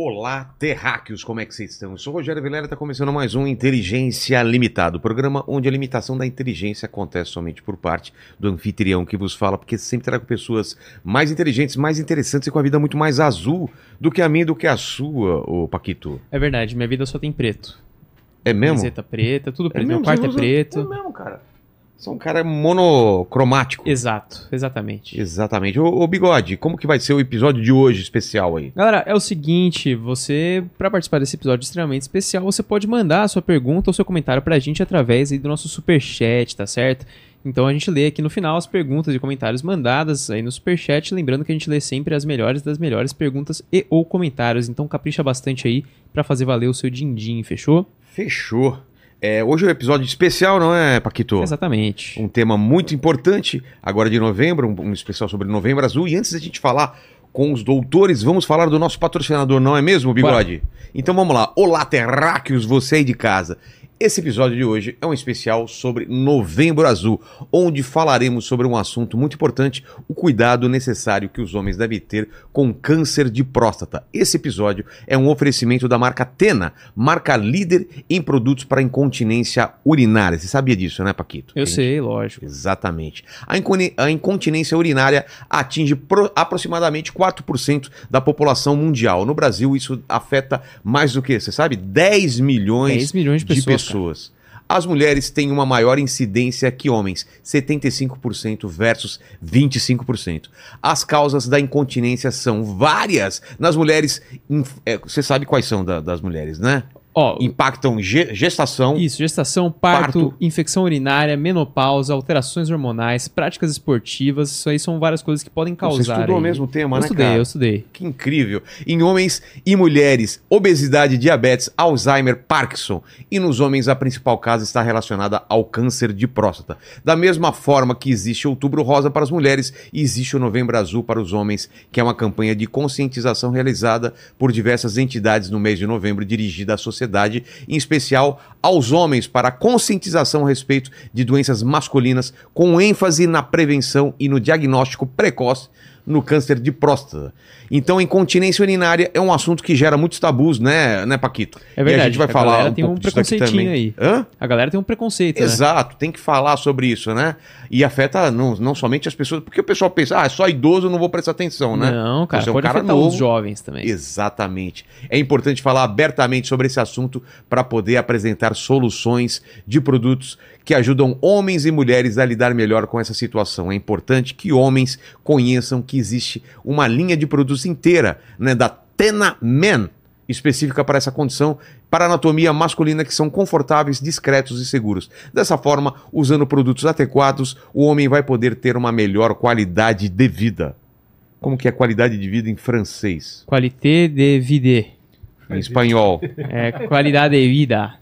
Olá, terráqueos, como é que vocês estão? Eu sou o Rogério Vilela e está começando mais um Inteligência Limitada, o programa onde a limitação da inteligência acontece somente por parte do anfitrião que vos fala, porque sempre trago pessoas mais inteligentes, mais interessantes e com a vida muito mais azul do que a minha e do que a sua, ô Paquito. É verdade, minha vida só tem preto. É mesmo? Camiseta preta, tudo preto. mesmo? Meu quarto é preto. É mesmo, cara. É um cara monocromático. Exato, exatamente. Exatamente. Ô, ô, Bigode, como que vai ser o episódio de hoje especial aí? Galera, é o seguinte, você, para participar desse episódio extremamente especial, você pode mandar a sua pergunta ou seu comentário pra gente através aí do nosso superchat, tá certo? Então a gente lê aqui no final as perguntas e comentários mandadas aí no superchat, lembrando que a gente lê sempre as melhores das melhores perguntas e ou comentários, então capricha bastante aí pra fazer valer o seu din-din, fechou? Fechou. É, hoje é um episódio especial, não é, Paquito? Exatamente. um tema muito importante, agora de novembro, um, um especial sobre Novembro Azul. E antes da gente falar com os doutores, vamos falar do nosso patrocinador, não é mesmo, Bigode? Então vamos lá. Olá, terráqueos, você aí de casa. Esse episódio de hoje é um especial sobre Novembro Azul, onde falaremos sobre um assunto muito importante, o cuidado necessário que os homens devem ter com câncer de próstata. Esse episódio é um oferecimento da marca Tena, marca líder em produtos para incontinência urinária. Você sabia disso, né, Paquito? Eu gente- sei, lógico. Exatamente. A, a incontinência urinária atinge pro- aproximadamente 4% da população mundial. No Brasil, isso afeta mais do que, você sabe? 10 milhões, 10 milhões de pessoas, pessoas. As mulheres têm uma maior incidência que homens, 75% versus 25%. As causas da incontinência são várias. Nas mulheres, é, você sabe quais são da- das mulheres, né? Ó, Impactam ge- gestação, Isso, gestação, parto, Parto. infecção urinária, menopausa, alterações hormonais, práticas esportivas, isso aí são várias coisas que podem causar. Você estudou o aí. mesmo tema, eu né, estudei, cara? eu estudei. Que incrível. Em homens e mulheres, obesidade, diabetes, Alzheimer, Parkinson. E nos homens, a principal causa está relacionada ao câncer de próstata. Da mesma forma que existe o Outubro Rosa para as mulheres, existe o Novembro Azul para os homens, que é uma campanha de conscientização realizada por diversas entidades no mês de novembro, dirigida à sociedade, em especial aos homens, para a conscientização a respeito de doenças masculinas, com ênfase na prevenção e no diagnóstico precoce no câncer de próstata. Então, incontinência urinária é um assunto que gera muitos tabus, né, né Paquito? É verdade, E a gente vai a falar galera um tem um preconceitinho aí. Hã? A galera tem um preconceito, né? Exato, tem que falar sobre isso, né? E afeta não, não somente as pessoas, porque o pessoal pensa, ah, é só idoso, eu não vou prestar atenção, né? Não, cara, Você é um pode cara afetar novo. os jovens também. Exatamente. É importante falar abertamente sobre esse assunto para poder apresentar soluções de produtos que ajudam homens e mulheres a lidar melhor com essa situação. É importante que homens conheçam que existe uma linha de produtos inteira, né, da Tena Men, específica para essa condição, para anatomia masculina que são confortáveis, discretos e seguros. Dessa forma, usando produtos adequados, o homem vai poder ter uma melhor qualidade de vida. Como que é qualidade de vida em francês? Qualité de vida. Em espanhol, É qualidade de vida.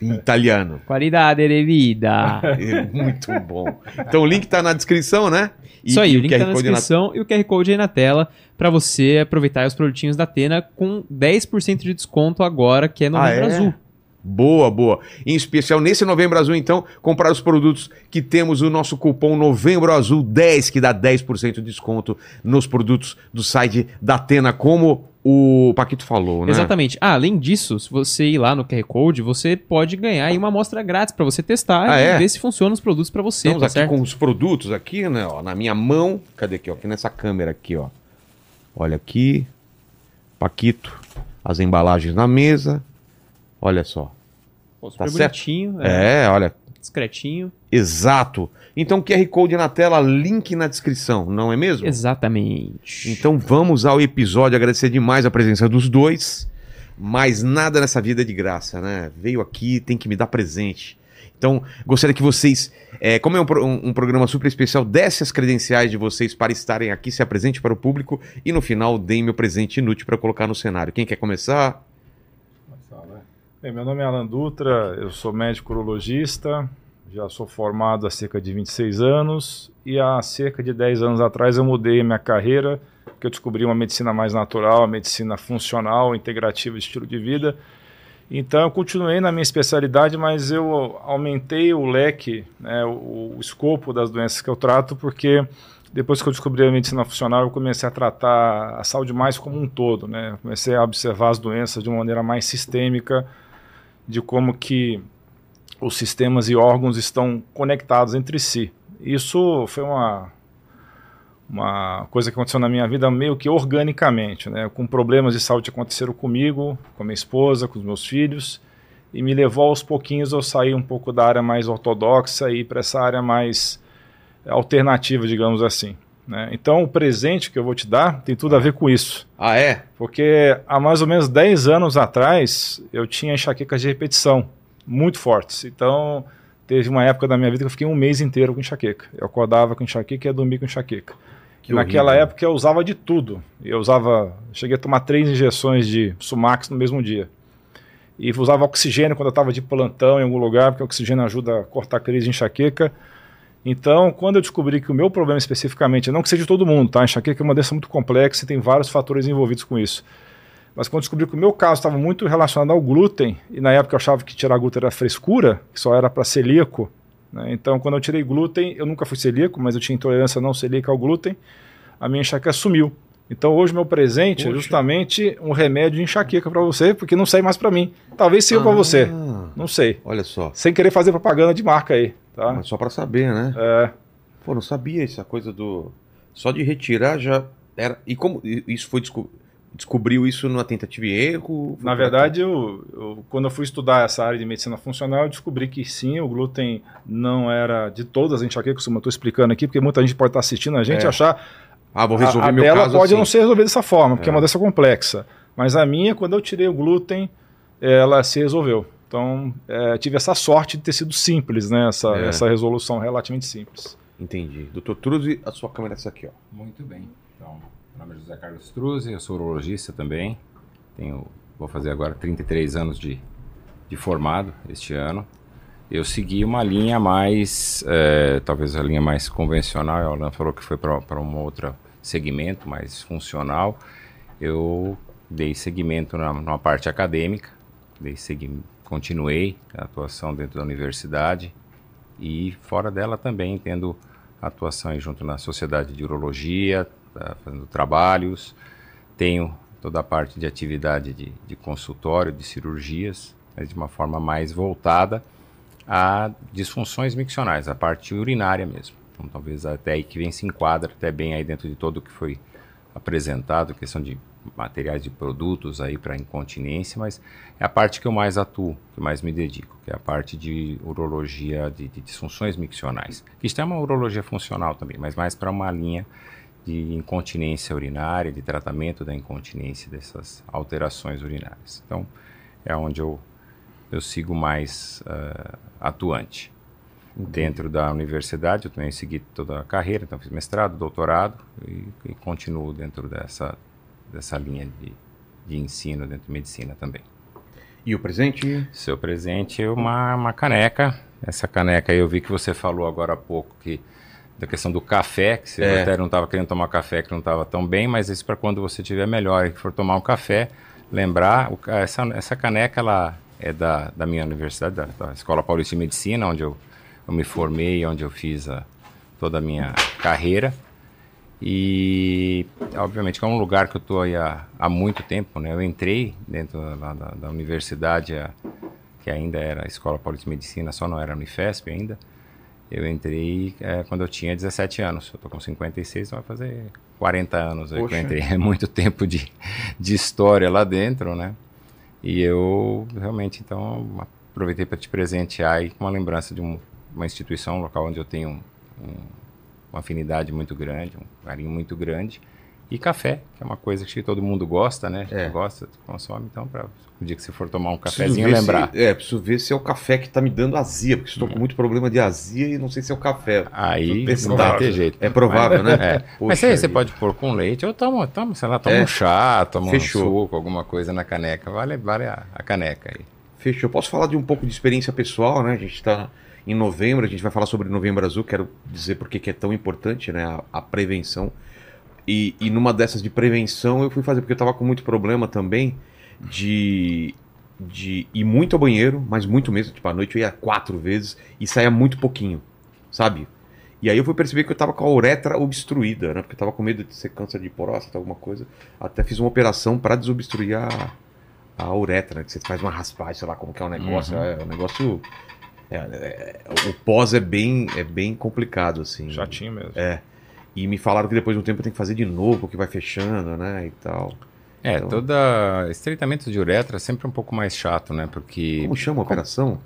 Em italiano. Qualidade de vida. É muito bom. Então o link tá na descrição, né? E- Isso aí, o link tá na descrição e o QR Code aí na tela pra você aproveitar os produtinhos da Tena com 10% de desconto agora, que é Novembro Ah, é? Azul. Boa, boa. Em especial nesse Novembro Azul, então, comprar os produtos que temos o nosso cupom Novembro Azul 10, que dá 10% de desconto nos produtos do site da Atena, como o Paquito falou, né? Exatamente. Ah, além disso, se você ir lá no QR Code, você pode ganhar aí uma amostra grátis pra você testar Ah, e é? ver se funcionam os produtos pra você, Estamos tá aqui certo? com os produtos aqui, né? Ó, na minha mão. Cadê aqui? Ó, aqui nessa câmera aqui, ó. Olha aqui. Paquito. As embalagens na mesa. Olha só. Pô, tá super certo? bonitinho, é, É, olha. discretinho. Exato. Então, QR Code na tela, link na descrição, não é mesmo? Exatamente. Então vamos ao episódio, agradecer demais a presença dos dois. Mas nada nessa vida é de graça, né? Veio aqui, tem que me dar presente. Então, gostaria que vocês, é, como é um, um- um programa super especial, desse as credenciais de vocês para estarem aqui, se apresente para o público e no final deem meu presente inútil para colocar no cenário. Quem quer começar? Bem, meu nome é Alan Dutra, eu sou médico urologista, já sou formado há cerca de 26 anos e há cerca de 10 anos atrás eu mudei minha carreira, porque eu descobri uma medicina mais natural, a medicina funcional, integrativa, estilo de vida. Então eu continuei na minha especialidade, mas eu aumentei o leque, né, o, o escopo das doenças que eu trato, porque depois que eu descobri a medicina funcional, eu comecei a tratar a saúde mais como um todo, né? Comecei a observar as doenças de uma maneira mais sistêmica, de como que os sistemas e órgãos estão conectados entre si. Isso foi uma uma coisa que aconteceu na minha vida meio que organicamente, né? Com problemas de saúde que aconteceram comigo, com a minha esposa, com os meus filhos, e me levou aos pouquinhos eu sair um pouco da área mais ortodoxa e ir para essa área mais alternativa, digamos assim. Né? Então, o presente que eu vou te dar tem tudo a ver com isso. Ah, é? Porque há mais ou menos 10 anos atrás, eu tinha enxaquecas de repetição muito fortes. Então, teve uma época da minha vida que eu fiquei um mês inteiro com enxaqueca. Eu acordava com enxaqueca e ia dormir com enxaqueca. Que Naquela horrível. época eu usava de tudo. Eu usava, cheguei a tomar três injeções de Sumax no mesmo dia. E usava oxigênio quando eu estava de plantão em algum lugar, porque o oxigênio ajuda a cortar a crise de enxaqueca. Então, quando eu descobri que o meu problema especificamente, não que seja de todo mundo, tá? Enxaqueca é uma doença muito complexa e tem vários fatores envolvidos com isso. Mas quando descobri que o meu caso estava muito relacionado ao glúten, e na época eu achava que tirar glúten era frescura, que só era para celíaco, né? então quando eu tirei glúten, eu nunca fui celíaco, mas eu tinha intolerância não celíaca ao glúten, a minha enxaqueca sumiu. Então hoje meu presente Poxa. é justamente um remédio de enxaqueca para você, porque não sai mais para mim. Talvez sirva ah, para você, não sei. Olha só. Sem querer fazer propaganda de marca aí. Tá? Mas só para saber, né? É. Pô, não sabia essa coisa do. Só de retirar já era. E como isso foi desco... descobriu isso numa tentativa e erro? Na verdade, eu, eu, quando eu fui estudar essa área de medicina funcional, eu descobri que sim, o glúten não era de todas as enxaquecas, como eu estou explicando aqui, porque muita gente pode estar assistindo a gente é. achar. Ah, vou resolver a, a meu dela caso pode assim. não ser resolvida dessa forma, porque é. é uma doença complexa. Mas a minha, quando eu tirei o glúten, ela se resolveu. Então, é, tive essa sorte de ter sido simples, né? Essa, é. essa resolução relativamente simples. Entendi. Doutor Truzzi, a sua câmera é essa aqui, ó. Muito bem. Então, meu nome é José Carlos Truzzi, eu sou urologista também. Tenho, vou fazer agora 33 anos de, de formado este ano. Eu segui uma linha mais, é, talvez a linha mais convencional, a Alan falou que foi para um outro segmento mais funcional. Eu dei seguimento na, numa parte acadêmica, dei seguimento continuei a atuação dentro da universidade e fora dela também tendo atuação junto na Sociedade de Urologia, tá fazendo trabalhos, tenho toda a parte de atividade de, de consultório, de cirurgias, mas de uma forma mais voltada a disfunções miccionais, a parte urinária mesmo. Então, talvez até aí que vem se enquadra até bem aí dentro de todo o que foi apresentado, questão de materiais de produtos aí para incontinência, mas é a parte que eu mais atuo, que mais me dedico, que é a parte de urologia de, de disfunções miccionais. Está é uma urologia funcional também, mas mais para uma linha de incontinência urinária, de tratamento da incontinência dessas alterações urinárias. Então, é onde eu, eu sigo mais uh, atuante. Dentro da universidade, eu também segui toda a carreira, então fiz mestrado, doutorado e, e continuo dentro dessa, dessa linha de, de ensino dentro de medicina também. E o presente? Seu presente é uma, uma caneca. Essa caneca aí eu vi que você falou agora há pouco que da questão do café, que você é. até não estava querendo tomar café, que não estava tão bem, mas isso para quando você estiver melhor e for tomar um café, lembrar, o, essa, essa caneca ela é da, da minha universidade, da, da Escola Paulista de Medicina, onde eu, eu me formei, onde eu fiz a, toda a minha carreira. E obviamente que é um lugar que eu estou há, há muito tempo, né? Eu entrei dentro da, da, da universidade, a, que ainda era a Escola Paulista de Medicina, só não era a Unifesp ainda. Eu entrei é, quando eu tinha 17 anos. Eu estou com 56, então vai fazer 40 anos aí que eu entrei. É muito tempo de, de história lá dentro, né? E eu realmente, então, aproveitei para te presentear aí com uma lembrança de um, uma instituição, um local onde eu tenho um uma afinidade muito grande, um carinho muito grande. E café, que é uma coisa que todo mundo gosta, né? É. Gosta, consome, então para o dia que você for tomar um cafezinho lembrar. Se, é, preciso ver se é o café que está me dando azia, porque estou hum. com muito problema de azia e não sei se é o café. Aí não vai ter jeito. É provável, né? É. Mas aí você pode pôr com leite ou toma, toma sei lá, toma é. um chá, toma Fechou. um suco, alguma coisa na caneca. Vale, vale a, a caneca aí. Fechou. Posso falar de um pouco de experiência pessoal, né? A gente está em novembro, a gente vai falar sobre Novembro Azul, quero dizer porque que é tão importante né, a, a prevenção. E, e, numa dessas de prevenção eu fui fazer, porque eu estava com muito problema também de, de ir muito ao banheiro, mas muito mesmo. Tipo, à noite eu ia quatro vezes e saía muito pouquinho, sabe? E aí eu fui perceber que eu tava com a uretra obstruída, né? Porque eu tava com medo de ser câncer de próstata, alguma coisa. Até fiz uma operação para desobstruir a, a uretra, né? Que você faz uma raspagem, sei lá como que é o negócio. Uhum. É um negócio. é, é, o pós é bem, é bem complicado, assim. Chatinho mesmo. É. E me falaram que depois de um tempo tem que fazer de novo, porque vai fechando, né? E tal. É, Então- toda estreitamento de uretra é sempre um pouco mais chato, né? Porque Como chama a operação?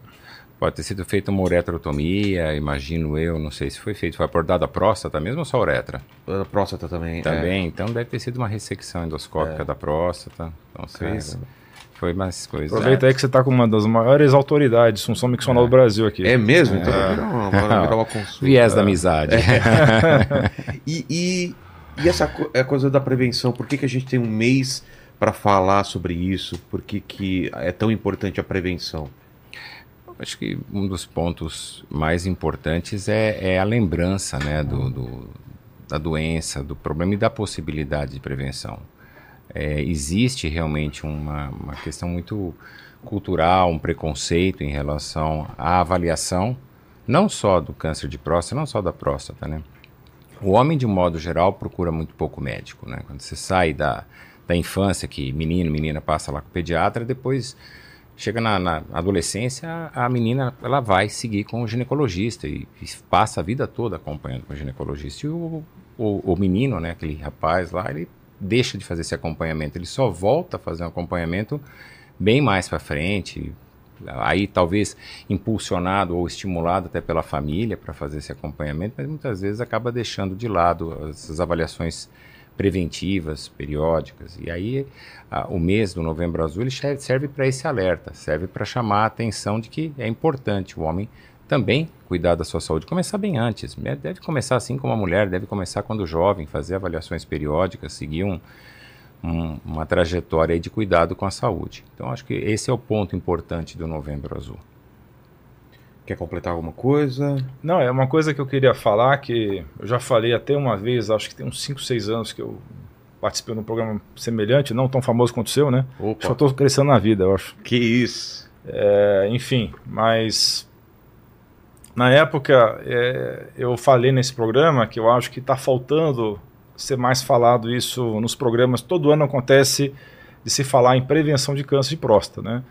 pode ter sido feita uma uretrotomia, imagino eu, não sei se foi feito, foi abordada a próstata mesmo ou só a uretra? A próstata também. é. Também, então deve ter sido uma ressecção endoscópica da próstata. Então fez, Caramba. Foi mais coisa. Aproveita aí que você está com uma das maiores autoridades de função miccional do Brasil aqui. É mesmo? Então vai virar uma, virar uma consulta. Viés da amizade. E, e, e essa co- é a coisa da prevenção, por que, que a gente tem um mês para falar sobre isso? Por que, que é tão importante a prevenção? Acho que um dos pontos mais importantes é, é a lembrança né, do, do- da doença, do problema e da possibilidade de prevenção. É, existe realmente uma, uma questão muito cultural, um preconceito em relação à avaliação, não só do câncer de próstata, não só da próstata, né? O homem, de modo geral, procura muito pouco médico, né? Quando você sai da, da infância, que menino, menina passa lá com o pediatra, depois chega na, na adolescência, a menina ela vai seguir com o ginecologista e, e passa a vida toda acompanhando com o ginecologista. E o, o, o menino, né, aquele rapaz lá, ele deixa de fazer esse acompanhamento, ele só volta a fazer um acompanhamento bem mais para frente, aí talvez impulsionado ou estimulado até pela família para fazer esse acompanhamento, mas muitas vezes acaba deixando de lado essas avaliações preventivas, periódicas. E aí a- o mês do Novembro Azul ele serve para esse alerta, serve para chamar a atenção de que é importante o homem também cuidar da sua saúde, começar bem antes. né? Deve começar assim como a mulher, deve começar quando jovem, fazer avaliações periódicas, seguir um, um- uma trajetória de cuidado com a saúde. Então acho que esse é o ponto importante do Novembro Azul. Quer completar alguma coisa? Não, é uma coisa que eu queria falar que eu já falei até uma vez, acho que tem uns 5, 6 anos que eu participei de um programa semelhante, não tão famoso quanto o seu, né? Opa, estou crescendo na vida, eu acho. que isso. É, enfim, mas na época é, eu falei nesse programa que eu acho que está faltando ser mais falado isso nos programas. Todo ano acontece de se falar em prevenção de câncer de próstata, né?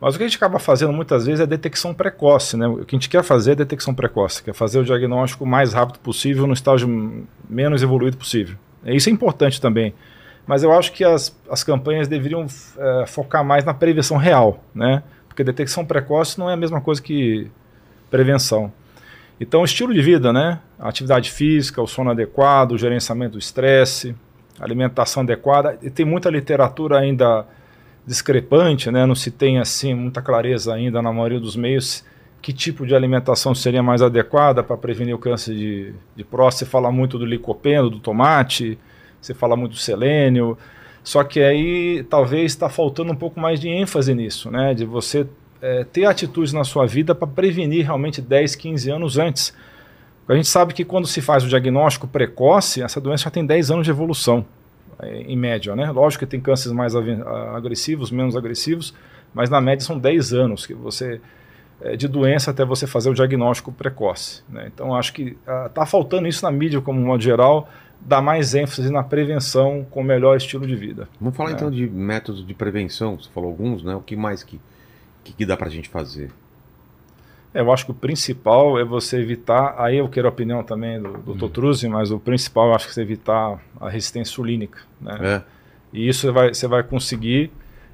Mas o que a gente acaba fazendo muitas vezes é detecção precoce, né? O que a gente quer fazer é detecção precoce, quer fazer o diagnóstico o mais rápido possível no estágio menos evoluído possível. Isso é importante também. Mas eu acho que as, as campanhas deveriam é, focar mais na prevenção real, né? Porque detecção precoce não é a mesma coisa que prevenção. Então, estilo de vida, né? Atividade física, o sono adequado, o gerenciamento do estresse, alimentação adequada. E tem muita literatura ainda discrepante, né? Não se tem assim muita clareza ainda na maioria dos meios que tipo de alimentação seria mais adequada para prevenir o câncer de, de próstata. Você fala muito do licopeno, do tomate, você fala muito do selênio. Só que aí talvez está faltando um pouco mais de ênfase nisso, né? De você é, ter atitudes na sua vida para prevenir realmente 10, 15 anos antes. A gente sabe que quando se faz o diagnóstico precoce, essa doença já tem 10 anos de evolução, é, em média, né? Lógico que tem cânceres mais agressivos, menos agressivos, mas na média são 10 anos que você é, de doença até você fazer o diagnóstico precoce. Né? Então acho que está faltando isso na mídia como um modo geral, dar mais ênfase na prevenção com o melhor estilo de vida. Vamos falar É. então de métodos de prevenção. Você falou alguns, né? O que mais que, que, que dá pra gente fazer? É, eu acho que o principal é você evitar, aí eu quero a opinião também do Dr. Truzzi, mas o principal eu acho que é você evitar a resistência insulínica. Né? É. E isso você vai, você vai conseguir.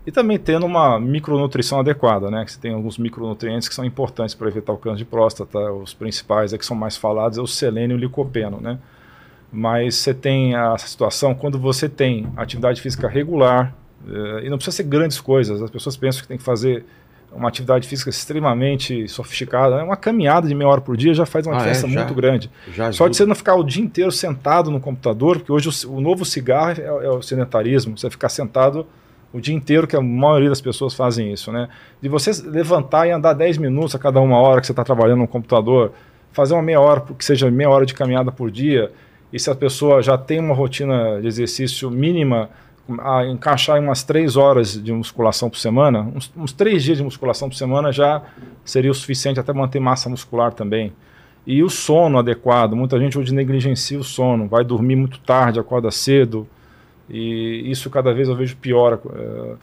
E também tendo uma micronutrição adequada, né? Que você tem alguns micronutrientes que são importantes para evitar o câncer de próstata. Os principais é que são mais falados é o selênio e o licopeno, né? Mas você tem a situação quando você tem atividade física regular, eh, e não precisa ser grandes coisas. As pessoas pensam que tem que fazer uma atividade física extremamente sofisticada. né? Uma caminhada de meia hora por dia já faz uma Ah, é? diferença Já? muito grande. Já Só de você não ficar o dia inteiro sentado no computador, porque hoje o, o novo cigarro é, é o sedentarismo, você ficar sentado o dia inteiro, que a maioria das pessoas fazem isso, né? De você levantar e andar 10 minutos a cada uma hora que você está trabalhando no computador, fazer uma meia hora, que seja meia hora de caminhada por dia, e se a pessoa já tem uma rotina de exercício mínima, a encaixar em umas três horas de musculação por semana, uns, uns três dias de musculação por semana já seria o suficiente até manter massa muscular também. E o sono adequado, muita gente hoje negligencia o sono, vai dormir muito tarde, acorda cedo, e isso cada vez eu vejo pior. É,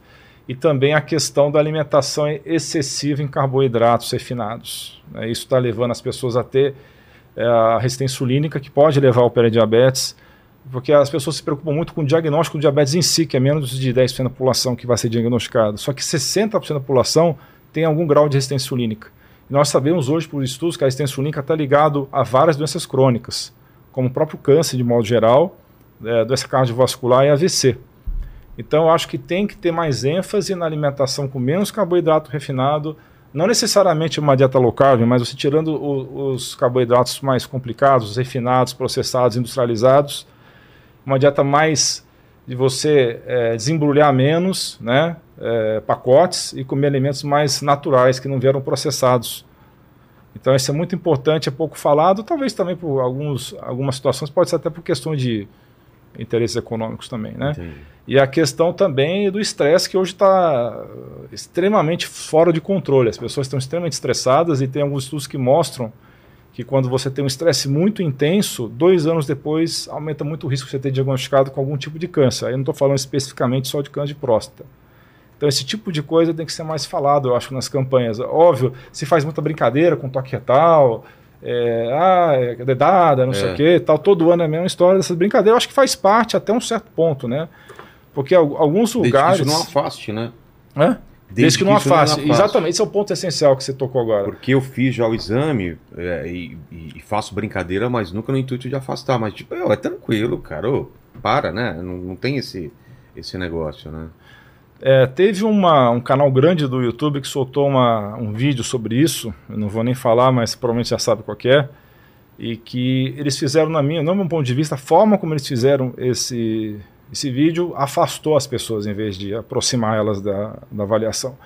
e também a questão da alimentação excessiva em carboidratos refinados. Né? Isso está levando as pessoas a ter é, a resistência insulínica, que pode levar ao pré-diabetes, porque as pessoas se preocupam muito com o diagnóstico do diabetes em si, que é menos de 10% da população que vai ser diagnosticado. Só que 60% da população tem algum grau de resistência insulínica. E nós sabemos hoje, por estudos, que a resistência insulínica está ligado a várias doenças crônicas, como o próprio câncer, de modo geral, é, doença cardiovascular e AVC. Então, acho que tem que ter mais ênfase na alimentação com menos carboidrato refinado, não necessariamente uma dieta low carb, mas você tirando o, os carboidratos mais complicados, refinados, processados, industrializados, uma dieta mais de você é, desembrulhar menos, né, é, pacotes e comer alimentos mais naturais que não vieram processados. Então isso é muito importante, é pouco falado, talvez também por alguns, algumas situações, pode ser até por questão de interesses econômicos também, né? Entendi. E a questão também do estresse que hoje está extremamente fora de controle. As pessoas estão extremamente estressadas e tem alguns estudos que mostram que quando você tem um estresse muito intenso, dois anos depois aumenta muito o risco de você ter diagnosticado com algum tipo de câncer. Aí eu não estou falando especificamente só de câncer de próstata. Então esse tipo de coisa tem que ser mais falado, eu acho, nas campanhas. Óbvio, se faz muita brincadeira com toque retal, é, ah, é dedada, não é. sei o quê, tal. Todo ano é a mesma história dessas brincadeiras. Eu acho que faz parte até um certo ponto, né? Porque alguns lugares... Desde que isso não afaste, né? Hã? Desde, Desde que, que não afaste. Exatamente, esse é o ponto essencial que você tocou agora. Porque eu fiz já o exame é, e, e, faço brincadeira, mas nunca no intuito de afastar. Mas, tipo, é tranquilo, cara. Ô, para, né? Não, não tem esse, esse negócio, né? É, teve uma, um canal grande do YouTube que soltou uma, um vídeo sobre isso. Eu não vou nem falar, mas provavelmente já sabe qual é. E que eles fizeram, na minha, no meu ponto de vista, a forma como eles fizeram esse, esse vídeo afastou as pessoas em vez de aproximar elas da, da avaliação.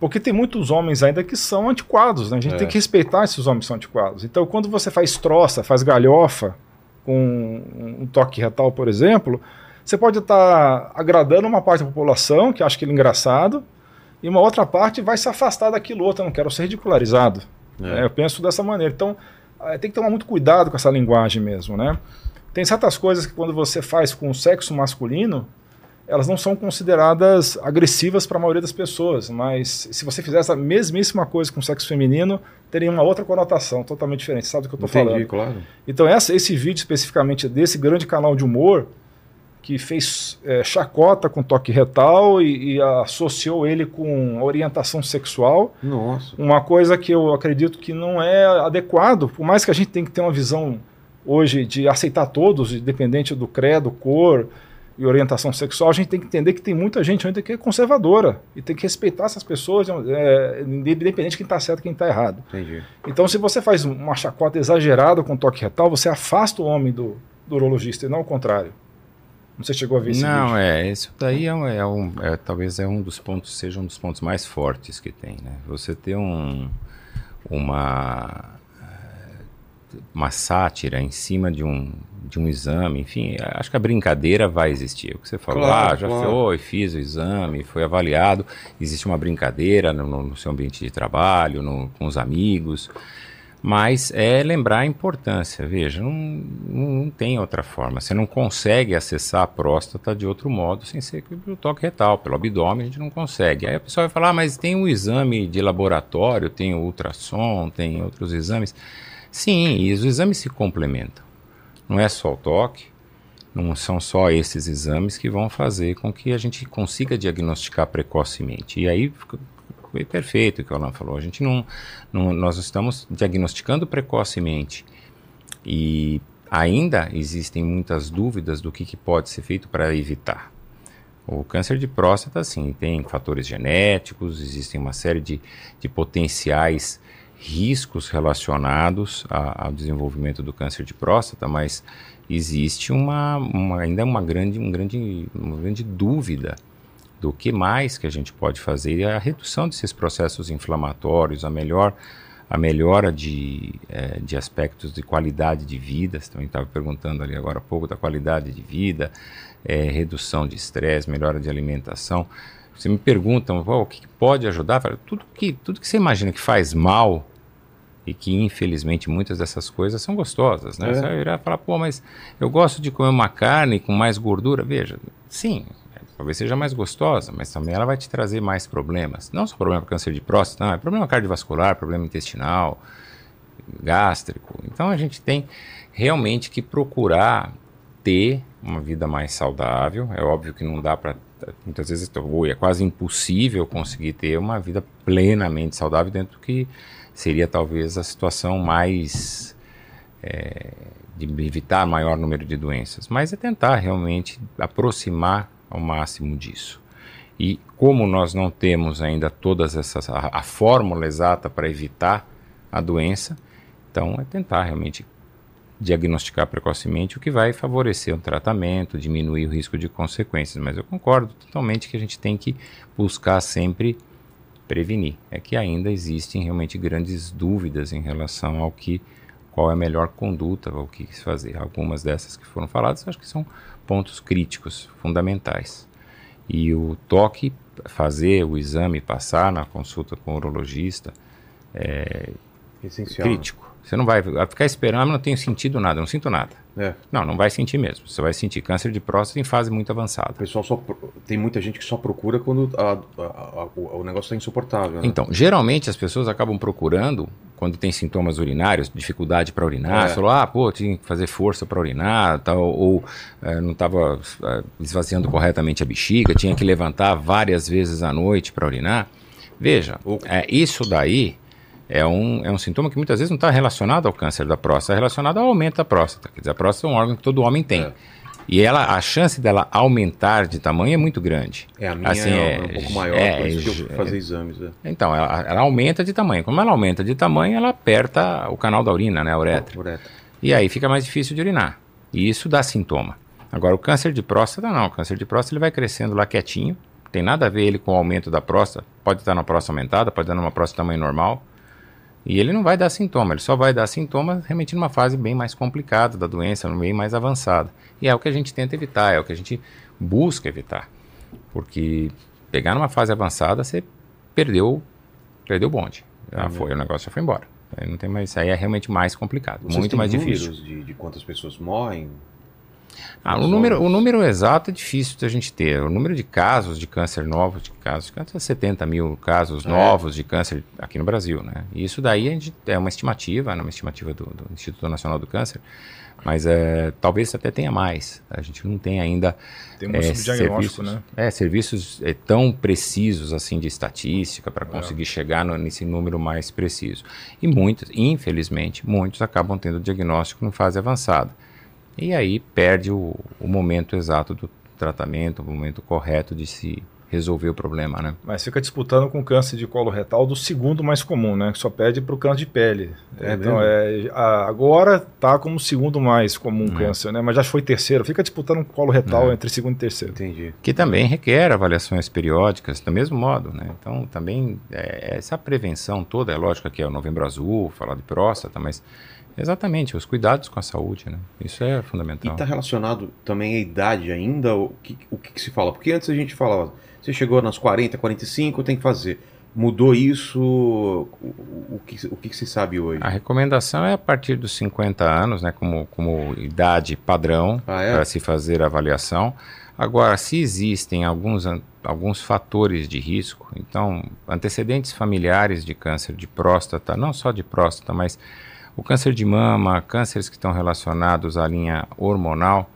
Porque tem muitos homens ainda que são antiquados, né? A gente é. tem que respeitar esses homens que são antiquados. Então, quando você faz troça, faz galhofa com um toque retal, por exemplo, você pode estar agradando uma parte da população que acha aquilo engraçado, e uma outra parte vai se afastar daquilo outro. Eu não quero ser ridicularizado. É. É, eu penso dessa maneira. Então, é, tem que tomar muito cuidado com essa linguagem mesmo, né? Tem certas coisas que quando você faz com o sexo masculino, elas não são consideradas agressivas para a maioria das pessoas, mas se você fizer essa mesmíssima coisa com o sexo feminino, teria uma outra conotação totalmente diferente. Sabe do que eu estou falando? Claro. Então essa, esse vídeo especificamente desse grande canal de humor que fez é, chacota com toque retal e, e, associou ele com orientação sexual. Nossa. Uma coisa que eu acredito que não é adequado, por mais que a gente tenha que ter uma visão hoje de aceitar todos, independente do credo, cor e orientação sexual, a gente tem que entender que tem muita gente ainda que é conservadora e tem que respeitar essas pessoas, é, independente de quem está certo e quem está errado. Entendi. Então, se você faz uma chacota exagerada com toque retal, você afasta o homem do, do urologista e não o contrário. Não sei se chegou a ver isso. Não, é, isso daí é, um, é, um, é, talvez é um dos pontos, seja um dos pontos mais fortes que tem, né? Você ter um, uma uma sátira em cima de um, de um exame, enfim, acho que a brincadeira vai existir. O que você falou, claro, ah, já claro. foi, fiz o exame, foi avaliado, existe uma brincadeira no, no seu ambiente de trabalho, no, com os amigos, mas é lembrar a importância, veja, não, não tem outra forma, você não consegue acessar a próstata de outro modo sem ser pelo toque retal, pelo abdômen a gente não consegue. Aí a pessoa vai falar, ah, mas tem um exame de laboratório, tem o ultrassom, tem outros exames... Sim, e os exames se complementam. Não é só o toque, não são só esses exames que vão fazer com que a gente consiga diagnosticar precocemente. E aí foi perfeito o que o Alan falou. A gente não, não, nós estamos diagnosticando precocemente e ainda existem muitas dúvidas do que, que pode ser feito para evitar. O câncer de próstata, sim, tem fatores genéticos, existem uma série de, de potenciais riscos relacionados a, ao desenvolvimento do câncer de próstata, mas existe uma, uma, ainda uma grande, um grande, uma grande dúvida do que mais que a gente pode fazer, a redução desses processos inflamatórios, a melhor a melhora de, é, de aspectos de qualidade de vida, você também estava perguntando ali agora há pouco da qualidade de vida, é, redução de estresse, melhora de alimentação. Você me perguntam, o que pode ajudar? Tudo que, tudo que você imagina que faz mal e que infelizmente muitas dessas coisas são gostosas, né? É. Você vai virar e falar, pô, mas eu gosto de comer uma carne com mais gordura. Veja, sim, talvez seja mais gostosa, mas também ela vai te trazer mais problemas. Não só problema para câncer de próstata, não, é problema cardiovascular, problema intestinal, gástrico. Então a gente tem realmente que procurar ter uma vida mais saudável. É óbvio que não dá para muitas vezes ou é quase impossível conseguir ter uma vida plenamente saudável dentro do que seria talvez a situação mais é, de evitar maior número de doenças, mas é tentar realmente aproximar ao máximo disso. E como nós não temos ainda todas essas a, a fórmula exata para evitar a doença, então é tentar realmente diagnosticar precocemente, o que vai favorecer o tratamento, diminuir o risco de consequências. Mas eu concordo totalmente que a gente tem que buscar sempre prevenir. É que ainda existem realmente grandes dúvidas em relação ao que qual é a melhor conduta, o que se fazer. Algumas dessas que foram faladas, acho que são pontos críticos, fundamentais. E o toque, fazer o exame, passar na consulta com o urologista, é Essencial. né? crítico. Você não vai ficar esperando, não tenho sentido nada, não sinto nada. É. Não, não vai sentir mesmo. Você vai sentir câncer de próstata em fase muito avançada. O pessoal só. Tem muita gente que só procura quando a- a- a- o, negócio está insuportável. Né? Então, geralmente as pessoas acabam procurando quando tem sintomas urinários, dificuldade para urinar, É. falou, ah, pô, tinha que fazer força para urinar, tal, ou eh, não estava esvaziando corretamente a bexiga, tinha que levantar várias vezes à noite para urinar. Veja, Ou- é, isso daí é um, é um sintoma que muitas vezes não está relacionado ao câncer da próstata, é relacionado ao aumento da próstata. Quer dizer, a próstata é um órgão que todo homem tem. É. E ela, a chance dela aumentar de tamanho é muito grande. É, a minha Assim, é, é- um pouco maior, é, por isso que eu é- fazer exames. É. Então, ela, ela aumenta de tamanho. Como ela aumenta de tamanho, ela aperta o canal da urina, né, a uretra. Uretra. E aí fica mais difícil de urinar. E isso dá sintoma. Agora, o câncer de próstata, não. O câncer de próstata ele vai crescendo lá quietinho. Tem nada a ver ele com o aumento da próstata. Pode estar numa próstata aumentada, pode estar numa próstata tamanho normal. E ele não vai dar sintoma, ele só vai dar sintoma realmente numa fase bem mais complicada da doença, bem mais avançada. E é o que a gente tenta evitar, é o que a gente busca evitar. Porque pegar numa fase avançada, você perdeu, perdeu o bonde. Já foi, o negócio já foi embora. Aí não tem mais, aí é realmente mais complicado, Vocês muito mais números difícil. De, de quantas pessoas morrem? Ah, o número, o número exato é difícil da gente ter. O número de casos de câncer novos, de casos de câncer, é 70 mil casos É. novos de câncer aqui no Brasil, né? E isso daí a gente, é uma estimativa, né? uma estimativa do, do Instituto Nacional do Câncer, mas é, talvez até tenha mais. A gente não tem ainda Tem um é, serviços, né? é, serviços é, tão precisos assim de estatística para conseguir chegar no- nesse número mais preciso. E muitos, infelizmente, muitos acabam tendo diagnóstico em fase avançada. E aí perde o, o momento exato do tratamento, o momento correto de se resolver o problema, né? Mas fica disputando com o câncer de colo retal do segundo mais comum, né? Que só pede para o câncer de pele. É então, é, a- agora tá como o segundo mais comum Hum. câncer, né? Mas já foi terceiro. Fica disputando com o colo retal É. entre segundo e terceiro. Entendi. Que também requer avaliações periódicas do mesmo modo, né? Então também é, essa prevenção toda, é lógico que é o novembro azul, falar de próstata, mas exatamente os cuidados com a saúde, né? Isso é E fundamental. está relacionado também à idade ainda? O que, o que, que se fala? Porque antes a gente falava, você chegou nas 40, 45, tem que fazer. Mudou isso? O, que, o que, se sabe hoje? A recomendação é a partir dos 50 anos, né, como, como idade padrão Ah, é? para se fazer a avaliação. Agora, se existem alguns, alguns fatores de risco, então, antecedentes familiares de câncer de próstata, não só de próstata, mas o câncer de mama, cânceres que estão relacionados à linha hormonal,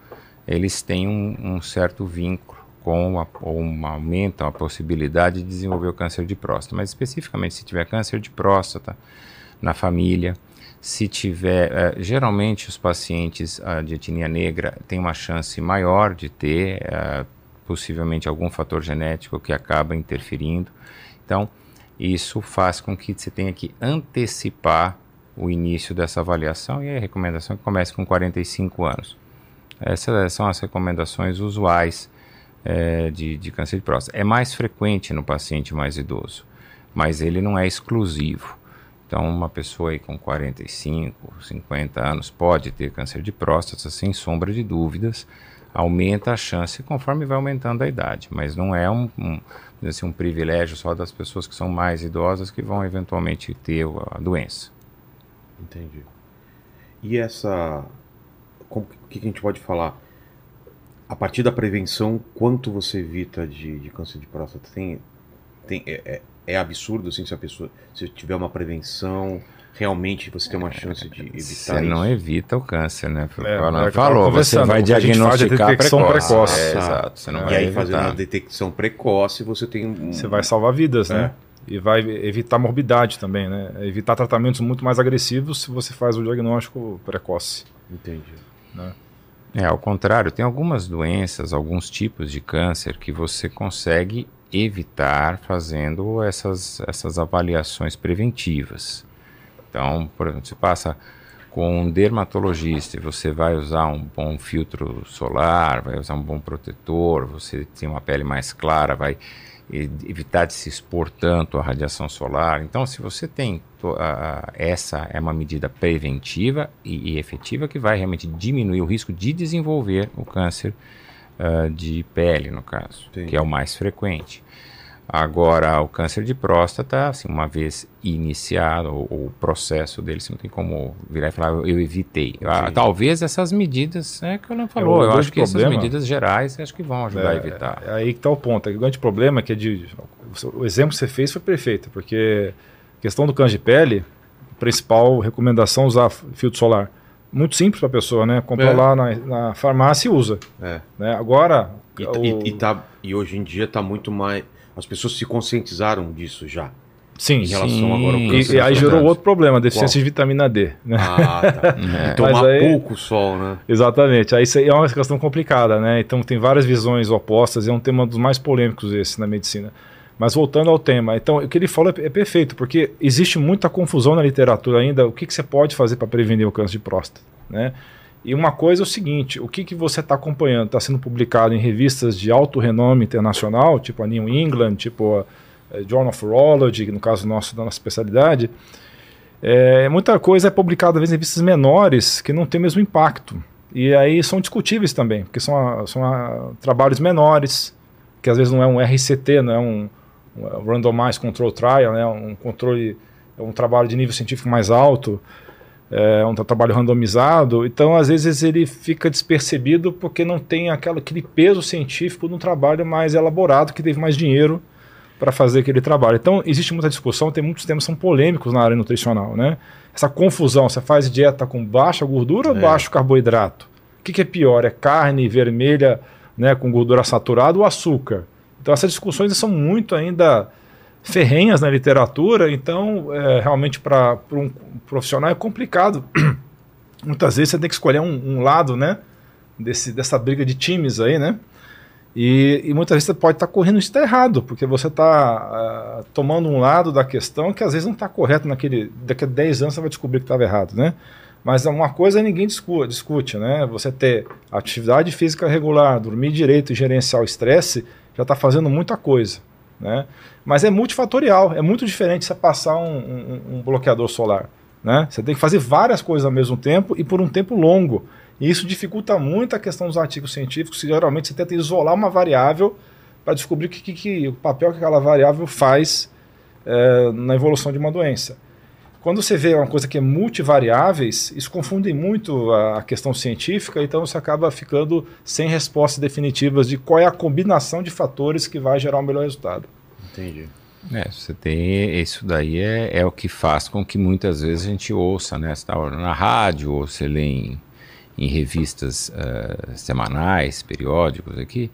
eles têm um, um certo vínculo com a, ou uma, aumentam a possibilidade de desenvolver o câncer de próstata. Mas especificamente se tiver câncer de próstata na família, se tiver, eh, geralmente os pacientes ah, de etnia negra têm uma chance maior de ter eh, possivelmente algum fator genético que acaba interferindo. Então, isso faz com que você tenha que antecipar o início dessa avaliação e a recomendação é que comece com 45 anos. Essas são as recomendações usuais eh, de, de câncer de próstata. É mais frequente no paciente mais idoso, mas ele não é exclusivo. Então, uma pessoa aí com 45, 50 anos pode ter câncer de próstata, sem sombra de dúvidas. Aumenta a chance conforme vai aumentando a idade, mas não é um, um, assim, um privilégio só das pessoas que são mais idosas que vão eventualmente ter a doença. Entendi. E essa. Como, o que que a gente pode falar? A partir da prevenção, quanto você evita de, de câncer de próstata? Tem, tem, é, é- é absurdo assim se a pessoa. Se tiver uma prevenção, realmente você tem uma chance de evitar Você não isso. evita o câncer, né? É, Ela é falou, você vai a é diagnosticar detecção precoce. precoce. É, exato, você não E vai aí, evitar. fazendo a detecção precoce, você tem um. Você vai salvar vidas, É. né? E vai evitar morbidade também, né? Evitar tratamentos muito mais agressivos se você faz o diagnóstico precoce. Entendi. É, ao contrário, tem algumas doenças, alguns tipos de câncer que você consegue evitar fazendo essas, essas avaliações preventivas. Então, por exemplo, você passa com um dermatologista e você vai usar um bom filtro solar, vai usar um bom protetor, você tem uma pele mais clara, vai evitar de se expor tanto à radiação solar. Então, se você tem a- essa é uma medida preventiva e, e efetiva que vai realmente diminuir o risco de desenvolver o câncer ah, de pele, no caso, Entendi. que é o mais frequente. Agora, o câncer de próstata, assim, uma vez iniciado o, o processo dele, você não tem como virar e falar, eu, eu evitei. Ah, talvez essas medidas, é que eu não falou, o eu acho que essas problema- medidas gerais acho que vão ajudar a É, evitar. É aí que está o ponto. O grande problema é que é de, o exemplo que você fez foi perfeito, porque a questão do câncer de pele, a principal recomendação é usar filtro solar. Muito simples para a pessoa, né? Compra É. lá na, na farmácia e usa. É. Né? Agora, E, o- e, e tá, e hoje em dia tá muito mais. As pessoas se conscientizaram disso já. sim, Em relação Sim. agora ao E, câncer. e aí de gerou outro problema, deficiência Qual? de vitamina D. Né? Ah, tá. É. E tomar aí- pouco sol, né? Exatamente. Aí isso aí é uma questão complicada, né? Então tem várias visões opostas, e é um tema dos mais polêmicos esse na medicina. Mas voltando ao tema, então o que ele falou é, é perfeito, porque existe muita confusão na literatura ainda, o que, que você pode fazer para prevenir o câncer de próstata, né? E uma coisa é o seguinte, o que, que você está acompanhando? Está sendo publicado em revistas de alto renome internacional, tipo a New England, tipo a eh, Journal of Urology, no caso nosso, da nossa especialidade, é, muita coisa é publicada às vezes em revistas menores que não tem o mesmo impacto. E aí são discutíveis também, porque são, a- são a- trabalhos menores, que às vezes não é um RCT, não é um, um Randomized Control Trial, né, um controle, é um trabalho de nível científico mais alto, é um tra- trabalho randomizado, então às vezes ele fica despercebido porque não tem aquela, aquele peso científico num trabalho mais elaborado, que teve mais dinheiro para fazer aquele trabalho. Então, existe muita discussão, tem muitos temas que são polêmicos na área nutricional, né? Essa confusão, você faz dieta com baixa gordura ou É. baixo carboidrato? O que, que é pior? É carne vermelha né, com gordura saturada ou açúcar? Então, essas discussões são muito ainda ferrenhas na literatura, então, é, realmente, para um profissional é complicado. Muitas vezes você tem que escolher um, um lado, né? Desse, dessa briga de times aí, né? E, e muitas vezes você pode estar correndo isso está errado, porque você está tomando um lado da questão que às vezes não está correto naquele. Daqui a 10 anos você vai descobrir que estava errado, né? Mas uma coisa ninguém discute, discute, né? Você ter atividade física regular, dormir direito e gerenciar o estresse já está fazendo muita coisa, né? Mas é multifatorial, é muito diferente você passar um, um, um bloqueador solar, né? Você tem que fazer várias coisas ao mesmo tempo e por um tempo longo. E isso dificulta muito a questão dos artigos científicos, que geralmente você tenta isolar uma variável para descobrir que, que, que o papel que aquela variável faz é, na evolução de uma doença. Quando você vê uma coisa que é multivariáveis, isso confunde muito a, questão científica, então você acaba ficando sem respostas definitivas de qual é a combinação de fatores que vai gerar o melhor resultado. Entendi. É, você tem isso daí é, é o que faz com que muitas vezes a gente ouça, né? Você tá na rádio ou você lê em, em revistas uh, semanais, periódicos aqui,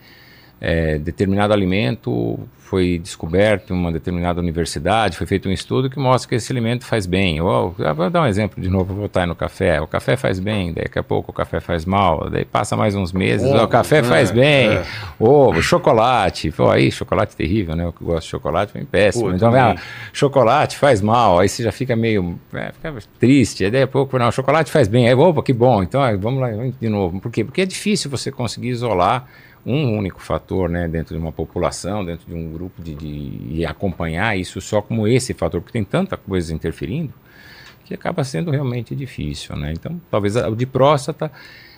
é, determinado alimento foi descoberto em uma determinada universidade, foi feito um estudo que mostra que esse alimento faz bem. Ou, vou dar um exemplo de novo, vou voltar aí no café. O café faz bem, daqui a pouco o café faz mal, daí passa mais uns meses, o café é, faz bem. é. Ovo, chocolate, pô, aí chocolate terrível, né? Eu que gosto de chocolate, foi péssimo. Pô, então, ah, chocolate faz mal, aí você já fica meio é, fica triste, aí daí a pouco, não, chocolate faz bem, aí, opa, que bom, então vamos lá de novo. Por quê? Porque é difícil você conseguir isolar um único fator, né, dentro de uma população, dentro de um grupo de, de e acompanhar isso só como esse fator, porque tem tanta coisa interferindo que acaba sendo realmente difícil, né? Então, talvez o de próstata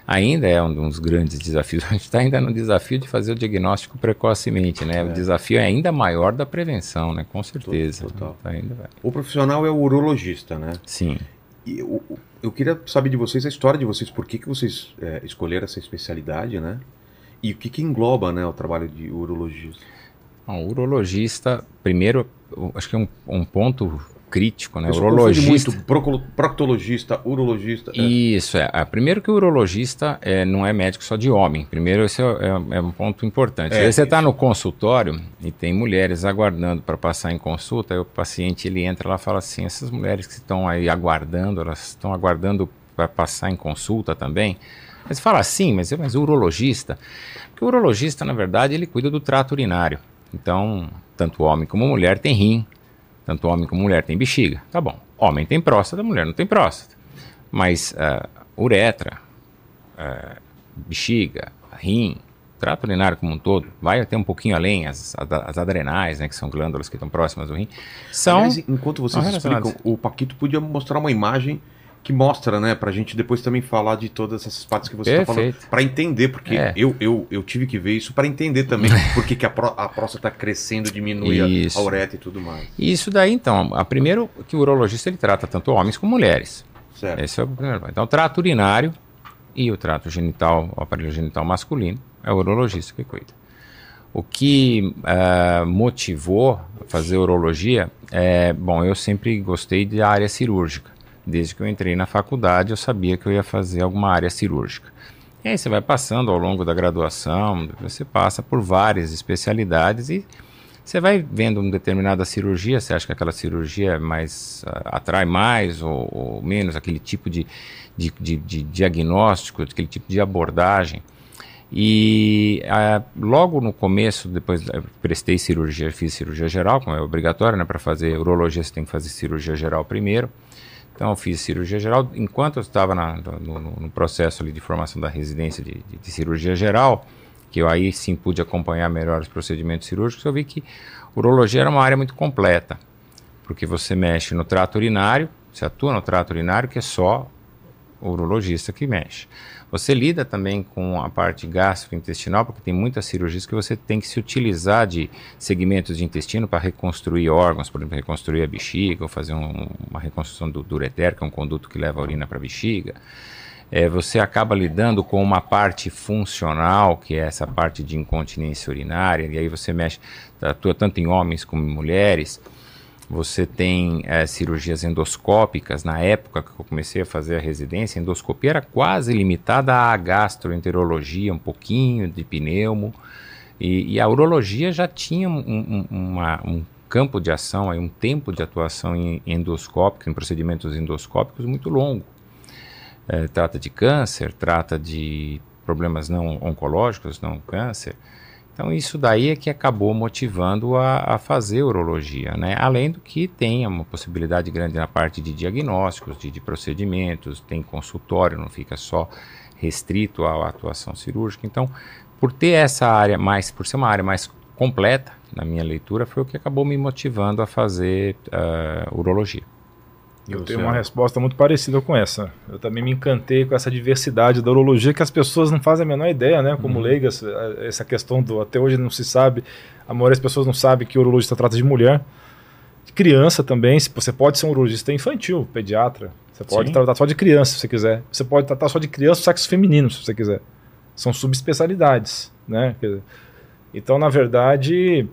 ainda é um dos grandes desafios. A gente está ainda no desafio de fazer o diagnóstico precocemente, né? O desafio é ainda maior da prevenção, né? Com certeza. Total. Ainda vai. O profissional é o urologista, né? Sim. E eu, eu queria saber de vocês a história de vocês, por que, que vocês é, escolheram essa especialidade, né? E o que, que engloba né, o trabalho de urologista? Bom, o urologista, primeiro, acho que é um, um ponto crítico, né? Eu urologista. muito proctologista, urologista. é. Isso, é. Ah, Primeiro que o urologista é, não é médico só de homem. Primeiro, esse é, é- é um ponto importante. É, você está no consultório e tem mulheres aguardando para passar em consulta, aí o paciente ele entra lá e fala assim: essas mulheres que estão aí aguardando, elas estão aguardando para passar em consulta também. Mas você fala assim, mas, mas o urologista? Porque o urologista, na verdade, ele cuida do trato urinário. Então, tanto homem como mulher tem rim, tanto homem como mulher tem bexiga. Tá bom. Homem tem próstata, mulher não tem próstata. Mas ah, uretra, ah, bexiga, rim, trato urinário como um todo, vai até um pouquinho além, as, as adrenais, né, que são glândulas que estão próximas do rim, são... Aliás, enquanto vocês explicam, o Paquito podia mostrar uma imagem que mostra, né, pra gente depois também falar de todas essas partes que você tá falando, Perfeito. pra entender, porque É. eu, eu, eu tive que ver isso pra entender também por que a, pró a próstata tá crescendo, diminui a- Isso. a uretra e tudo mais. E isso daí, então, a primeiro que o urologista ele trata tanto homens como mulheres. Certo. Esse é o primeiro. Então, o trato urinário e o trato genital, o aparelho genital masculino, é o urologista que cuida. O que ah, motivou fazer urologia é, bom, eu sempre gostei de área cirúrgica. Desde que eu entrei na faculdade, eu sabia que eu ia fazer alguma área cirúrgica. E aí você vai passando ao longo da graduação, você passa por várias especialidades e você vai vendo uma determinada cirurgia, você acha que aquela cirurgia mais ah, atrai mais ou, ou menos aquele tipo de, de, de, de diagnóstico, aquele tipo de abordagem. E ah, logo no começo, depois eu prestei cirurgia, fiz cirurgia geral, como é obrigatório, né? Para fazer urologia você tem que fazer cirurgia geral primeiro. Então eu fiz cirurgia geral. Enquanto eu estava na- no, no- processo ali de formação da residência de, de- de cirurgia geral, que eu aí sim pude acompanhar melhor os procedimentos cirúrgicos, eu vi que urologia era uma área muito completa, porque você mexe no trato urinário, você atua no trato urinário, que é só o urologista que mexe. Você lida também com a parte gastrointestinal, porque tem muitas cirurgias que você tem que se utilizar de segmentos de intestino para reconstruir órgãos, por exemplo, reconstruir a bexiga, ou fazer um- uma reconstrução do, ureter, que é um conduto que leva a urina para a bexiga. É, você acaba lidando com uma parte funcional, que é essa parte de incontinência urinária, e aí você mexe, atua tanto em homens como em mulheres. Você tem eh, cirurgias endoscópicas. Na época que eu comecei a fazer a residência, a endoscopia era quase limitada à gastroenterologia, um pouquinho de pneumo. E, e a urologia já tinha um, um- uma- um campo de ação, aí, um tempo de atuação em endoscópico, em procedimentos endoscópicos muito longo. Eh, trata de câncer, trata de problemas não oncológicos, não câncer. Então isso daí é que acabou motivando a, a fazer urologia, né? Além do que tem uma possibilidade grande na parte de diagnósticos, de, de procedimentos, tem consultório, não fica só restrito à atuação cirúrgica. Então, por ter essa área mais, por ser uma área mais completa na minha leitura, foi o que acabou me motivando a fazer ah, urologia. Eu tenho uma resposta muito parecida com essa. Eu também me encantei com essa diversidade da urologia que as pessoas não fazem a menor ideia, né? Como leigas, eh, essa questão do até hoje não se sabe, a maioria das pessoas não sabe que o urologista trata de mulher, de criança também. se- Você pode ser um urologista infantil, pediatra. Você pode Sim. tratar só de criança, se você quiser. Você pode tratar só de criança, sexo feminino, se você quiser. São subespecialidades, né? Então, na verdade,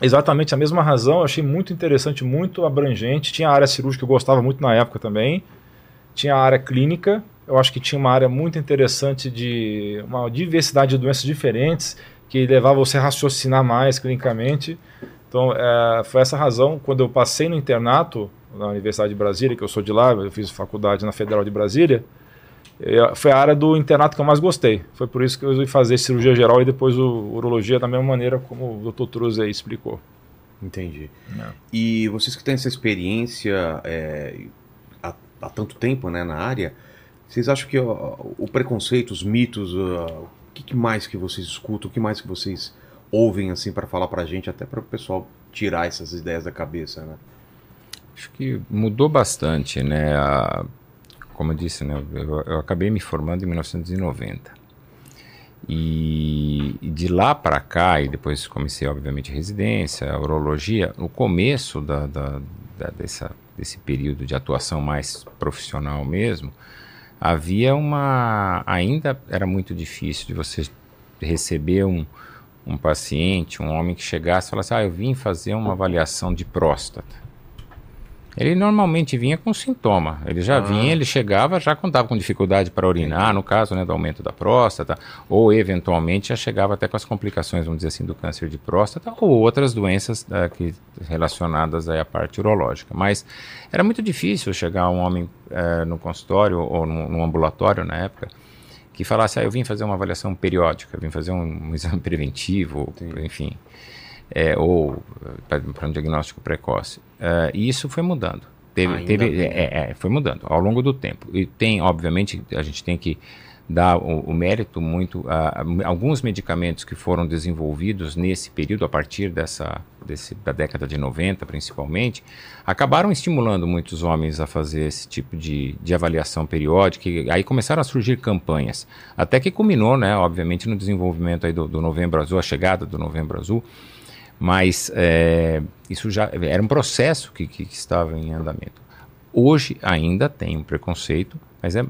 exatamente a mesma razão, eu achei muito interessante, muito abrangente. Tinha a área cirúrgica que eu gostava muito na época também. Tinha a área clínica, eu acho que tinha uma área muito interessante de uma diversidade de doenças diferentes que levava você a raciocinar mais clinicamente. Então, é, foi essa razão, quando eu passei no internato na Universidade de Brasília, que eu sou de lá, eu fiz faculdade na Federal de Brasília, é, foi a área do internato que eu mais gostei. Foi por isso que eu resolvi fazer cirurgia geral e depois o urologia da mesma maneira como o Dr. Truz aí explicou. Entendi. Não. E vocês que têm essa experiência é, há, há tanto tempo né, na área, vocês acham que ó, o preconceito, os mitos, ó, o que, que mais que vocês escutam, o que mais que vocês ouvem assim para falar pra gente, até para o pessoal tirar essas ideias da cabeça, né? Acho que mudou bastante, né? A- como eu disse, né? Eu, eu acabei me formando em 1990. E, de lá para cá, e depois comecei, obviamente, residência, urologia, no começo da, da- da- dessa, desse período de atuação mais profissional mesmo, havia uma. Ainda era muito difícil de você receber um, um paciente, um homem que chegasse e falasse: Ah, eu vim fazer uma avaliação de próstata. Ele normalmente vinha com sintoma. Ele já Ah. vinha, ele chegava já estava com dificuldade para urinar, no caso né, do aumento da próstata, ou eventualmente já chegava até com as complicações, vamos dizer assim, do câncer de próstata, ou outras doenças eh, que, relacionadas aí à parte urológica. Mas era muito difícil chegar um homem eh, no consultório ou no, no ambulatório na época que falasse, ah, eu vim fazer uma avaliação periódica, vim fazer um, um exame preventivo, enfim, é, ou para um diagnóstico precoce. É, e isso foi mudando. Teve, teve, é, é, foi mudando ao longo do tempo. E tem, obviamente, a gente tem que dar o, o mérito muito a, a alguns medicamentos que foram desenvolvidos nesse período, a partir dessa, desse, da década de 90 principalmente, acabaram estimulando muitos homens a fazer esse tipo de, de avaliação periódica, e aí começaram a surgir campanhas, até que culminou, né, obviamente, no desenvolvimento aí do, do Novembro Azul, a chegada do Novembro Azul, mas é, isso já era um processo que, que, que estava em andamento. Hoje ainda tem um preconceito, mas é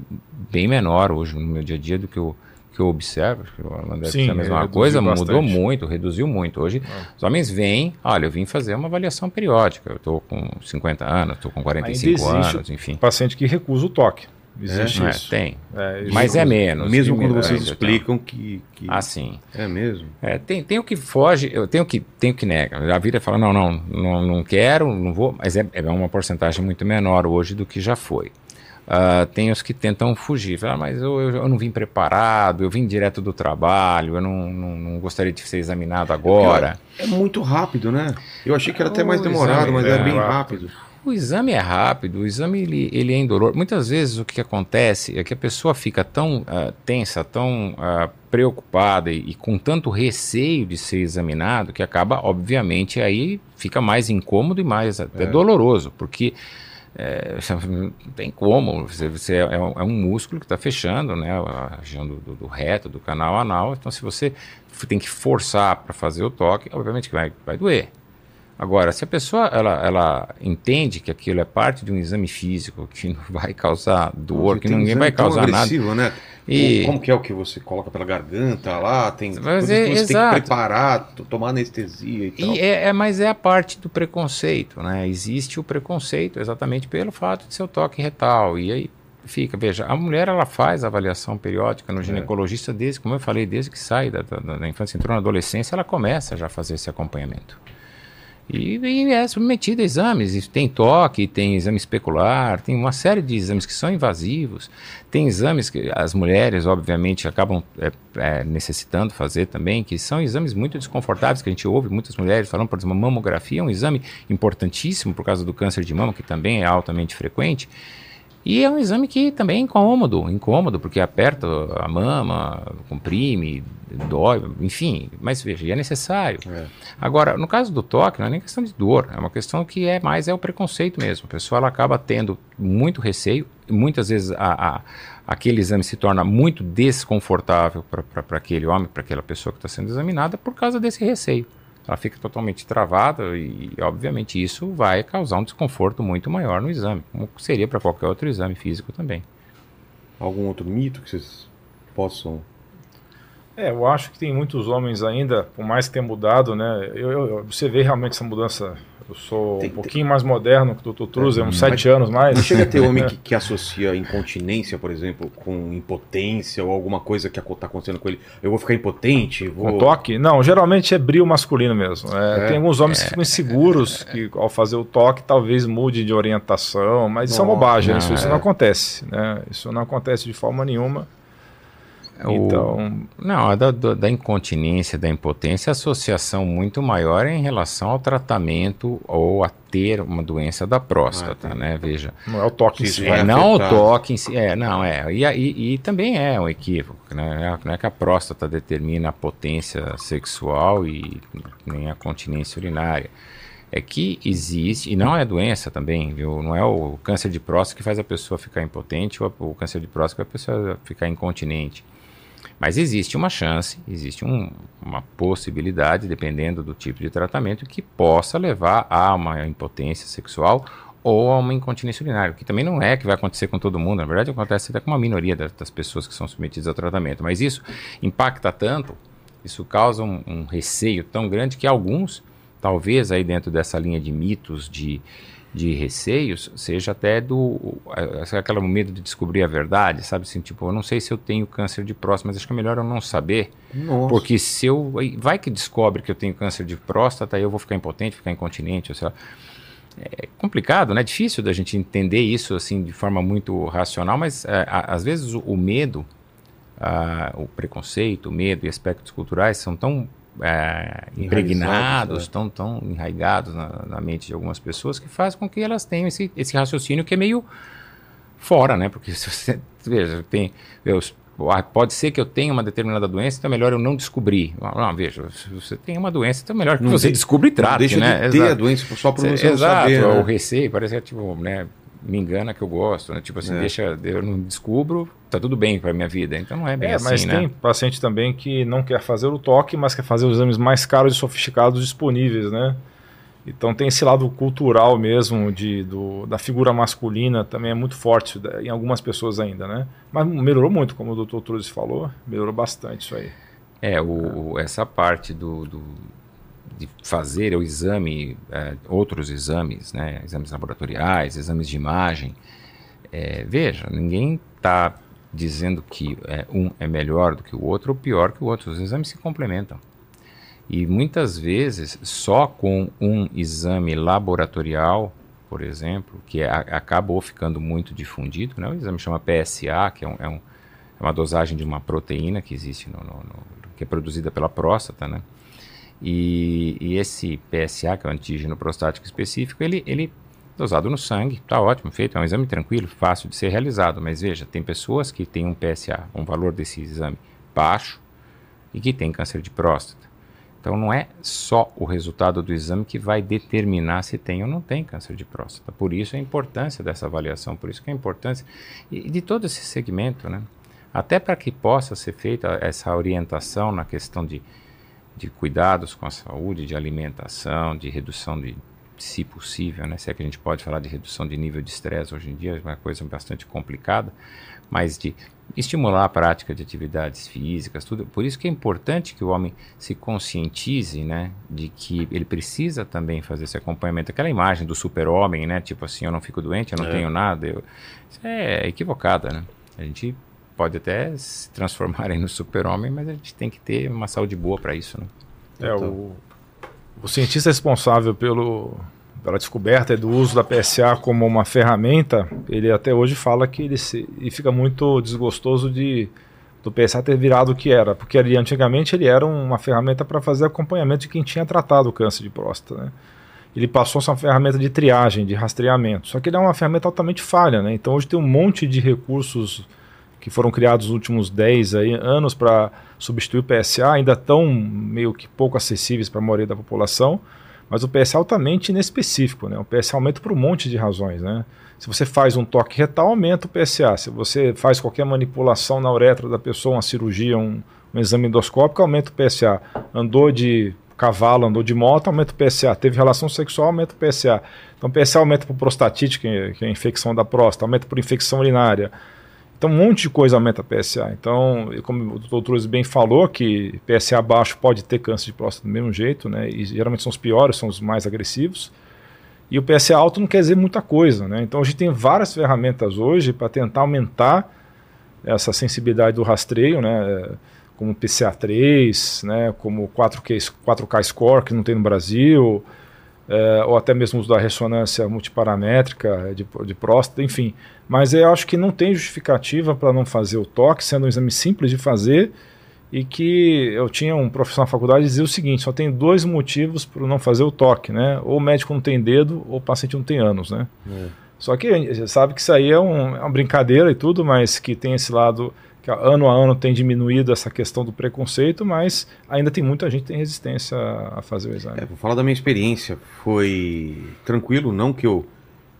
bem menor hoje no meu dia a dia do que eu, que eu observo. Acho que o Alan deve Sim, ser a mesma reduziu coisa, mudou bastante. muito, reduziu muito. Hoje os homens vêm, olha, eu vim fazer uma avaliação periódica, eu estou com 50 anos, estou com 45 existe anos, enfim. Paciente que recusa o toque. Existe É, isso. tem. É, isso- Mas é menos. Mesmo quando Ainda vocês tem. explicam que. que- Ah, sim. É mesmo. É, tem, tem o que foge, eu tenho que, tenho que nega. A vida fala, não, não, não, não quero, não vou, mas é, é uma porcentagem muito menor hoje do que já foi. Ah, tem os que tentam fugir, falam, ah, mas eu, eu, eu não vim preparado, eu vim direto do trabalho, eu não, não, não gostaria de ser examinado agora. É muito rápido, né? Eu achei que era até mais demorado, mas é, é bem rápido. O exame é rápido, o exame ele, ele é indolor. Muitas vezes o que acontece é que a pessoa fica tão ah, tensa, tão ah, preocupada e, e com tanto receio de ser examinado que acaba, obviamente, aí fica mais incômodo e mais até doloroso, porque é, não tem como, você, você é, um, é um músculo que está fechando, né, a região do, do- do reto, do canal anal, então se você tem que forçar para fazer o toque, obviamente que vai, vai doer. Agora, se a pessoa ela, ela entende que aquilo é parte de um exame físico, que não vai causar dor, que ninguém exame vai causar nada. Né? E- Como que é o que você coloca pela garganta lá? Tem Mas coisas é- que você exato. tem que preparar, tomar anestesia e tal. E é, é- mas é a parte do preconceito, né? Existe o preconceito exatamente pelo fato de ser o toque retal. E aí fica, veja, a mulher ela faz avaliação periódica É. no ginecologista desde, como eu falei, desde que sai da, da, da infância, entrou na adolescência, ela começa já a fazer esse acompanhamento. E, e é submetida a exames, tem toque, tem exame especular, tem uma série de exames que são invasivos, tem exames que as mulheres, obviamente, acabam é, é, necessitando fazer também, que são exames muito desconfortáveis, que a gente ouve muitas mulheres falando, por exemplo, mamografia é um exame importantíssimo por causa do câncer de mama, que também é altamente frequente, e é um exame que também é incômodo, incômodo, porque aperta a mama, comprime, dói, enfim, mas veja, e é necessário. É. Agora, no caso do toque, não é nem questão de dor, é uma questão que é mais é o preconceito mesmo. A pessoa ela acaba tendo muito receio, muitas vezes a, a- aquele exame se torna muito desconfortável para aquele homem, para aquela pessoa que está sendo examinada, por causa desse receio. Ela fica totalmente travada e, obviamente, isso vai causar um desconforto muito maior no exame, como seria para qualquer outro exame físico também. Algum outro mito que vocês possam. É, eu acho que tem muitos homens ainda, por mais que tenha mudado, né? Eu, eu- você vê realmente essa mudança. Eu sou Tem- um pouquinho mais moderno que o Dr. Truz, é, uns sete anos Não mais. chega a ter homem que, que associa incontinência, por exemplo, com impotência ou alguma coisa que está acontecendo com ele. Eu vou ficar impotente, vou. Com toque? Não, geralmente é brilho masculino mesmo. É, É. Tem alguns homens que ficam inseguros que ao fazer o toque talvez mude de orientação, mas isso é bobagem, não, isso, isso é. não acontece. Né? Isso não acontece de forma nenhuma. O- Então, Não, a da, da- incontinência, da impotência, a associação muito maior é em relação ao tratamento ou a ter uma doença da próstata, Ah, tá. né? Veja. não é o toque em Isso É, não o afetar. toque em si, é, não, é. E, e- e também é um equívoco, né? Não é que a próstata determina a potência sexual e nem a continência urinária. É que existe, e não é doença também, viu? Não é o câncer de próstata que faz a pessoa ficar impotente ou o câncer de próstata que faz a pessoa ficar incontinente. Mas existe uma chance, existe um- uma possibilidade, dependendo do tipo de tratamento, que possa levar a uma impotência sexual ou a uma incontinência urinária, que também não é que vai acontecer com todo mundo, na verdade acontece até com uma minoria das, das pessoas que são submetidas ao tratamento, mas isso impacta tanto, isso causa um, um receio tão grande que alguns, talvez aí dentro dessa linha de mitos, de, de receios, seja até do aquele medo de descobrir a verdade, sabe assim, tipo, eu não sei se eu tenho câncer de próstata, mas acho que é melhor eu não saber, Nossa. porque se eu vai que descobre que eu tenho câncer de próstata, aí eu vou ficar impotente, ficar incontinente, ou sei lá. É complicado, né? Difícil da gente entender isso assim de forma muito racional, mas é, às vezes o, o medo, a, o preconceito, o medo e aspectos culturais são tão é, impregnados, né? tão, tão enraigados na, na, mente de algumas pessoas que faz com que elas tenham esse, esse raciocínio que é meio fora, né? Porque se você veja, tem eu, pode ser que eu tenha uma determinada doença, então é melhor eu não descobrir. Não, veja, se você tem uma doença, então é melhor que Não você de- descubra e trate, deixa né? de ter Exato. a doença só por você não Exato, saber. o né? receio parece que é tipo, né? Me engana que eu gosto, né? Tipo assim, É. deixa, eu não descubro, tá tudo bem para minha vida. Então não é bem É, assim, mas né? tem paciente também que não quer fazer o toque, mas quer fazer os exames mais caros e sofisticados disponíveis, né? Então tem esse lado cultural mesmo de, do, da figura masculina também é muito forte em algumas pessoas ainda, né? Mas melhorou muito, como o Dr. Truzzi falou, melhorou bastante isso aí. É, o, o- essa parte do, do- de fazer o exame, é, outros exames, né, exames laboratoriais, exames de imagem, é, veja, ninguém está dizendo que é, um é melhor do que o outro ou pior que o outro. Os exames se complementam. E muitas vezes, só com um exame laboratorial, por exemplo, que é- acabou ficando muito difundido, né? o exame chama PSA, que é, um- é um- é uma dosagem de uma proteína que existe, no, no- no- que é produzida pela próstata, né? E, e esse PSA, que é o antígeno prostático específico, ele, ele dosado no sangue, tá ótimo, feito, é um exame tranquilo, fácil de ser realizado, mas veja, tem pessoas que têm um PSA, um valor desse exame baixo, e que têm câncer de próstata. Então não é só o resultado do exame que vai determinar se tem ou não tem câncer de próstata. Por isso a importância dessa avaliação, por isso que a importância e de todo esse segmento, né? Até para que possa ser feita essa orientação na questão de, de cuidados com a saúde, de alimentação, de redução de, se possível, né? Se é que a gente pode falar de redução de nível de estresse hoje em dia, é uma coisa bastante complicada, mas de estimular a prática de atividades físicas, tudo. Por isso que é importante que o homem se conscientize, né, de que ele precisa também fazer esse acompanhamento. Aquela imagem do super-homem, né, tipo assim, eu não fico doente, eu não É. tenho nada, eu... isso é equivocada, né? A gente pode até se transformar aí no super-homem, mas a gente tem que ter uma saúde boa para isso, né? É, o, o cientista responsável pelo, pela descoberta e do uso da PSA como uma ferramenta, ele até hoje fala que ele, se, ele fica muito desgostoso de do PSA ter virado o que era, porque ali antigamente ele era uma ferramenta para fazer acompanhamento de quem tinha tratado o câncer de próstata, né? Ele passou a ser uma ferramenta de triagem, de rastreamento. Só que ele é uma ferramenta altamente falha, né? Então hoje tem um monte de recursos que foram criados nos últimos 10 aí, anos para substituir o PSA, ainda estão meio que pouco acessíveis para a maioria da população, mas o PSA é altamente inespecífico, né? O PSA aumenta por um monte de razões, né? Se você faz um toque retal, aumenta o PSA. Se você faz qualquer manipulação na uretra da pessoa, uma cirurgia, um, um exame endoscópico, aumenta o PSA. Andou de cavalo, andou de moto, aumenta o PSA. Teve relação sexual, aumenta o PSA. Então o PSA aumenta por prostatite, é, que é a infecção da próstata, aumenta por infecção urinária. Então um monte de coisa aumenta a PSA. Então, como o. Truz bem falou, que PSA baixo pode ter câncer de próstata do mesmo jeito, né? E geralmente são os piores, são os mais agressivos. E o PSA alto não quer dizer muita coisa, né? Então a gente tem várias ferramentas hoje para tentar aumentar essa sensibilidade do rastreio, né? Como PCA3, né? Como 4K, 4K Score, que não tem no Brasil, é, ou até mesmo uso da ressonância multiparamétrica de, de próstata, enfim. Mas eu acho que não tem justificativa para não fazer o toque, sendo um exame simples de fazer e que eu tinha um professor na faculdade dizia o seguinte, só tem dois motivos para não fazer o toque, né? Ou o médico não tem dedo, ou o paciente não tem anos, né? É. Só que a gente sabe que isso aí é, um- é uma brincadeira e tudo, mas que tem esse lado que ano a ano tem diminuído essa questão do preconceito, mas ainda tem muita gente que tem resistência a fazer o exame. É, vou falar da minha experiência. Foi tranquilo, não que eu,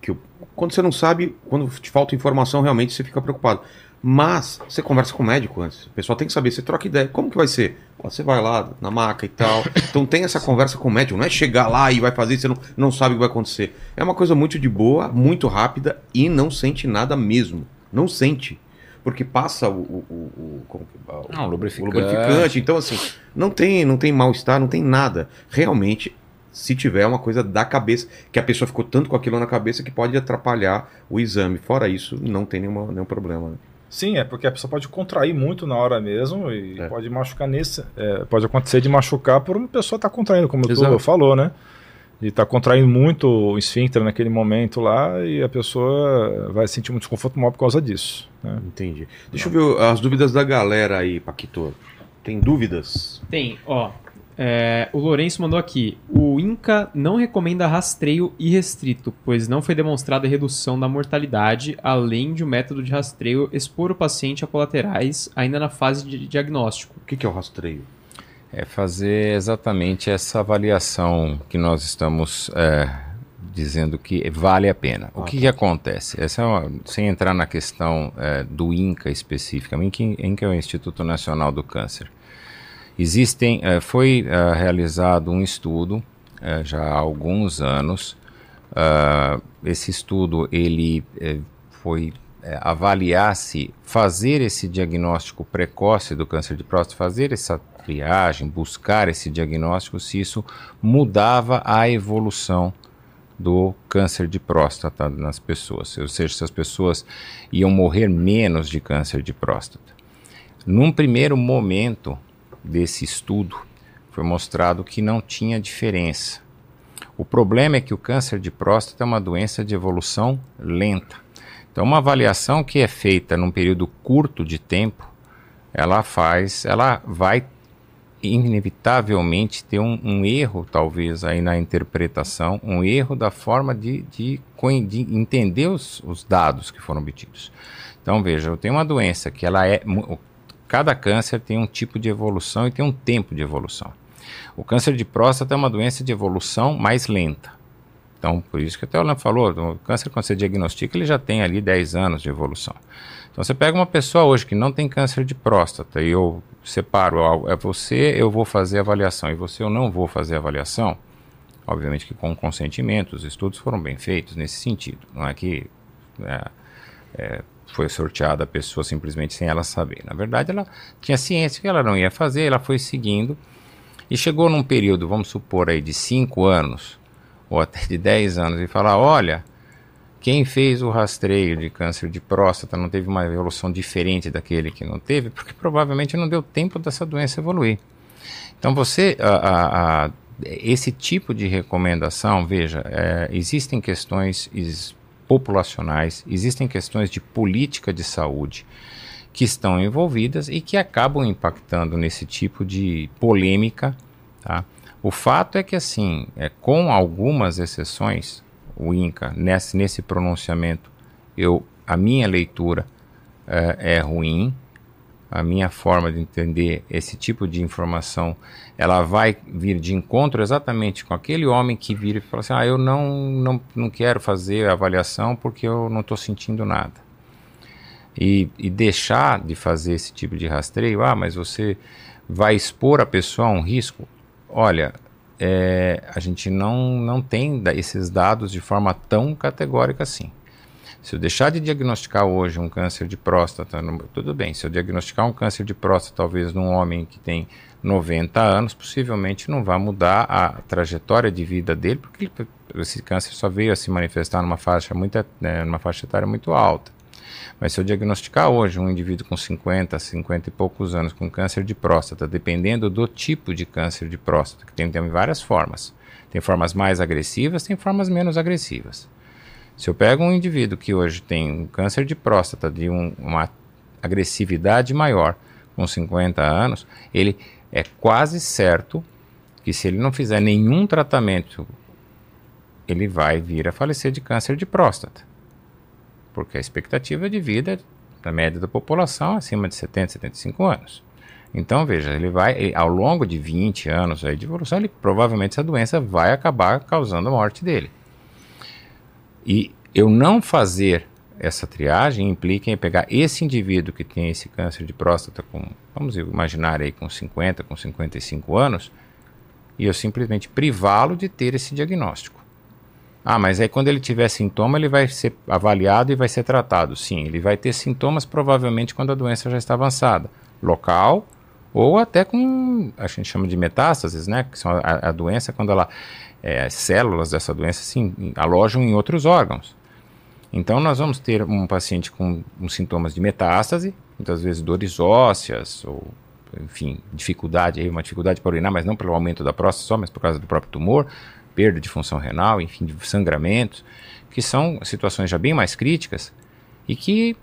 que eu Quando você não sabe, quando te falta informação, realmente você fica preocupado. Mas você conversa com o médico antes. O pessoal tem que saber, você troca ideia. Como que vai ser? Você vai lá na maca e tal. Então tem essa conversa com o médico. Não é chegar lá e vai fazer, você não, não sabe o que vai acontecer. É uma coisa muito de boa, muito rápida e não sente nada mesmo. Não sente. Porque passa o, o, o, o, como que- o- Não, o lubrificante. lubrificante. Então, assim, não tem, não tem mal-estar, não tem nada. Realmente, se tiver uma coisa da cabeça, que a pessoa ficou tanto com aquilo na cabeça que pode atrapalhar o exame. Fora isso, não tem nenhuma, nenhum problema. né? Sim, é porque a pessoa pode contrair muito na hora mesmo e É. pode machucar nesse. é, pode acontecer de machucar por uma pessoa estar contraindo, como Exato. tu falou, né? E está contraindo muito o esfíncter naquele momento lá e a pessoa vai sentir um desconforto maior por causa disso. né? Entendi. Deixa eu ver as dúvidas da galera aí, Paquito. Tem dúvidas? Tem, ó. é, o Lourenço mandou aqui. O INCA não recomenda rastreio irrestrito, pois não foi demonstrada redução da mortalidade, além de o método de rastreio expor o paciente a colaterais ainda na fase de diagnóstico. O que, que é o rastreio? É fazer exatamente essa avaliação que nós estamos é, dizendo que vale a pena. O Ah, que, que acontece? Essa é uma- sem entrar na questão é, do INCA especificamente, INCA, INCA é o Instituto Nacional do Câncer. Existem, é, foi é, realizado um estudo é, já há alguns anos. Ah, esse estudo ele é, foi é, fazer esse diagnóstico precoce do câncer de próstata, fazer essa triagem, buscar esse diagnóstico, se isso mudava a evolução do câncer de próstata nas pessoas, ou seja, se as pessoas iam morrer menos de câncer de próstata. Num primeiro momento desse estudo, foi mostrado que não tinha diferença. O problema é que o câncer de próstata é uma doença de evolução lenta. Então, uma avaliação que é feita num período curto de tempo, ela faz, ela vai inevitavelmente ter um, um erro, talvez, aí na interpretação, um erro da forma de, de, de entender os, os dados que foram obtidos. Então, veja, eu tenho uma doença que ela é. Cada câncer tem um tipo de evolução e tem um tempo de evolução. O câncer de próstata é uma doença de evolução mais lenta. Então, por isso que até o Lam falou, o câncer quando você diagnostica, ele já tem ali 10 anos de evolução. Então, você pega uma pessoa hoje que não tem câncer de próstata e eu separo, é você, eu vou fazer a avaliação e você, eu não vou fazer a avaliação. Obviamente que com consentimento, os estudos foram bem feitos nesse sentido. Não é que é, é, foi sorteada a pessoa simplesmente sem ela saber. Na verdade, ela tinha ciência que ela não ia fazer, ela foi seguindo e chegou num período, vamos supor aí, de 5 anos ou até de 10 anos e falar: olha, quem fez o rastreio de câncer de próstata não teve uma evolução diferente daquele que não teve, porque provavelmente não deu tempo dessa doença evoluir. Então você, a- a- a- esse tipo de recomendação, veja, é, existem questões is- populacionais, existem questões de política de saúde que estão envolvidas e que acabam impactando nesse tipo de polêmica. Tá? O fato é que, assim, é, com algumas exceções, o INCA, nesse, nesse pronunciamento, eu, a minha leitura é, é ruim, a minha forma de entender esse tipo de informação, ela vai vir de encontro exatamente com aquele homem que vira e fala assim, ah, eu não, não, não quero fazer a avaliação porque eu não estou sentindo nada. E, e deixar de fazer esse tipo de rastreio, ah, mas você vai expor a pessoa a um risco? Olha, é, a gente não, não tem esses dados de forma tão categórica assim. Se eu deixar de diagnosticar hoje um câncer de próstata, tudo bem. Se eu diagnosticar um câncer de próstata, talvez num homem que tem 90 anos, possivelmente não vai mudar a trajetória de vida dele, porque esse câncer só veio a se manifestar numa faixa, muito, né, numa faixa etária muito alta. Mas se eu diagnosticar hoje um indivíduo com 50, 50 e poucos anos com câncer de próstata, dependendo do tipo de câncer de próstata, que tem, tem várias formas. Tem formas mais agressivas, tem formas menos agressivas. Se eu pego um indivíduo que hoje tem um câncer de próstata de um- uma agressividade maior, com 50 anos, ele é quase certo que se ele não fizer nenhum tratamento, ele vai vir a falecer de câncer de próstata. Porque a expectativa de vida da média da população é acima de 70, 75 anos. Então, veja, ele vai, ele- ao longo de 20 anos aí de evolução, ele, provavelmente essa doença vai acabar causando a morte dele. E eu não fazer essa triagem implica em pegar esse indivíduo que tem esse câncer de próstata com, vamos imaginar aí, com 50, com 55 anos, e eu simplesmente privá-lo de ter esse diagnóstico. Ah, mas aí quando ele tiver sintoma, ele vai ser avaliado e vai ser tratado. Sim, ele vai ter sintomas provavelmente quando a doença já está avançada, local ou até com, a gente chama de metástases, né? Que são a, a doença quando ela, é, as células dessa doença se alojam em outros órgãos. Então nós vamos ter um paciente com um sintomas de metástase, muitas vezes dores ósseas ou enfim, dificuldade, uma dificuldade para urinar, mas não pelo aumento da próstata só, mas por causa do próprio tumor, perda de função renal, enfim, de sangramentos, que são situações já bem mais críticas e que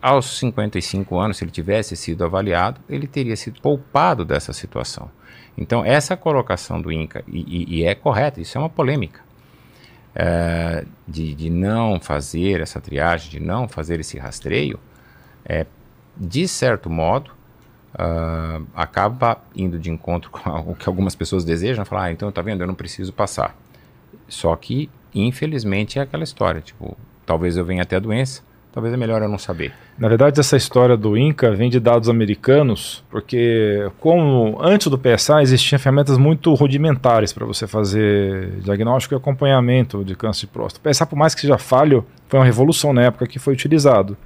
aos 55 anos, se ele tivesse sido avaliado, ele teria sido poupado dessa situação. Então, essa colocação do INCA, e, e, e é correta, isso é uma polêmica, é, de, de, não fazer essa triagem, de não fazer esse rastreio, é, de certo modo, uh, acaba indo de encontro com o que algumas pessoas desejam, falar, ah, então tá vendo, eu não preciso passar. Só que, infelizmente, é aquela história, tipo, talvez eu venha até a doença, talvez é melhor eu não saber. Na verdade, essa história do INCA vem de dados americanos, porque como antes do PSA existiam ferramentas muito rudimentares para você fazer diagnóstico e acompanhamento de câncer de próstata. O PSA, por mais que seja falho, foi uma revolução na época que foi utilizado.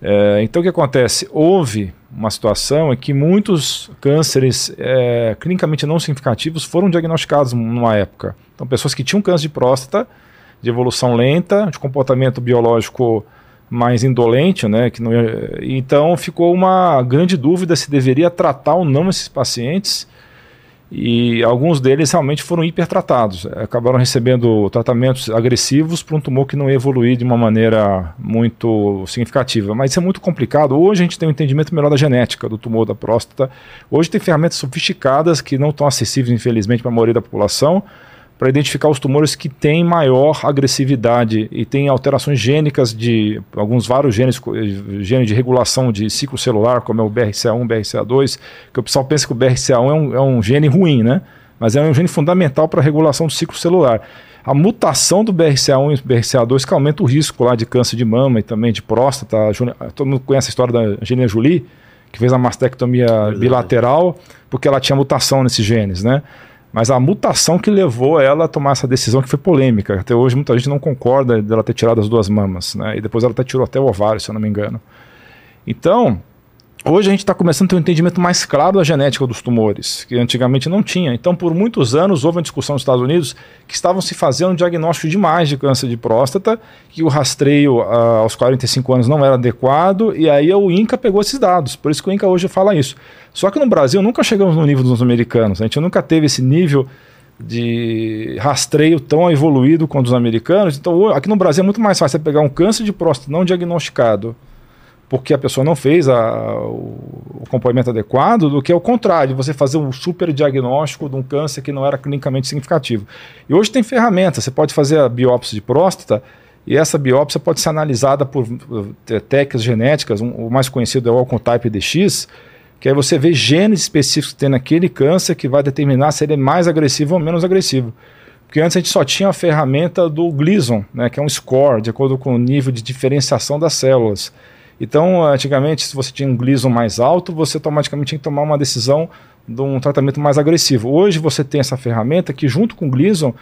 É, então o que acontece? Houve uma situação em que muitos cânceres é, clinicamente não significativos foram diagnosticados numa época. Então pessoas que tinham câncer de próstata, de evolução lenta, de comportamento biológico mais indolente, né? Que não, então ficou uma grande dúvida se deveria tratar ou não esses pacientes e alguns deles realmente foram hipertratados, acabaram recebendo tratamentos agressivos para um tumor que não evoluir de uma maneira muito significativa. Mas isso é muito complicado. Hoje a gente tem um entendimento melhor da genética do tumor da próstata. Hoje tem ferramentas sofisticadas que não estão acessíveis, infelizmente, para a maioria da população para identificar os tumores que têm maior agressividade e têm alterações gênicas de alguns vários genes, genes de regulação de ciclo celular, como é o BRCA1, BRCA2, que o pessoal pensa que o BRCA1 é um, é um gene ruim, né? Mas é um gene fundamental para a regulação do ciclo celular. A mutação do BRCA1 e BRCA2 que aumenta o risco lá de câncer de mama e também de próstata. Todo mundo conhece a história da Angelina Jolie, que fez a mastectomia Verdade. bilateral porque ela tinha mutação nesses genes, né? Mas a mutação que levou ela a tomar essa decisão que foi polêmica. Até hoje muita gente não concorda dela ter tirado as duas mamas, né? E depois ela até tirou até o ovário, se eu não me engano. Então, Hoje a gente está começando a ter um entendimento mais claro da genética dos tumores, que antigamente não tinha. Então, por muitos anos, houve uma discussão nos Estados Unidos que estavam se fazendo um diagnóstico demais de câncer de próstata, que o rastreio uh, aos 45 anos não era adequado, e aí o INCA pegou esses dados. Por isso que o INCA hoje fala isso. Só que no Brasil nunca chegamos no nível dos americanos, a gente nunca teve esse nível de rastreio tão evoluído quanto os americanos. Então, aqui no Brasil é muito mais fácil pegar um câncer de próstata não diagnosticado porque a pessoa não fez a, o, acompanhamento adequado, do que o contrário, você fazer um super diagnóstico de um câncer que não era clinicamente significativo. E hoje tem ferramentas, você pode fazer a biópsia de próstata e essa biópsia pode ser analisada por uh, técnicas genéticas, um, o mais conhecido é o Oncotype DX, que aí você vê genes específicos que tem naquele câncer que vai determinar se ele é mais agressivo ou menos agressivo. Porque antes a gente só tinha a ferramenta do Gleason, né, que é um score, de acordo com o nível de diferenciação das células. Então, antigamente, se você tinha um Gleason mais alto, você automaticamente tinha que tomar uma decisão de um tratamento mais agressivo. Hoje você tem essa ferramenta que, junto com o Gleason,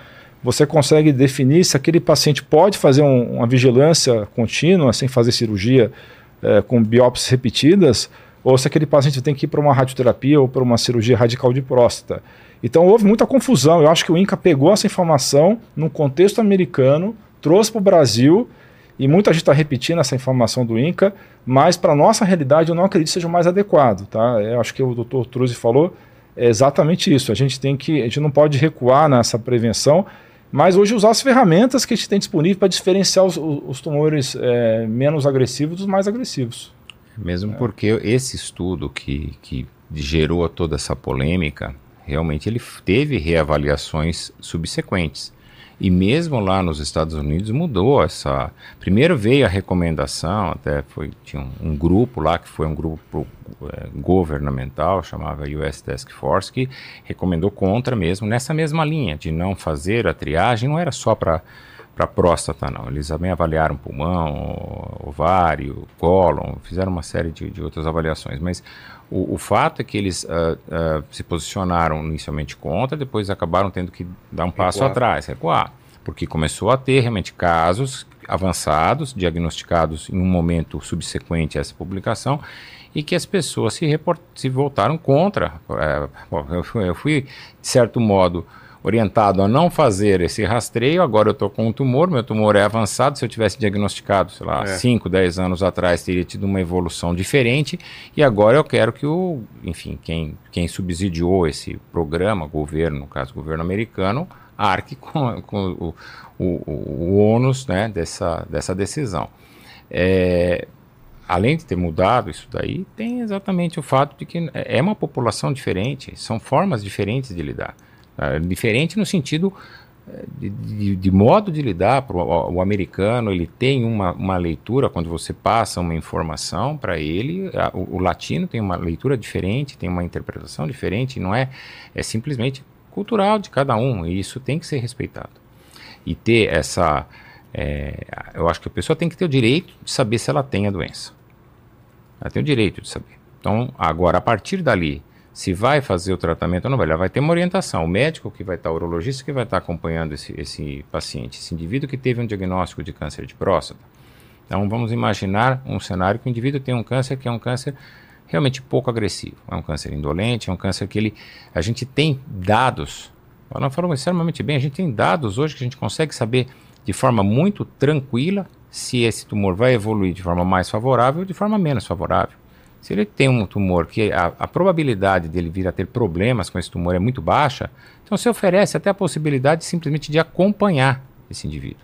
você consegue definir se aquele paciente pode fazer um, uma vigilância contínua, sem fazer cirurgia, é, com biópsias repetidas, ou se aquele paciente tem que ir para uma radioterapia ou para uma cirurgia radical de próstata. Então houve muita confusão. Eu acho que o INCA pegou essa informação num contexto americano, trouxe para o Brasil e muita gente está repetindo essa informação do INCA, mas para a nossa realidade eu não acredito que seja o mais adequado. Tá? Eu acho que o Dr. Truzzi falou é exatamente isso. A gente tem que, a gente não pode recuar nessa prevenção, mas hoje usar as ferramentas que a gente tem disponível para diferenciar os, os tumores é, menos agressivos dos mais agressivos. Mesmo é. porque esse estudo que, que gerou toda essa polêmica, realmente ele teve reavaliações subsequentes. E mesmo lá nos Estados Unidos mudou essa. Primeiro veio a recomendação, até foi tinha um, um grupo lá que foi um grupo é, governamental, chamava US Task Force, que recomendou contra mesmo nessa mesma linha de não fazer a triagem. Não era só para para próstata, não. Eles também avaliaram pulmão, ovário, cólon, fizeram uma série de, de outras avaliações. Mas o, o, fato é que eles uh, uh, se posicionaram inicialmente contra, depois acabaram tendo que dar um passo recuar. atrás, recuar. Porque começou a ter realmente casos avançados, diagnosticados em um momento subsequente a essa publicação, e que as pessoas se, report, se voltaram contra. É, eu, fui, de certo modo, orientado a não fazer esse rastreio. Agora eu estou com um tumor, meu tumor é avançado. Se eu tivesse diagnosticado, sei lá, 5, é. 10 anos atrás, teria tido uma evolução diferente. E agora eu quero que o, enfim, quem, quem subsidiou esse programa, governo, no caso, governo americano, arque com, com o, o, o, ônus né, dessa, dessa decisão. É, além de ter mudado isso daí, tem exatamente o fato de que é uma população diferente, são formas diferentes de lidar. É, diferente no sentido é, de, de, de, modo de lidar para o, o, americano, ele tem uma, uma leitura, quando você passa uma informação para ele, a, o, o, latino tem uma leitura diferente, tem uma interpretação diferente, não é, é simplesmente cultural de cada um, e isso tem que ser respeitado. E ter essa. É, eu acho que a pessoa tem que ter o direito de saber se ela tem a doença. Ela tem o direito de saber. Então, agora, a partir dali, se vai fazer o tratamento ou não vai, ela vai ter uma orientação. O médico que vai estar, o urologista que vai estar acompanhando esse, esse paciente, esse indivíduo que teve um diagnóstico de câncer de próstata. Então, vamos imaginar um cenário que o indivíduo tem um câncer que é um câncer realmente pouco agressivo. É um câncer indolente, é um câncer que ele, a gente tem dados, não falamos extremamente bem, a gente tem dados hoje que a gente consegue saber de forma muito tranquila se esse tumor vai evoluir de forma mais favorável ou de forma menos favorável. Se ele tem um tumor que a, a, probabilidade dele vir a ter problemas com esse tumor é muito baixa, então se oferece até a possibilidade simplesmente de acompanhar esse indivíduo.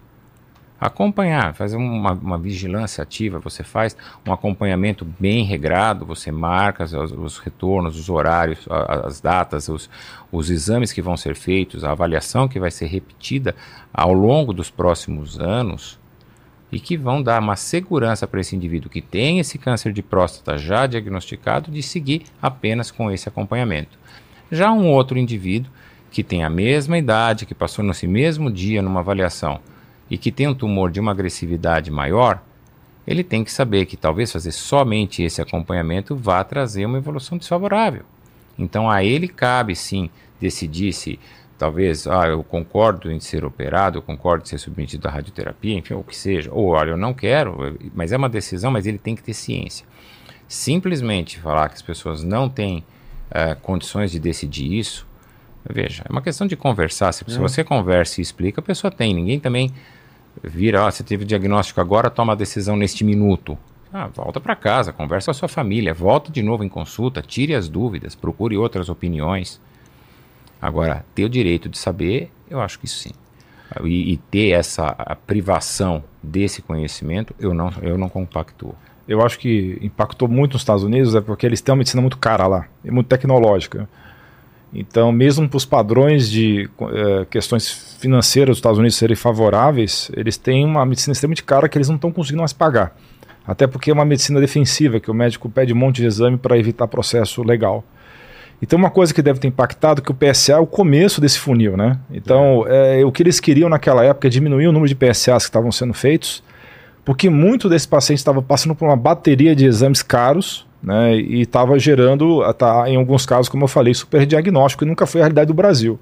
Acompanhar, fazer uma, uma vigilância ativa, você faz um acompanhamento bem regrado, você marca os, os retornos, os horários, as datas, os, os exames que vão ser feitos, a avaliação que vai ser repetida ao longo dos próximos anos e que vão dar uma segurança para esse indivíduo que tem esse câncer de próstata já diagnosticado de seguir apenas com esse acompanhamento. Já um outro indivíduo que tem a mesma idade, que passou nesse mesmo dia numa avaliação e que tem um tumor de uma agressividade maior, ele tem que saber que talvez fazer somente esse acompanhamento vá trazer uma evolução desfavorável. Então a ele cabe sim decidir se talvez, ah, eu concordo em ser operado, eu concordo em ser submetido à radioterapia, enfim, o que seja, ou olha, eu não quero, mas é uma decisão, mas ele tem que ter ciência. Simplesmente falar que as pessoas não têm uh, condições de decidir isso, veja, é uma questão de conversar. Se, é. você conversa e explica, a pessoa tem. Ninguém também vira, ah, você teve diagnóstico agora, toma a decisão neste minuto. Ah, volta para casa, conversa com a sua família, volta de novo em consulta, tire as dúvidas, procure outras opiniões. Agora, ter o direito de saber, eu acho que sim. E, e ter essa privação desse conhecimento, eu não, eu não compactuo. Eu acho que impactou muito nos Estados Unidos, é porque eles têm uma medicina muito cara lá, e muito tecnológica. Então, mesmo para os padrões de é, questões financeiras dos Estados Unidos serem favoráveis, eles têm uma medicina extremamente cara que eles não estão conseguindo mais pagar. Até porque é uma medicina defensiva, que o médico pede um monte de exame para evitar processo legal. Então, uma coisa que deve ter impactado é que o PSA é o começo desse funil, né? Então, é, o que eles queriam naquela época é diminuir o número de PSAs que estavam sendo feitos, porque muito desses pacientes estavam passando por uma bateria de exames caros, né? E estava gerando, tá, em alguns casos, como eu falei, superdiagnóstico, e nunca foi a realidade do Brasil.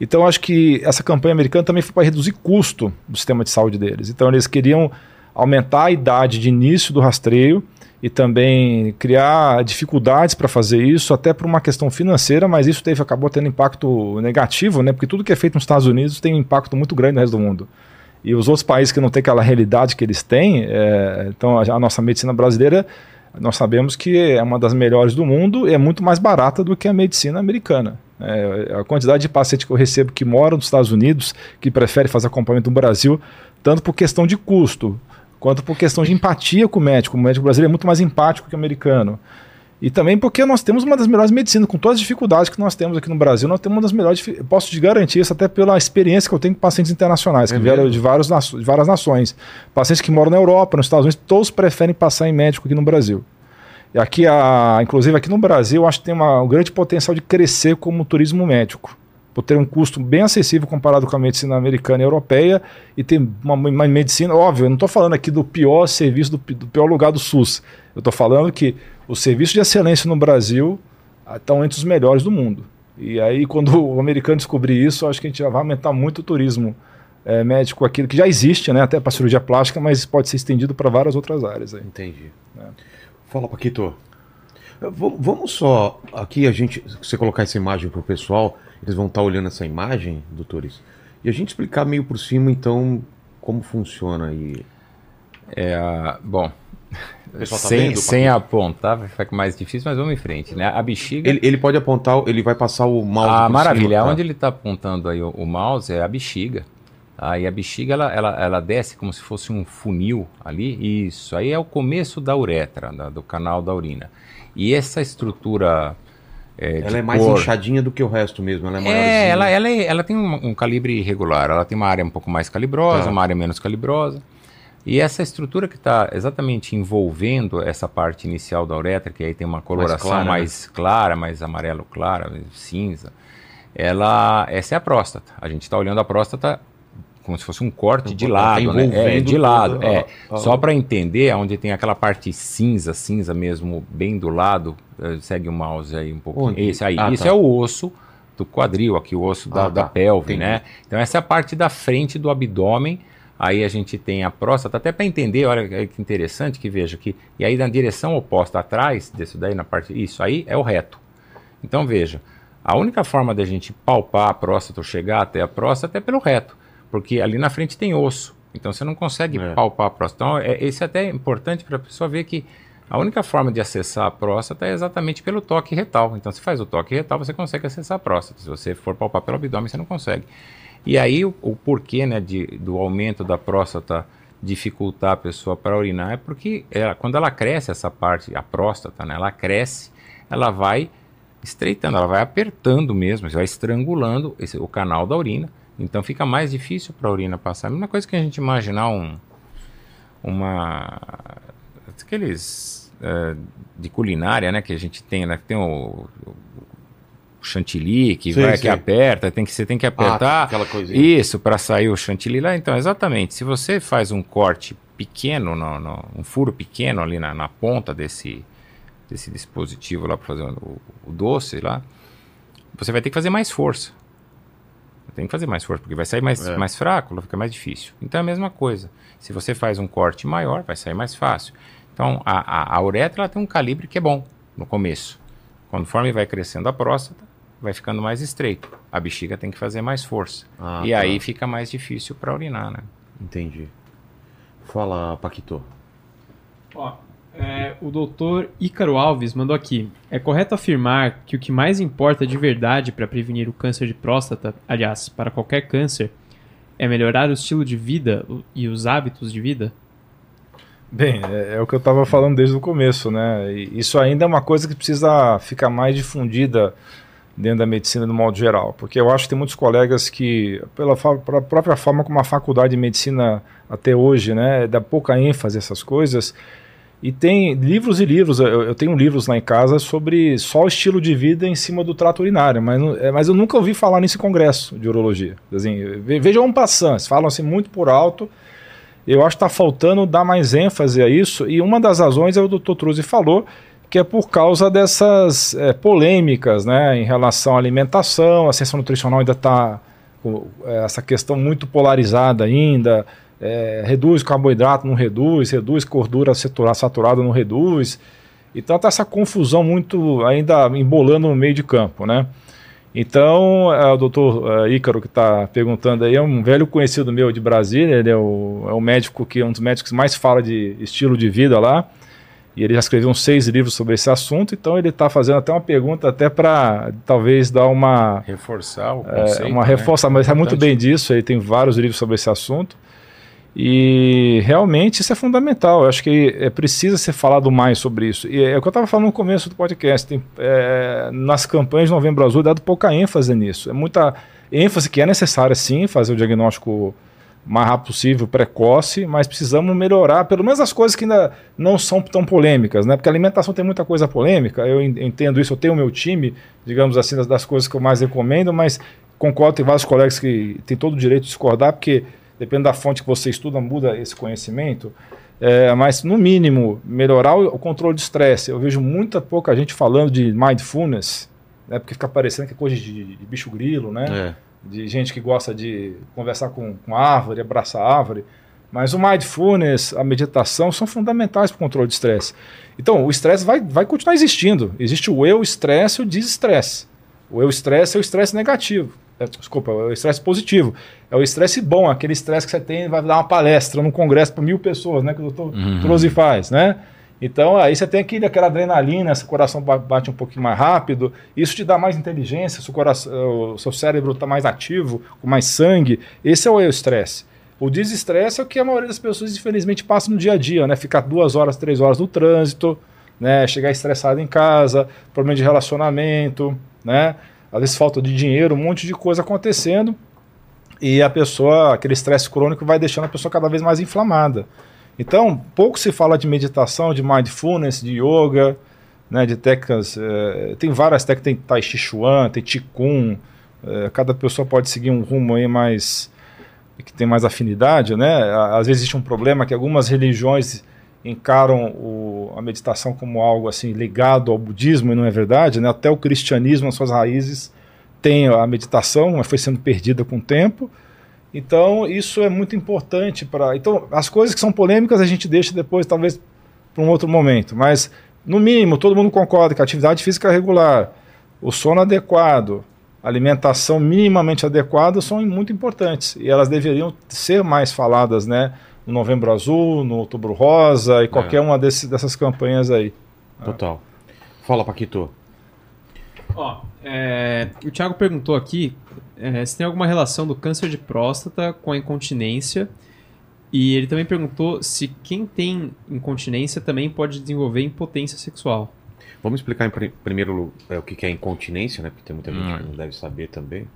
Então, acho que essa campanha americana também foi para reduzir custo do sistema de saúde deles. Então, eles queriam aumentar a idade de início do rastreio e também criar dificuldades para fazer isso, até por uma questão financeira, mas isso teve, acabou tendo impacto negativo, né? Porque tudo que é feito nos Estados Unidos tem um impacto muito grande no resto do mundo. E os outros países que não têm aquela realidade que eles têm, é, então a, a nossa medicina brasileira, nós sabemos que é uma das melhores do mundo e é muito mais barata do que a medicina americana. É, a quantidade de pacientes que eu recebo que moram nos Estados Unidos, que preferem fazer acompanhamento no Brasil, tanto por questão de custo, quanto por questão de empatia com o médico. O médico brasileiro é muito mais empático que o americano. E também porque nós temos uma das melhores medicinas, com todas as dificuldades que nós temos aqui no Brasil, nós temos uma das melhores, posso te garantir isso até pela experiência que eu tenho com pacientes internacionais, que é vieram de, vários, de várias nações. Pacientes que moram na Europa, nos Estados Unidos, todos preferem passar em médico aqui no Brasil. E aqui, a, inclusive aqui no Brasil, eu acho que tem uma, um grande potencial de crescer como turismo médico. Por ter um custo bem acessível comparado com a medicina americana e europeia e ter uma, uma medicina, óbvio, eu não estou falando aqui do pior serviço, do, do pior lugar do SUS. Eu estou falando que os serviços de excelência no Brasil estão entre os melhores do mundo. E aí, quando o americano descobrir isso, acho que a gente já vai aumentar muito o turismo é, médico, aquilo que já existe, né, até para cirurgia plástica, mas pode ser estendido para várias outras áreas. Aí. Entendi. É. Fala, Paquito. V vamos só aqui a gente, você colocar essa imagem para o pessoal, eles vão estar tá olhando essa imagem, doutores, e a gente explicar meio por cima, então, como funciona aí. É, bom, Tá sem, vendo, sem apontar vai ficar mais difícil, mas vamos em frente, né? A bexiga. Ele, ele pode apontar, ele vai passar o mouse. Ah, maravilha. Cima, tá? Onde ele está apontando aí o, o, mouse é a bexiga. Aí a bexiga ela, ela, ela desce como se fosse um funil ali. Isso. Aí é o começo da uretra, da, do canal da urina. E essa estrutura. É, ela é mais cor... inchadinha do que o resto mesmo. Ela é, é ela, ela, é, ela tem um, um, calibre irregular. Ela tem uma área um pouco mais calibrosa, tá. uma área menos calibrosa. E essa estrutura que está exatamente envolvendo essa parte inicial da uretra, que aí tem uma coloração mais clara, mais, né? clara, mais amarelo clara, cinza, ela, essa é a próstata. A gente está olhando a próstata como se fosse um corte de lado, tá né? É, de lado, tudo, é. Ó, ó. Só para entender, onde tem aquela parte cinza, cinza mesmo, bem do lado, eh, segue o mouse aí um. Onde? Esse aí, ah, isso tá. é o osso do quadril, aqui o osso ah, da, tá. da pelve, Entendi. né? Então essa é a parte da frente do abdômen Aí a gente tem a próstata, até para entender, olha que interessante que veja que. E aí na direção oposta atrás, desse daí na parte. Isso aí é o reto. Então veja, a única forma da gente palpar a próstata ou chegar até a próstata é pelo reto. Porque ali na frente tem osso. Então você não consegue é. palpar a próstata. Então, é, até é importante para a pessoa ver que a única forma de acessar a próstata é exatamente pelo toque retal. Então, se faz o toque retal, você consegue acessar a próstata. Se você for palpar pelo abdômen, você não consegue. E aí o, o porquê né, de, do aumento da próstata dificultar a pessoa para urinar é porque ela, quando ela cresce essa parte, a próstata, né, ela cresce, ela vai estreitando, ela vai apertando mesmo, vai estrangulando esse, o canal da urina. Então fica mais difícil para a urina passar. A mesma coisa que a gente imaginar um, uma aqueles uh, de culinária, né, que a gente tem, né, que tem o, o chantilly que sim, vai sim. que aperta, tem que você tem que apertar ah, aquela coisinha. isso para sair o chantilly lá. Então, exatamente. Se você faz um corte pequeno, no, no um furo pequeno ali na, na, ponta desse desse dispositivo lá para fazer o, o, doce lá, você vai ter que fazer mais força. Tem que fazer mais força porque vai sair mais, é. mais fraco, fica mais difícil. Então é a mesma coisa. Se você faz um corte maior, vai sair mais fácil. Então a, a, a uretra ela tem um calibre que é bom no começo. Conforme vai crescendo a próstata, vai ficando mais estreito. A bexiga tem que fazer mais força. Ah, e tá. aí fica mais difícil para urinar, né? Entendi. Fala, Paquito. Ó, é, o doutor Ícaro Alves mandou aqui. É correto afirmar que o que mais importa de verdade para prevenir o câncer de próstata, aliás, para qualquer câncer, é melhorar o estilo de vida e os hábitos de vida? Bem, é, é o que eu estava falando desde o começo, né? E isso ainda é uma coisa que precisa ficar mais difundida dentro da medicina no modo geral, porque eu acho que tem muitos colegas que, pela, pela própria forma como a faculdade de medicina até hoje, né, dá pouca ênfase a essas coisas, e tem livros e livros, eu, eu, tenho livros lá em casa sobre só o estilo de vida em cima do trato urinário, mas, é, mas eu nunca ouvi falar nesse congresso de urologia. Assim, vejam um passant, falam assim muito por alto, eu acho que está faltando dar mais ênfase a isso, e uma das razões é o Dr. Truzzi falou, que é por causa dessas é, polêmicas né, em relação à alimentação, a ciência nutricional ainda está é, essa questão muito polarizada ainda, é, reduz carboidrato, não reduz, reduz gordura saturada, não reduz, então está essa confusão muito ainda embolando no meio de campo, né? Então, é, o doutor é, Ícaro que está perguntando aí é um velho conhecido meu de Brasília, ele é o, é o médico que é um dos médicos que mais fala de estilo de vida lá, e ele já escreveu uns seis livros sobre esse assunto, então ele está fazendo até uma pergunta até para talvez dar uma reforçar o é, conceito, é, uma né? reforça, mas é muito bem disso. Ele tem vários livros sobre esse assunto e realmente isso é fundamental. Eu acho que é precisa ser falado mais sobre isso. E é o que eu estava falando no começo do podcast. Tem, é, nas campanhas de Novembro Azul, é dado pouca ênfase nisso. É muita ênfase que é necessária sim fazer o diagnóstico mais rápido possível, precoce, mas precisamos melhorar pelo menos as coisas que ainda não são tão polêmicas, né? Porque a alimentação tem muita coisa polêmica, eu entendo isso, eu tenho o meu time, digamos assim, das, das coisas que eu mais recomendo, mas concordo, tem vários colegas que têm todo o direito de discordar, porque depende da fonte que você estuda, muda esse conhecimento. É, mas, no mínimo, melhorar o, o controle de estresse. Eu vejo muita pouca gente falando de mindfulness, né, porque fica parecendo que é coisa de, de bicho grilo, né? É. De gente que gosta de conversar com, com árvore, abraçar árvore. Mas o mindfulness, a meditação são fundamentais para o controle de estresse. Então, o estresse vai, vai continuar existindo. Existe o eu estresse e o desestresse. O eu estresse é o estresse negativo. É, desculpa, é o estresse positivo. É o estresse bom, aquele estresse que você tem, vai dar uma palestra num congresso para mil pessoas, né? Que o doutor Uhum. Trouxe faz, né? Então, aí você tem aquele, aquela adrenalina, seu coração ba- bate um pouquinho mais rápido, isso te dá mais inteligência, seu, coração, o seu cérebro está mais ativo, com mais sangue. Esse é o estresse. O desestresse é o que a maioria das pessoas, infelizmente, passa no dia a dia, né? Ficar duas horas, três horas no trânsito, né? Chegar estressado em casa, problema de relacionamento, né? Às vezes falta de dinheiro, um monte de coisa acontecendo. E a pessoa, aquele estresse crônico vai deixando a pessoa cada vez mais inflamada. Então, pouco se fala de meditação, de mindfulness, de yoga, né, de técnicas. eh, tem várias técnicas, tem Tai Chi Chuan, tem Qigong. eh, cada pessoa pode seguir um rumo aí mais. que tem mais afinidade, né? Às vezes existe um problema que algumas religiões encaram o- a meditação como algo assim ligado ao budismo e não é verdade, né? Até o cristianismo, as suas raízes, tem a meditação, mas foi sendo perdida com o tempo. Então, isso é muito importante para. Então, as coisas que são polêmicas a gente deixa depois, talvez, para um outro momento. Mas, no mínimo, todo mundo concorda que a atividade física regular, o sono adequado, a alimentação minimamente adequada são muito importantes. E elas deveriam ser mais faladas, né? No Novembro Azul, no Outubro Rosa e qualquer uma desse, dessas campanhas aí. Total. Fala, Paquito. Ó, é, o Thiago perguntou aqui é, se tem alguma relação do câncer de próstata com a incontinência. E ele também perguntou se quem tem incontinência também pode desenvolver impotência sexual. Vamos explicar em pri- primeiro é, o que que é incontinência, né? Porque tem muita gente Hum. que não deve saber também.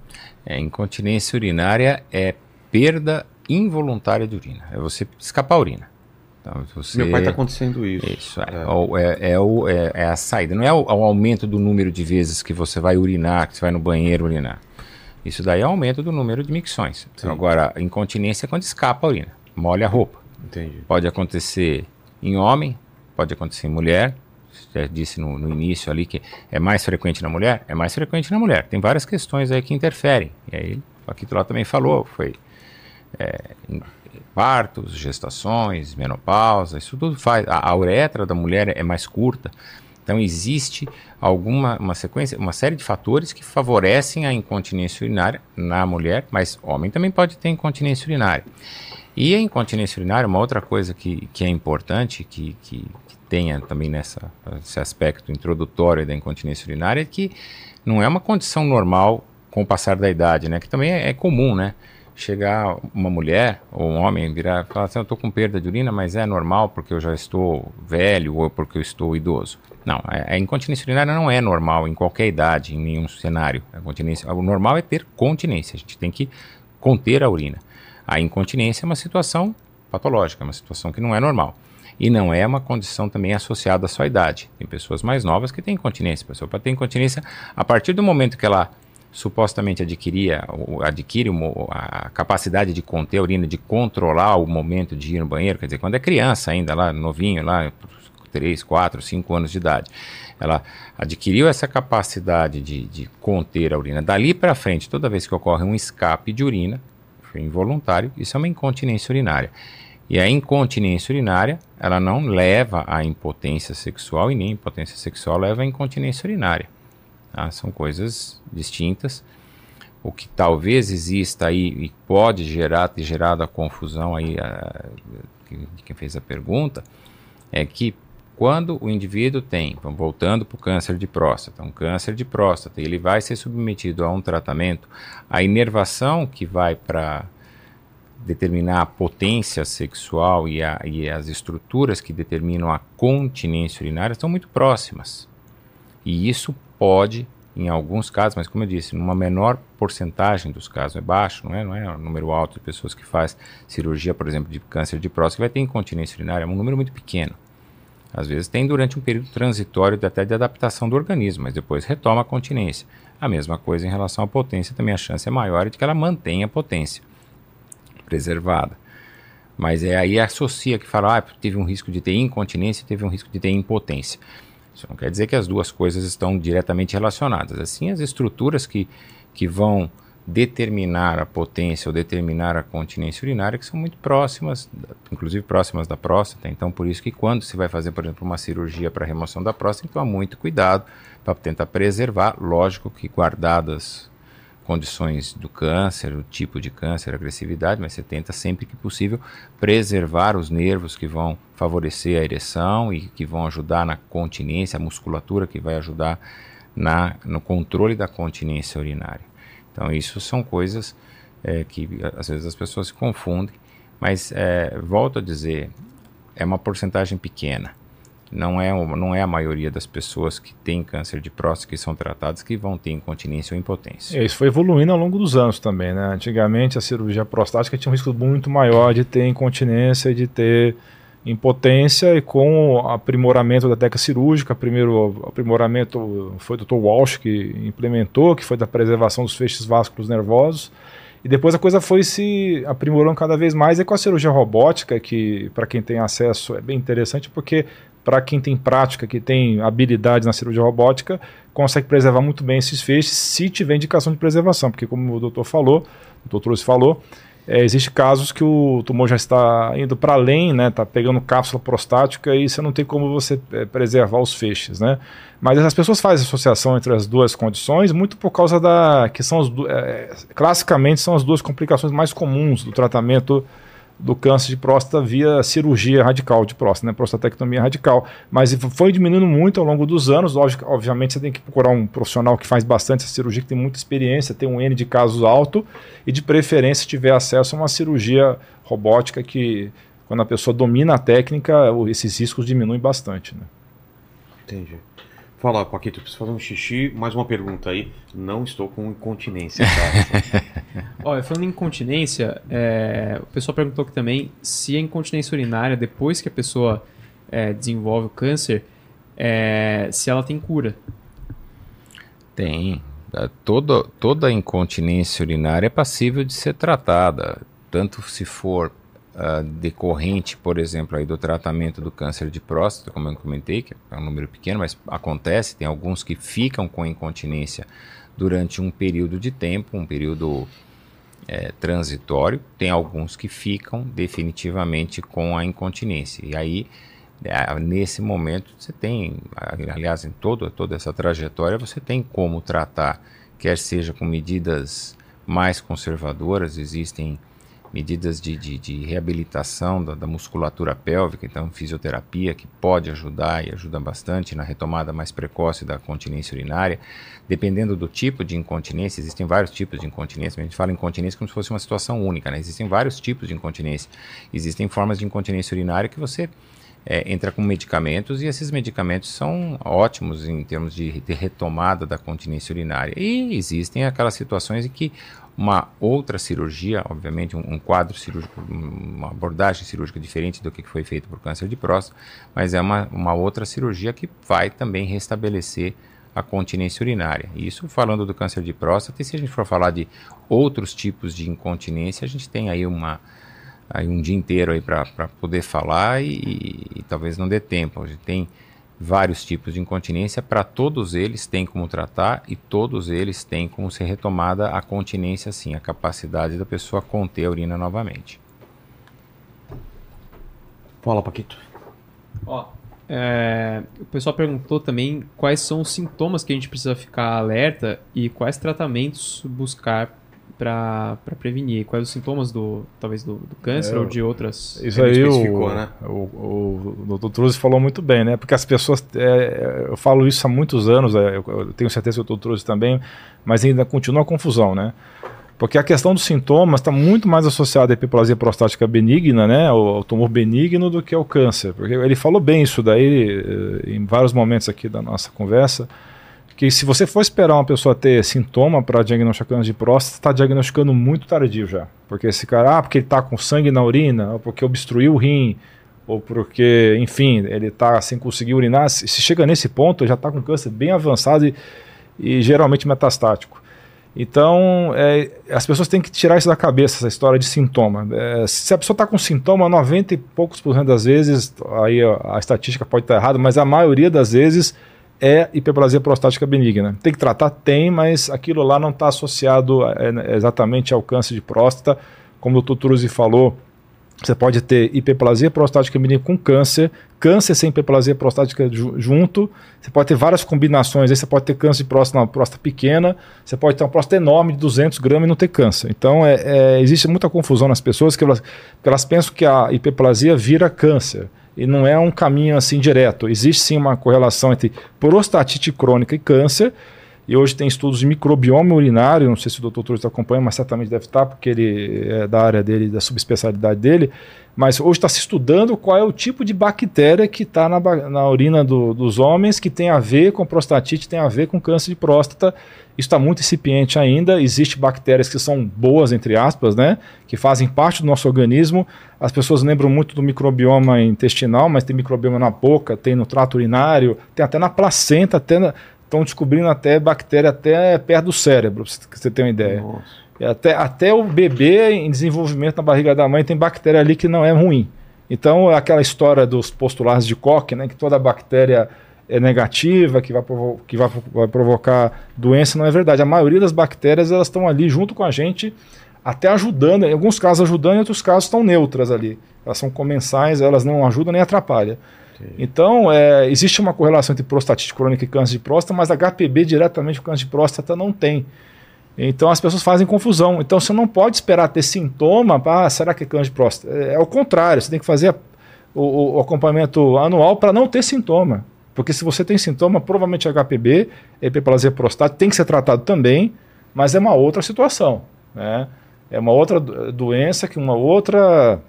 É, incontinência urinária é perda involuntária de urina. É você escapar a urina. Então, você... Meu pai tá acontecendo isso. Isso, é, é, é o- é- é a saída. Não é o, o aumento do número de vezes que você vai urinar, que você vai no banheiro urinar. Isso daí é aumento do número de micções. Sim. Agora, incontinência é quando escapa a urina, molha a roupa. Entendi. Pode acontecer em homem, pode acontecer em mulher. Já disse no, no início ali que é mais frequente na mulher, é mais frequente na mulher. Tem várias questões aí que interferem. E aí, o Paquito lá também falou, foi é, partos, gestações, menopausa, isso tudo faz. A, a uretra da mulher é mais curta. Então existe alguma uma sequência, uma série de fatores que favorecem a incontinência urinária na mulher, mas homem também pode ter incontinência urinária. E a incontinência urinária, uma outra coisa que, que é importante, que, que, que tenha também nessa, esse aspecto introdutório da incontinência urinária, é que não é uma condição normal com o passar da idade, né? Que também é, é comum, né? Chegar uma mulher ou um homem virar e falar assim, eu estou com perda de urina, mas é normal porque eu já estou velho ou porque eu estou idoso. Não, a, a incontinência urinária não é normal em qualquer idade, em nenhum cenário. A continência, o normal é ter continência, a gente tem que conter a urina. A incontinência é uma situação patológica, é uma situação que não é normal. E não é uma condição também associada à sua idade. Tem pessoas mais novas que têm incontinência. A pessoa pode ter incontinência a partir do momento que ela supostamente adquiria, adquire a capacidade de conter a urina, de controlar o momento de ir no banheiro, quer dizer, quando é criança ainda, lá novinho, lá 3, 4, 5 anos de idade. Ela adquiriu essa capacidade de, de conter a urina. Dali para frente, toda vez que ocorre um escape de urina, involuntário, isso é uma incontinência urinária. E a incontinência urinária, ela não leva à impotência sexual e nem a impotência sexual leva à incontinência urinária. Tá? São coisas distintas. O que talvez exista aí e pode gerar, ter gerado a confusão aí a, de quem fez a pergunta, é que quando o indivíduo tem, voltando para o câncer de próstata, um câncer de próstata, ele vai ser submetido a um tratamento, a inervação que vai para determinar a potência sexual e, a- e as estruturas que determinam a continência urinária estão muito próximas. E isso pode, em alguns casos, mas como eu disse, numa menor porcentagem dos casos, é baixo, não é, não é um número alto de pessoas que faz cirurgia, por exemplo, de câncer de próstata, que vai ter incontinência urinária, é um número muito pequeno. Às vezes tem durante um período transitório até de adaptação do organismo, mas depois retoma a continência. A mesma coisa em relação à potência, também a chance é maior de que ela mantenha a potência preservada. Mas é aí associa que fala, ah, teve um risco de ter incontinência, teve um risco de ter impotência. Isso não quer dizer que as duas coisas estão diretamente relacionadas. Assim, as estruturas que, que vão determinar a potência ou determinar a continência urinária, que são muito próximas, inclusive próximas da próstata. Então, por isso que quando se vai fazer, por exemplo, uma cirurgia para remoção da próstata, tem que tomar muito cuidado para tentar preservar, lógico que guardadas condições do câncer, o tipo de câncer, agressividade, mas você tenta sempre que possível preservar os nervos que vão favorecer a ereção e que vão ajudar na continência, a musculatura que vai ajudar na, no controle da continência urinária. Então, isso são coisas é, que às vezes as pessoas se confundem, mas é, volto a dizer, é uma porcentagem pequena não é, não é a maioria das pessoas que têm câncer de próstata que são tratadas que vão ter incontinência ou impotência. É, isso foi evoluindo ao longo dos anos também, né? Antigamente a cirurgia prostática tinha um risco muito maior de ter incontinência e de ter impotência e com o aprimoramento da técnica cirúrgica, primeiro aprimoramento foi o Dr. Walsh que implementou, que foi da preservação dos feixes vasculares nervosos, e depois a coisa foi se aprimorando cada vez mais e com a cirurgia robótica, que para quem tem acesso é bem interessante porque para quem tem prática, que tem habilidades na cirurgia robótica, consegue preservar muito bem esses feixes se tiver indicação de preservação, porque como o doutor falou, o doutor Trouxe falou, é, existe casos que o tumor já está indo para além, né, está pegando cápsula prostática e você não tem como você é, preservar os feixes, né? Mas as pessoas fazem associação entre as duas condições muito por causa da que são as, é, classicamente são as duas complicações mais comuns do tratamento do câncer de próstata via cirurgia radical de próstata, né, prostatectomia radical. Mas foi diminuindo muito ao longo dos anos. obviamente, você tem que procurar um profissional que faz bastante essa cirurgia, que tem muita experiência, tem um N de casos alto e, de preferência, tiver acesso a uma cirurgia robótica que, quando a pessoa domina a técnica, esses riscos diminuem bastante. Né? Entendi. Fala, Paquito, preciso fazer um xixi. Mais uma pergunta aí. Não estou com incontinência. Tá? Olha, falando em incontinência, é, o pessoal perguntou aqui também se a incontinência urinária, depois que a pessoa é, desenvolve o câncer, é, se ela tem cura. Tem. Toda, toda incontinência urinária é passível de ser tratada, tanto se for uh, decorrente, por exemplo, aí do tratamento do câncer de próstata, como eu comentei, que é um número pequeno, mas acontece, tem alguns que ficam com incontinência durante um período de tempo, um período é, transitório, tem alguns que ficam definitivamente com a incontinência. E aí, é, nesse momento, você tem, aliás, em todo, toda essa trajetória, você tem como tratar, quer seja com medidas mais conservadoras, existem medidas de, de, de reabilitação da, da, musculatura pélvica, então fisioterapia que pode ajudar e ajuda bastante na retomada mais precoce da continência urinária. Dependendo do tipo de incontinência, existem vários tipos de incontinência, a gente fala incontinência como se fosse uma situação única, né? existem vários tipos de incontinência. Existem formas de incontinência urinária que você é, entra com medicamentos e esses medicamentos são ótimos em termos de, de retomada da continência urinária. E existem aquelas situações em que uma outra cirurgia, obviamente um, um, quadro cirúrgico, uma abordagem cirúrgica diferente do que foi feito por câncer de próstata, mas é uma, uma outra cirurgia que vai também restabelecer a continência urinária. Isso falando do câncer de próstata, e se a gente for falar de outros tipos de incontinência, a gente tem aí uma aí um dia inteiro aí para poder falar e, e, e, talvez não dê tempo. A gente tem vários tipos de incontinência, para todos eles tem como tratar e todos eles têm como ser retomada a continência, sim, a capacidade da pessoa conter a urina novamente. Fala, Paquito. Ó, é, o pessoal perguntou também quais são os sintomas que a gente precisa ficar alerta e quais tratamentos buscar para prevenir? Quais os sintomas do talvez do, do câncer é, ou de outras? Isso aí o, né? o, o, o Dr. Truzzi falou muito bem, né? Porque as pessoas, é, eu falo isso há muitos anos, é, eu, eu tenho certeza que o Dr. Truzzi também, mas ainda continua a confusão, né? Porque a questão dos sintomas está muito mais associada à hiperplasia prostática benigna, né, ao, tumor benigno, do que ao câncer. Porque ele falou bem isso daí eh, em vários momentos aqui da nossa conversa que se você for esperar uma pessoa ter sintoma para diagnosticar câncer de próstata, está diagnosticando muito tardio já. Porque esse cara, ah, porque ele está com sangue na urina, ou porque obstruiu o rim, ou porque, enfim, ele está sem conseguir urinar, se chega nesse ponto, já está com câncer bem avançado e, e geralmente metastático. Então, é, as pessoas têm que tirar isso da cabeça, essa história de sintoma. É, se a pessoa está com sintoma, 90 e poucos por cento das vezes, aí a, a estatística pode estar errada, mas a maioria das vezes é hiperplasia prostática benigna. Tem que tratar? Tem, mas aquilo lá não está associado é, exatamente ao câncer de próstata. Como o Dr. Truzzi falou, você pode ter hiperplasia prostática benigna com câncer, câncer sem hiperplasia prostática junto. Você pode ter várias combinações. Aí você pode ter câncer de próstata, uma próstata pequena. Você pode ter uma próstata enorme de 200 gramas e não ter câncer. Então, é, é, existe muita confusão nas pessoas que elas, que elas pensam que a hiperplasia vira câncer. E não é um caminho assim direto. Existe sim uma correlação entre prostatite crônica e câncer. E hoje tem estudos de microbioma urinário, não sei se o doutor Torres acompanha, mas certamente deve estar, porque ele é da área dele, da subespecialidade dele. Mas hoje está se estudando qual é o tipo de bactéria que está na, na, urina do, dos homens que tem a ver com prostatite, tem a ver com câncer de próstata. Isso está muito incipiente ainda. Existem bactérias que são boas, entre aspas, né? Que fazem parte do nosso organismo. As pessoas lembram muito do microbioma intestinal, mas tem microbioma na boca, tem no trato urinário, tem até na placenta, até na, estão descobrindo até bactéria até perto do cérebro, para você ter uma ideia. Até, até o bebê em desenvolvimento na barriga da mãe tem bactéria ali que não é ruim. Então, aquela história dos postulados de Koch, né, que toda bactéria é negativa, que vai, provo que vai, vai provocar doença, não é verdade. A maioria das bactérias elas estão ali junto com a gente, até ajudando, em alguns casos ajudando, em outros casos estão neutras ali. Elas são comensais, elas não ajudam nem atrapalham. Então, é, existe uma correlação entre prostatite crônica e câncer de próstata, mas HPB diretamente com câncer de próstata não tem. Então as pessoas fazem confusão. Então você não pode esperar ter sintoma, ah, será que é câncer de próstata? É, é o contrário, você tem que fazer o, o acompanhamento anual para não ter sintoma. Porque se você tem sintoma, provavelmente HPB, hiperplasia prostática, tem que ser tratado também, mas é uma outra situação. Né? É uma outra doença, que uma outra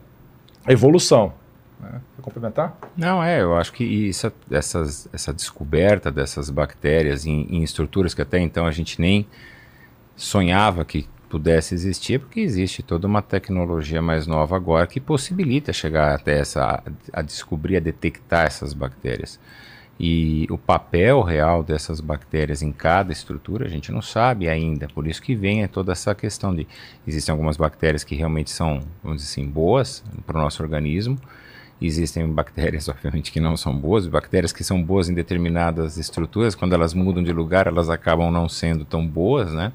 evolução. Né? Quer complementar? Não, é, eu acho que isso, essas, essa descoberta dessas bactérias em, em, estruturas que até então a gente nem sonhava que pudesse existir, porque existe toda uma tecnologia mais nova agora que possibilita chegar até essa, a descobrir, a detectar essas bactérias. E o papel real dessas bactérias em cada estrutura a gente não sabe ainda, por isso que vem toda essa questão de existem algumas bactérias que realmente são, vamos dizer assim, boas para o nosso organismo, Existem bactérias, obviamente, que não são boas, bactérias que são boas em determinadas estruturas, quando elas mudam de lugar, elas acabam não sendo tão boas, né?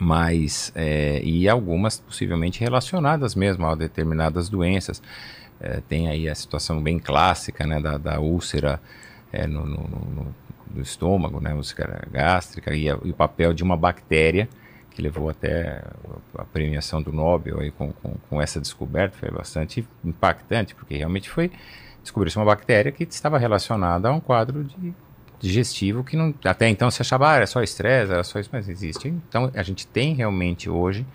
Mas, é, e algumas possivelmente relacionadas mesmo a determinadas doenças. É, tem aí a situação bem clássica, né, da, da úlcera é, no, no, no, estômago, né, úlcera gástrica, e, a, e o papel de uma bactéria que levou até a premiação do Nobel aí com, com, com essa descoberta, foi bastante impactante, porque realmente foi descobrir-se uma bactéria que estava relacionada a um quadro de digestivo que não, até então se achava, ah, era só estresse, era só isso, mas existe. Então a gente tem realmente hoje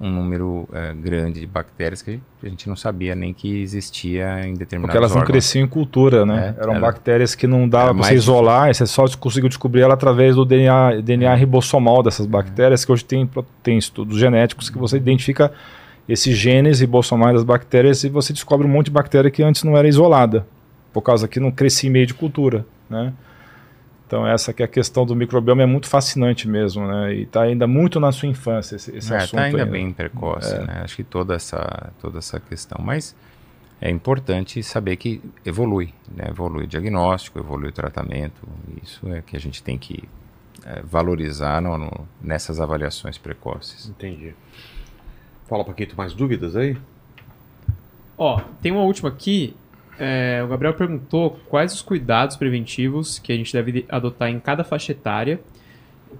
um número uh, grande de bactérias que a gente não sabia nem que existia em determinados Porque elas órgãos. não cresciam em cultura, né? É, Eram era, bactérias que não dava para você isolar, você só conseguiu descobrir ela através do DNA, DNA ribossomal dessas bactérias, que hoje tem, tem estudos genéticos que você identifica esses genes ribossomais das bactérias e você descobre um monte de bactéria que antes não era isolada, por causa que não crescia em meio de cultura, né? Então essa que é a questão do microbioma é muito fascinante mesmo, né? E está ainda muito na sua infância esse, esse é, assunto. Está ainda ainda. bem precoce, é. né? Acho que toda essa toda essa questão, mas é importante saber que evolui, né? Evolui o diagnóstico, evolui o tratamento. Isso é que a gente tem que é, valorizar no, no, nessas avaliações precoces. Entendi. Fala, Paquito, mais dúvidas aí? Ó, tem uma última aqui é, o Gabriel perguntou quais os cuidados preventivos que a gente deve adotar em cada faixa etária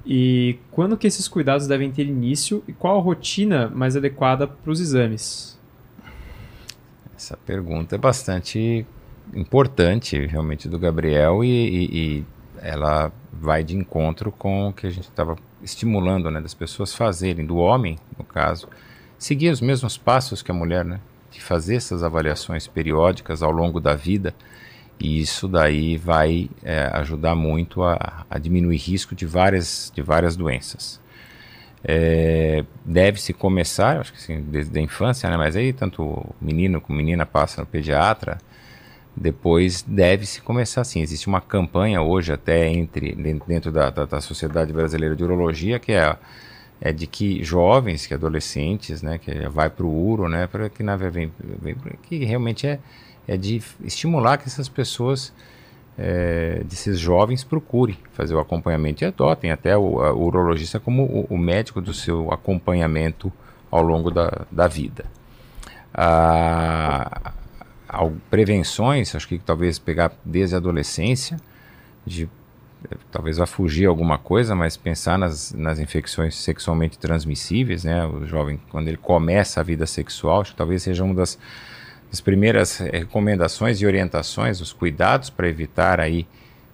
e quando que esses cuidados devem ter início e qual a rotina mais adequada para os exames. Essa pergunta é bastante importante, realmente, do Gabriel e, e, e ela vai de encontro com o que a gente estava estimulando, né, das pessoas fazerem, do homem, no caso, seguir os mesmos passos que a mulher, né? De fazer essas avaliações periódicas ao longo da vida e isso daí vai é, ajudar muito a, a, diminuir risco de várias, de várias doenças. É, Deve-se começar, acho que assim, desde a infância, né? mas aí tanto menino como menina passa no pediatra, depois deve-se começar assim. Existe uma campanha hoje até entre dentro da, da, da Sociedade Brasileira de Urologia que é, é de que jovens, que adolescentes, né, que vai para o uro, né, para que na vem, vem, que realmente é, é de estimular que essas pessoas é, desses jovens procurem fazer o acompanhamento e adotem até o, a, o urologista como o, o, médico do seu acompanhamento ao longo da, da vida. Ah, prevenções, acho que talvez pegar desde a adolescência, de talvez vá fugir alguma coisa, mas pensar nas, nas infecções sexualmente transmissíveis, né? O jovem, quando ele começa a vida sexual, acho que talvez seja uma das, das primeiras recomendações e orientações, os cuidados para evitar aí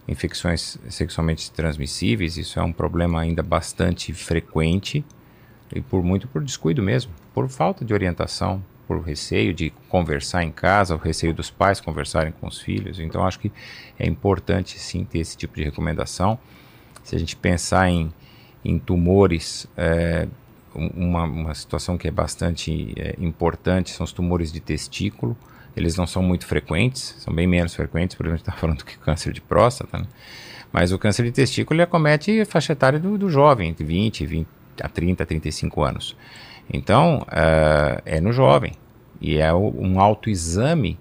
infecções sexualmente transmissíveis. Isso é um problema ainda bastante frequente e por muito por descuido mesmo, por falta de orientação, por receio de conversar em casa, o receio dos pais conversarem com os filhos. Então, acho que é importante sim ter esse tipo de recomendação. Se a gente pensar em, em tumores, é, uma, uma situação que é bastante é, importante são os tumores de testículo. Eles não são muito frequentes, são bem menos frequentes, por exemplo, a gente está falando que câncer de próstata, né? mas o câncer de testículo ele acomete faixa etária do, do jovem, entre 20, 20 a 30, 35 anos. Então, uh, é no jovem. E é um autoexame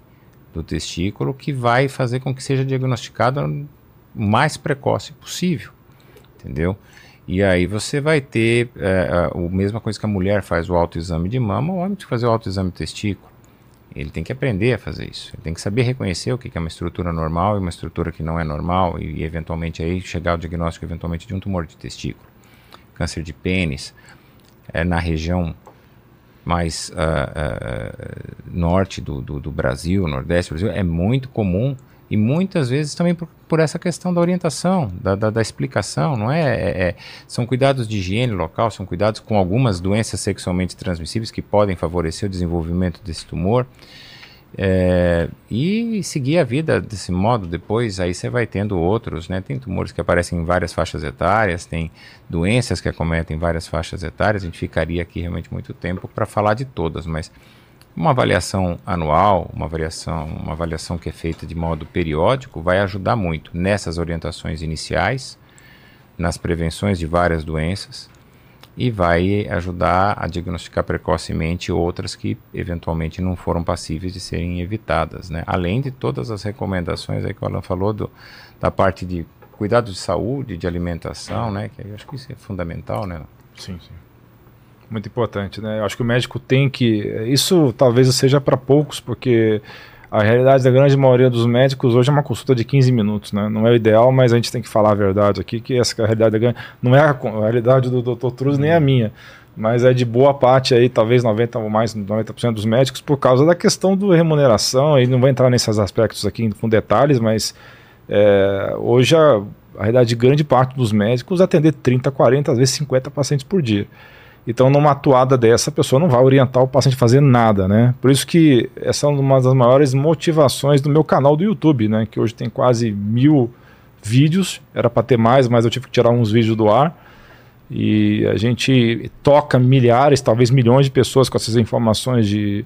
do testículo que vai fazer com que seja diagnosticado o mais precoce possível. Entendeu? E aí você vai ter é, a, mesma coisa que a mulher faz o autoexame de mama, o homem tem que fazer o autoexame de testículo. Ele tem que aprender a fazer isso. Ele tem que saber reconhecer o que é uma estrutura normal e uma estrutura que não é normal e, e eventualmente aí chegar ao diagnóstico eventualmente de um tumor de testículo. Câncer de pênis é na região mais uh, uh, norte do, do, do, Brasil, nordeste do Brasil, é muito comum e muitas vezes também por, por essa questão da orientação, da, da, da explicação, não é? É, é? São cuidados de higiene local, são cuidados com algumas doenças sexualmente transmissíveis que podem favorecer o desenvolvimento desse tumor. É, e seguir a vida desse modo depois, aí você vai tendo outros, né? Tem tumores que aparecem em várias faixas etárias, tem doenças que acometem várias faixas etárias. A gente ficaria aqui realmente muito tempo para falar de todas, mas uma avaliação anual, uma avaliação, uma avaliação que é feita de modo periódico, vai ajudar muito nessas orientações iniciais, nas prevenções de várias doenças e vai ajudar a diagnosticar precocemente outras que eventualmente não foram passíveis de serem evitadas, né? Além de todas as recomendações aí que o Alan falou do, da parte de cuidado de saúde, de alimentação, né? Que eu acho que isso é fundamental, né? Sim, sim. Muito importante, né? Eu acho que o médico tem que. Isso talvez seja para poucos, porque a realidade da grande maioria dos médicos hoje é uma consulta de 15 minutos, né? Não é o ideal, mas a gente tem que falar a verdade aqui, que essa é a realidade da grande... Não é a, a realidade do Dr. Truz, nem a minha, mas é de boa parte aí, talvez 90 ou mais, 90% dos médicos, por causa da questão da remuneração, aí não vou entrar nesses aspectos aqui com detalhes, mas é, hoje a, a realidade de grande parte dos médicos atender 30, 40, às vezes 50 pacientes por dia. Então, numa atuada dessa, a pessoa não vai orientar o paciente a fazer nada, né? Por isso que essa é uma das maiores motivações do meu canal do YouTube, né? Que hoje tem quase mil vídeos, era para ter mais, mas eu tive que tirar uns vídeos do ar. E a gente toca milhares, talvez milhões de pessoas com essas informações de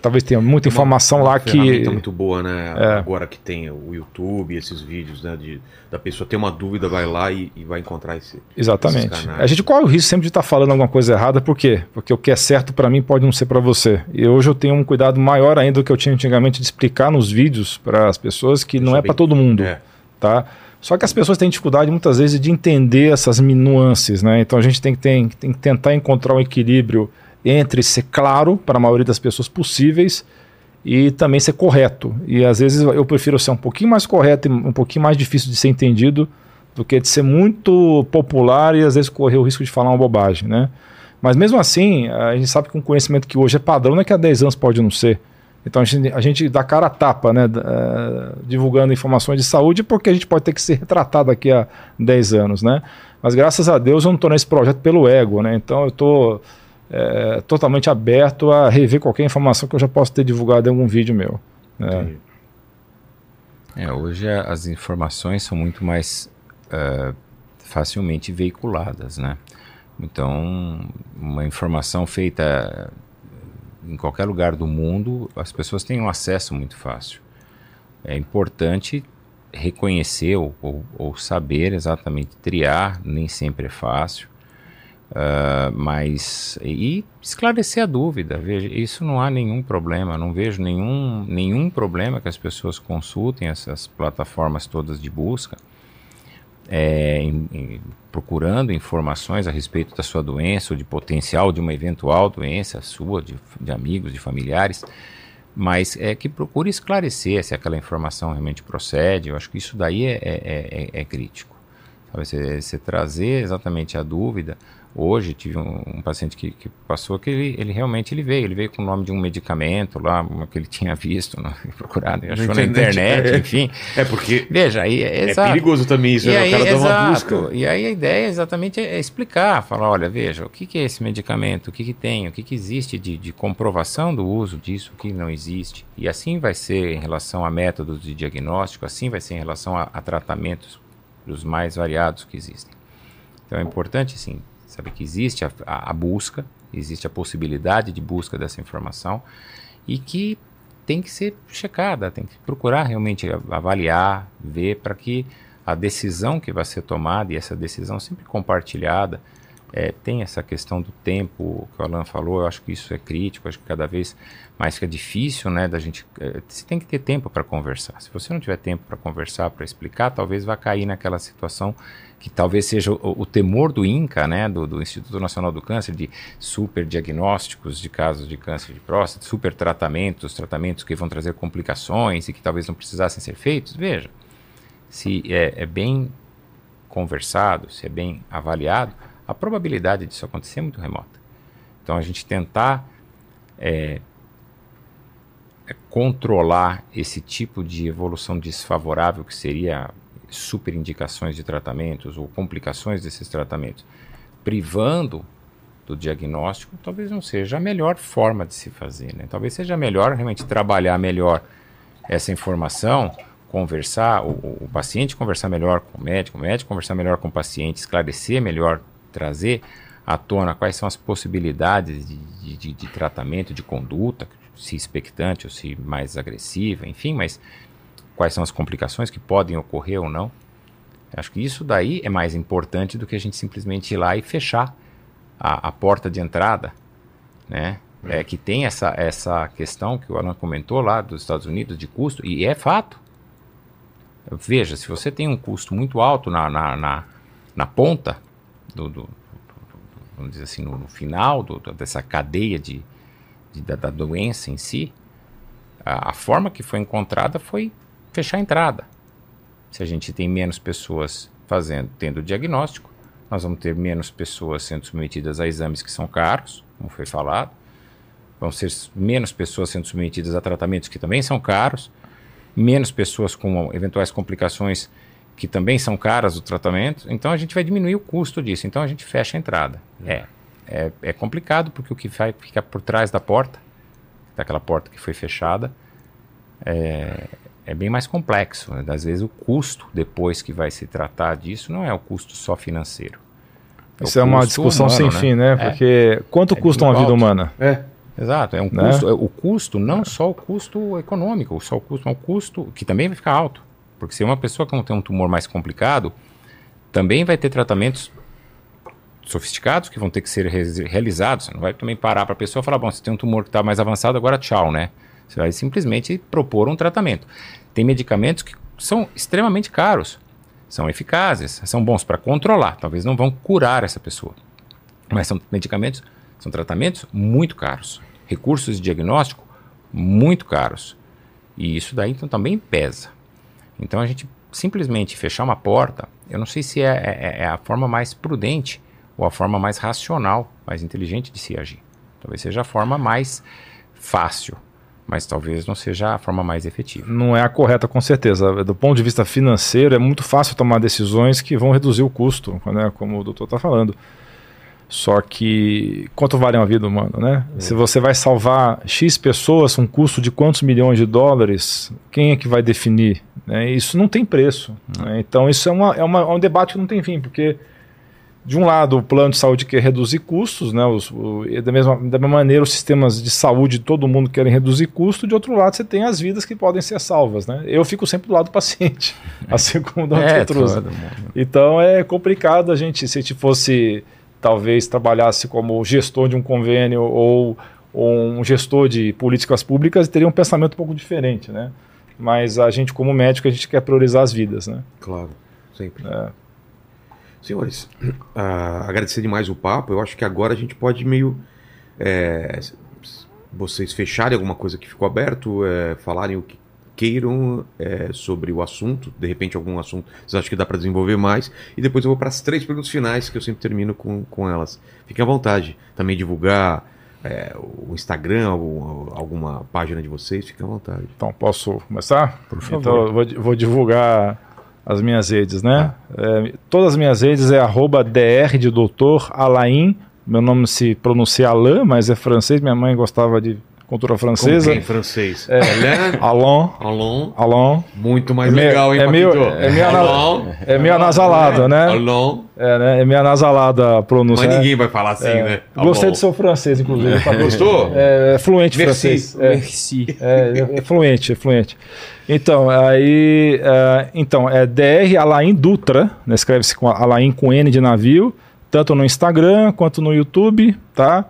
talvez tenha muita informação uma, lá que. muito boa, né? É. Agora que tem o YouTube, esses vídeos, né? De, da pessoa ter uma dúvida, vai lá e, e vai encontrar esse. Exatamente. A gente corre o risco sempre de estar tá falando alguma coisa errada, por quê? Porque o que é certo para mim pode não ser para você. E hoje eu tenho um cuidado maior ainda do que eu tinha antigamente de explicar nos vídeos para as pessoas que não é para todo mundo. É. Tá? Só que as pessoas têm dificuldade muitas vezes de entender essas nuances, né? Então a gente tem que, tem, tem que tentar encontrar um equilíbrio entre ser claro para a maioria das pessoas possíveis e também ser correto. E às vezes eu prefiro ser um pouquinho mais correto e um pouquinho mais difícil de ser entendido do que de ser muito popular e às vezes correr o risco de falar uma bobagem, né? Mas mesmo assim, a gente sabe que um conhecimento que hoje é padrão não é que há 10 anos pode não ser. Então a gente, a gente dá cara a tapa, né? Uh, divulgando informações de saúde, porque a gente pode ter que ser retratado daqui a 10 anos, né? Mas graças a Deus eu não estou nesse projeto pelo ego, né? Então eu estou é, totalmente aberto a rever qualquer informação que eu já possa ter divulgado em algum vídeo meu. É. É, hoje as informações são muito mais uh, facilmente veiculadas, né? Então, uma informação feita em qualquer lugar do mundo, as pessoas têm um acesso muito fácil. É importante reconhecer ou, ou, ou saber exatamente triar, nem sempre é fácil. Uh, mas e esclarecer a dúvida veja isso não há nenhum problema não vejo nenhum nenhum problema que as pessoas consultem essas plataformas todas de busca é, em, em, procurando informações a respeito da sua doença ou de potencial de uma eventual doença sua de, de amigos de familiares mas é que procure esclarecer se aquela informação realmente procede eu acho que isso daí é, é, é, é crítico. Sabe, você trazer exatamente a dúvida Hoje tive um, um paciente que, que, passou que ele, ele realmente ele veio, ele veio com o nome de um medicamento lá, que ele tinha visto, né, procurado, achou na internet, é. enfim. É porque veja, aí é, é perigoso também isso, e né? aí, o cara exato, dá uma busca. E aí a ideia exatamente é explicar, falar, olha, veja, o que, que é esse medicamento, o que, que tem, o que, que existe de, de comprovação do uso disso, o que não existe. E assim vai ser em relação a métodos de diagnóstico, assim vai ser em relação a, a tratamentos dos mais variados que existem. Então é importante, sim, sabe que existe a, a, a busca, existe a possibilidade de busca dessa informação e que tem que ser checada, tem que procurar realmente avaliar, ver para que a decisão que vai ser tomada e essa decisão sempre compartilhada é, tem essa questão do tempo que o Alan falou, eu acho que isso é crítico, acho que cada vez mais fica difícil, né, da gente, é, você tem que ter tempo para conversar, se você não tiver tempo para conversar, para explicar, talvez vá cair naquela situação que talvez seja o, o temor do INCA, né, do, do, Instituto Nacional do Câncer, de super diagnósticos de casos de câncer de próstata, super tratamentos, tratamentos que vão trazer complicações e que talvez não precisassem ser feitos. Veja, se é, é bem conversado, se é bem avaliado, a probabilidade disso acontecer é muito remota. Então a gente tentar é, é controlar esse tipo de evolução desfavorável que seria superindicações de tratamentos ou complicações desses tratamentos, privando do diagnóstico, talvez não seja a melhor forma de se fazer. Né? Talvez seja melhor realmente trabalhar melhor essa informação, conversar, o, o, paciente conversar melhor com o médico, o médico conversar melhor com o paciente, esclarecer melhor, trazer à tona quais são as possibilidades de, de, de, de tratamento, de conduta, se expectante ou se mais agressiva, enfim, mas quais são as complicações que podem ocorrer ou não. Acho que isso daí é mais importante do que a gente simplesmente ir lá e fechar a, a porta de entrada, né? É que tem essa, essa questão que o Alan comentou lá dos Estados Unidos de custo, e é fato. Veja, se você tem um custo muito alto na, na, na, na ponta, do, do, do, vamos dizer assim, no, no final do, dessa cadeia de, de da, da, doença em si, a, a forma que foi encontrada foi fechar a entrada. Se a gente tem menos pessoas fazendo, tendo o diagnóstico, nós vamos ter menos pessoas sendo submetidas a exames que são caros, como foi falado. Vão ser menos pessoas sendo submetidas a tratamentos que também são caros, menos pessoas com eventuais complicações que também são caras o tratamento. Então a gente vai diminuir o custo disso. Então a gente fecha a entrada. É, é, é complicado porque o que vai ficar por trás da porta, daquela porta que foi fechada, é, é bem mais complexo. Né? Às vezes o custo depois que vai se tratar disso não é o custo só financeiro. É Isso é uma discussão humano, sem né? fim, né? É. Porque quanto é custa uma vida alto. humana? É. Exato, é um né? custo, é, o custo, não só o custo econômico, só o custo, é um custo que também vai ficar alto. Porque se uma pessoa que não tem um tumor mais complicado, também vai ter tratamentos sofisticados que vão ter que ser realizados. Você não vai também parar para a pessoa e falar, bom, você tem um tumor que está mais avançado, agora tchau, né? Você vai simplesmente propor um tratamento. Tem medicamentos que são extremamente caros, são eficazes, são bons para controlar, talvez não vão curar essa pessoa. Mas são medicamentos, são tratamentos muito caros, recursos de diagnóstico muito caros. E isso daí então também pesa. Então a gente simplesmente fechar uma porta, eu não sei se é, é, é a forma mais prudente ou a forma mais racional, mais inteligente de se agir. Talvez seja a forma mais fácil mas talvez não seja a forma mais efetiva. Não é a correta, com certeza. Do ponto de vista financeiro, é muito fácil tomar decisões que vão reduzir o custo, né, como o doutor está falando. Só que quanto vale uma vida humana, né? É. Se você vai salvar X pessoas, um custo de quantos milhões de dólares, quem é que vai definir? Né? Isso não tem preço. Né? Então isso é, uma, é, uma, é um debate que não tem fim, porque de um lado, o plano de saúde quer reduzir custos, né? Os, o, da, mesma, da mesma maneira, os sistemas de saúde de todo mundo querem reduzir custo. De outro lado, você tem as vidas que podem ser salvas, né? Eu fico sempre do lado do paciente, assim como o Dr. É. Então é complicado a gente, se a gente fosse, talvez, trabalhasse como gestor de um convênio ou, ou um gestor de políticas públicas, teria um pensamento um pouco diferente, né? Mas a gente, como médico, a gente quer priorizar as vidas, né? Claro, sempre. É. Senhores, ah, agradecer demais o papo. Eu acho que agora a gente pode meio. é, vocês fecharem alguma coisa que ficou aberto, é, falarem o que queiram é, sobre o assunto, de repente algum assunto vocês acham que dá para desenvolver mais, e depois eu vou para as três perguntas finais que eu sempre termino com, com elas. Fiquem à vontade. Também divulgar é, o Instagram, algum- alguma página de vocês, fiquem à vontade. Então, posso começar? Por favor. Então, eu vou, vou divulgar as minhas redes, né? É, todas as minhas redes é arroba dr de doutor Alain. Meu nome se pronuncia Alain, mas é francês. Minha mãe gostava de cultura francesa. Como que é em francês? É. Alain, Alain, Alain, Alain. muito mais É meio- legal, hein, é meio- é meio Alain, É meio anasalada, né? Alain. É, né? É meio anasalada a pronúncia. Mas né? ninguém vai falar assim, né? Gostei Alain. do seu francês, inclusive. Gostou? É, é fluente Merci. francês. É. Merci. É, é fluente, é fluente. Então, aí, é, então, é DR Alain Dutra, né, escreve-se com Alain com N de navio, tanto no Instagram quanto no YouTube, tá?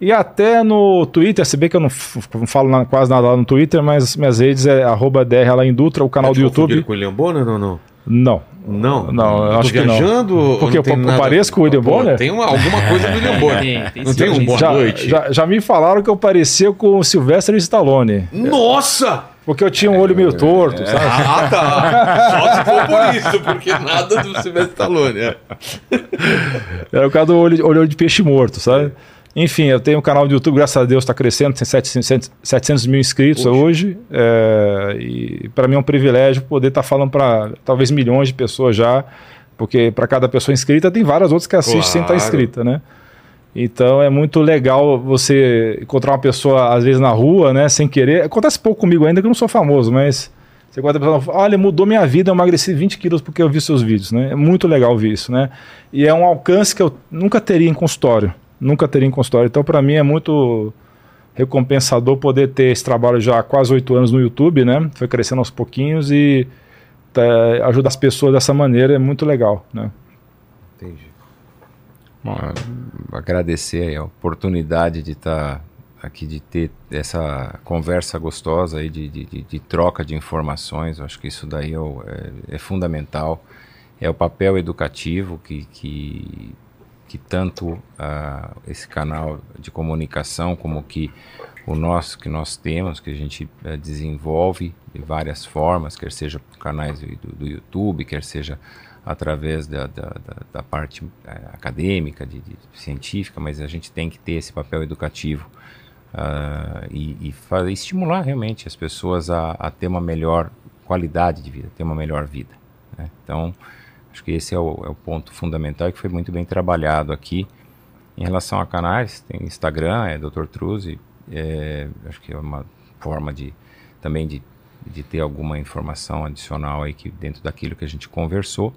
E até no Twitter, se bem que eu não, falo na- quase nada lá no Twitter, mas minhas redes é arroba DR Alain Dutra, o canal do YouTube. com o William Bonner ou não? Não. Não? Não, eu acho que não. viajando Porque não tem eu nada? pareço com o William Pô, Bonner? Tem uma, alguma coisa do William Bonner. Tem, tem não sim, tem um boa Já, noite? já, já me falaram que eu parecia com o Sylvester Stallone, Nossa! Porque eu tinha um olho meio torto, sabe? Ah, tá. Só se for por isso, porque nada do Silvestre Stallone. É. Era o caso do olho, olho de peixe morto, sabe? Enfim, eu tenho um canal do YouTube, graças a Deus está crescendo, tem 700, 700 mil inscritos Poxa. hoje. é, e para mim é um privilégio poder estar falando para talvez milhões de pessoas já, porque para cada pessoa inscrita tem várias outras que assistem sem estar Claro. inscrita, né? Então é muito legal você encontrar uma pessoa, às vezes, na rua, né, sem querer. Acontece pouco comigo ainda que eu não sou famoso, mas você encontra a pessoa fala, olha, mudou minha vida, eu emagreci 20 quilos porque eu vi seus vídeos, né? É muito legal ver isso, né? E é um alcance que eu nunca teria em consultório. Nunca teria em consultório. Então, para mim, é muito recompensador poder ter esse trabalho já há quase oito anos no YouTube, né? Foi crescendo aos pouquinhos e tá, ajuda as pessoas dessa maneira, é muito legal, né? Entendi. Agradecer a oportunidade de estar aqui, de ter essa conversa gostosa aí, de, de, de- troca de informações. Eu acho que isso daí é, é- é fundamental. É o papel educativo que, que, que tanto ah, esse canal de comunicação como que o nosso que nós temos, que a gente eh, desenvolve de várias formas, quer seja por canais do, do YouTube, quer seja através da, da, da- da parte eh, acadêmica, de, de científica, mas a gente tem que ter esse papel educativo ah, e, e fa- estimular realmente as pessoas a, a ter uma melhor qualidade de vida, ter uma melhor vida. né? Então, acho que esse é o, é o ponto fundamental e que foi muito bem trabalhado aqui. Em relação a canais, tem Instagram, é Dr. Truzzi, é, acho que é uma forma de também de, de ter alguma informação adicional aí que dentro daquilo que a gente conversou.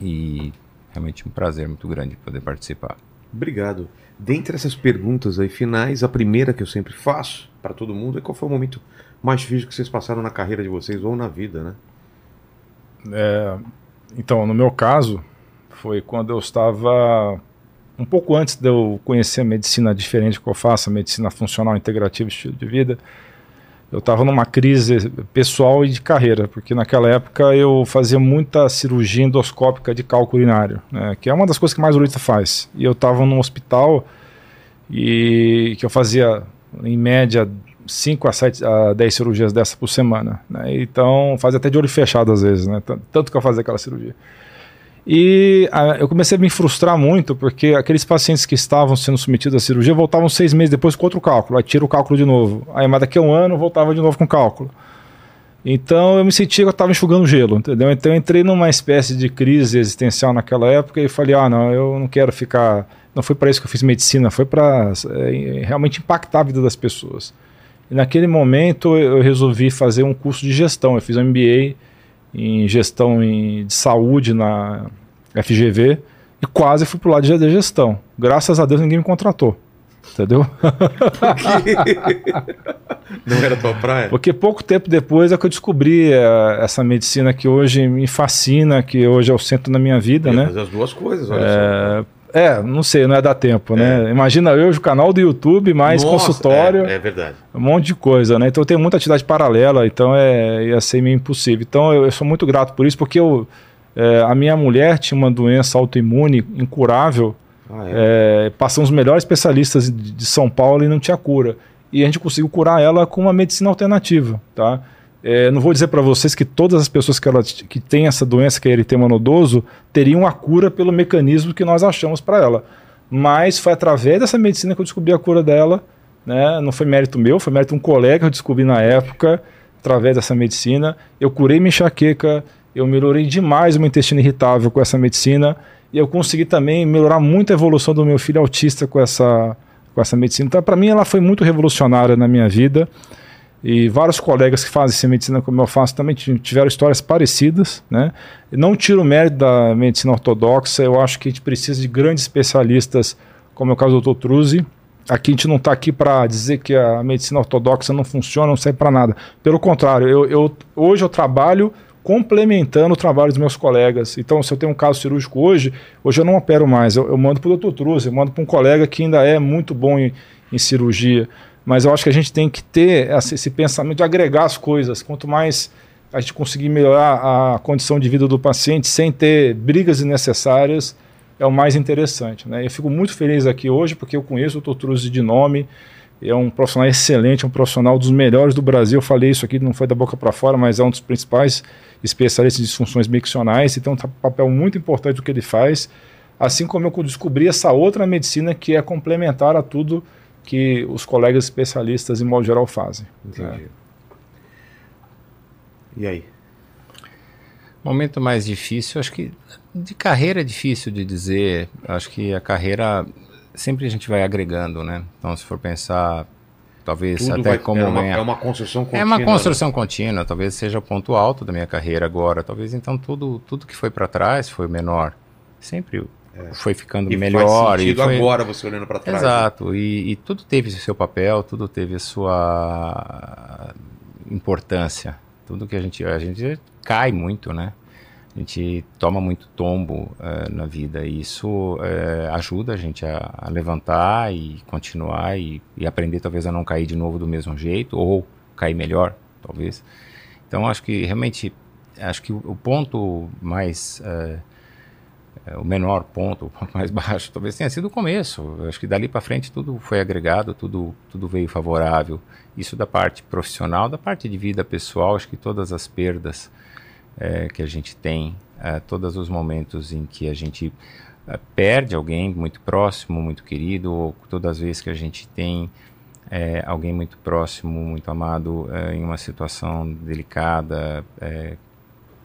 E realmente um prazer muito grande poder participar. Obrigado. Dentre essas perguntas aí finais, a primeira que eu sempre faço para todo mundo é qual foi o momento mais difícil que vocês passaram na carreira de vocês ou na vida, né? É, então, no meu caso, foi quando eu estava um pouco antes de eu conhecer a medicina diferente que eu faço, a medicina funcional integrativa, estilo de vida. Eu estava numa crise pessoal e de carreira, porque naquela época eu fazia muita cirurgia endoscópica de cálculo urinário, né, que é uma das coisas que mais urologista faz. E eu estava num hospital e que eu fazia, em média, 5 a, 7, a 10 cirurgias dessa por semana. Né? Então, fazia até de olho fechado às vezes, né? Tanto que eu fazia aquela cirurgia. E ah, eu comecei a me frustrar muito, porque aqueles pacientes que estavam sendo submetidos à cirurgia voltavam seis meses depois com outro cálculo. Aí tira o cálculo de novo. Aí, mas daqui a um ano, voltava de novo com cálculo. Então eu me sentia que eu estava enxugando gelo, entendeu? Então eu entrei numa espécie de crise existencial naquela época e falei: ah, não, eu não quero ficar. Não foi para isso que eu fiz medicina, foi para é, realmente impactar a vida das pessoas. E naquele momento eu resolvi fazer um curso de gestão. Eu fiz um MBA em gestão em- de saúde na FGV e quase fui pro lado de gestão. Graças a Deus ninguém me contratou. Entendeu? Não era tua praia? Porque pouco tempo depois é que eu descobri uh, essa medicina que hoje me fascina, que hoje é o centro da minha vida, né? Fazer as duas coisas, olha é... só. É, não sei, não é dar tempo, né? é. né? Imagina eu, o canal do YouTube, mais Nossa, consultório. É, é, verdade. Um monte de coisa, né? Então eu tenho muita atividade paralela, então é, ia ser meio impossível. Então eu, eu sou muito grato por isso, porque eu, é, a minha mulher tinha uma doença autoimune incurável. Ah, é? é passam os melhores especialistas de, de São Paulo e não tinha cura. E a gente conseguiu curar ela com uma medicina alternativa, tá? É, não vou dizer para vocês que todas as pessoas que, ela, que têm essa doença, que é eritema nodoso, teriam a cura pelo mecanismo que nós achamos para ela. Mas foi através dessa medicina que eu descobri a cura dela. Né? Não foi mérito meu, foi mérito de um colega que eu descobri na época, através dessa medicina. Eu curei minha enxaqueca, eu melhorei demais o meu intestino irritável com essa medicina. E eu consegui também melhorar muito a evolução do meu filho autista com essa, com essa medicina. Então, para mim, ela foi muito revolucionária na minha vida. E vários colegas que fazem medicina como eu faço também tiveram histórias parecidas. Né? Não tiro o mérito da medicina ortodoxa, eu acho que a gente precisa de grandes especialistas, como é o caso do Dr. Truzzi. Aqui a gente não está aqui para dizer que a medicina ortodoxa não funciona, não serve para nada. Pelo contrário, eu, eu, hoje eu trabalho complementando o trabalho dos meus colegas. Então, se eu tenho um caso cirúrgico hoje, hoje eu não opero mais, eu, eu mando para o Dr. Truzzi, eu mando para um colega que ainda é muito bom em, em cirurgia. Mas eu acho que a gente tem que ter esse pensamento de agregar as coisas. Quanto mais a gente conseguir melhorar a condição de vida do paciente sem ter brigas desnecessárias, é o mais interessante. Né? Eu fico muito feliz aqui hoje porque eu conheço o Dr. Truzzi de nome, é um profissional excelente, um profissional dos melhores do Brasil. Eu falei isso aqui, não foi da boca para fora, mas é um dos principais especialistas em disfunções miccionais e tem um papel muito importante do que ele faz. Assim como eu descobri essa outra medicina que é complementar a tudo que os colegas especialistas, em modo geral, fazem. Entendi. É. E aí? Momento mais difícil, acho que de carreira é difícil de dizer. Acho que a carreira sempre a gente vai agregando, né? Então, se for pensar, talvez Tudo até vai, como é uma, é uma construção contínua. É uma construção né? contínua. Talvez seja o ponto alto da minha carreira agora. Talvez então tudo tudo que foi para trás foi menor. Sempre é. foi ficando e melhor. Faz sentido e foi... agora você olhando para trás. Né? Exato, e, e, tudo teve seu papel, tudo teve sua importância. Tudo que a gente. A gente cai muito, né? A gente toma muito tombo uh, na vida e isso uh, ajuda a gente a, a levantar e continuar e, e, aprender talvez a não cair de novo do mesmo jeito ou cair melhor, talvez. Então acho que realmente acho que o, ponto mais uh, o menor ponto, o ponto mais baixo, talvez tenha sido o começo. Eu acho que dali para frente tudo foi agregado, tudo, tudo veio favorável. Isso da parte profissional, da parte de vida pessoal, acho que todas as perdas é, que a gente tem, é, todos os momentos em que a gente é, perde alguém muito próximo, muito querido, ou todas as vezes que a gente tem é, alguém muito próximo, muito amado é, em uma situação delicada,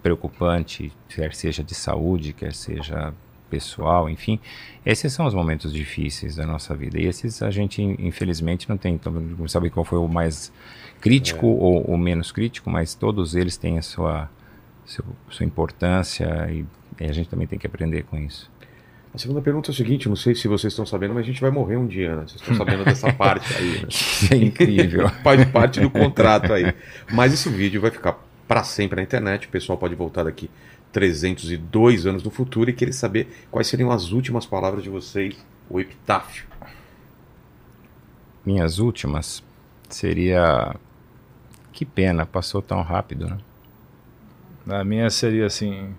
preocupante, quer seja de saúde, quer seja pessoal, enfim, esses são os momentos difíceis da nossa vida. E esses a gente, infelizmente, não tem. Então, não sabe qual foi o mais crítico é. ou o menos crítico, mas todos eles têm a sua, sua, sua importância e, e, a gente também tem que aprender com isso. A segunda pergunta é o seguinte: não sei se vocês estão sabendo, mas a gente vai morrer um dia, né? Vocês estão sabendo dessa parte aí. Né? é incrível. Faz parte do contrato aí. Mas esse vídeo vai ficar para sempre na internet. O pessoal pode voltar daqui 302 anos no futuro e querer saber quais seriam as últimas palavras de vocês, o epitáfio. Minhas últimas seria que pena, passou tão rápido, né? A minha seria assim,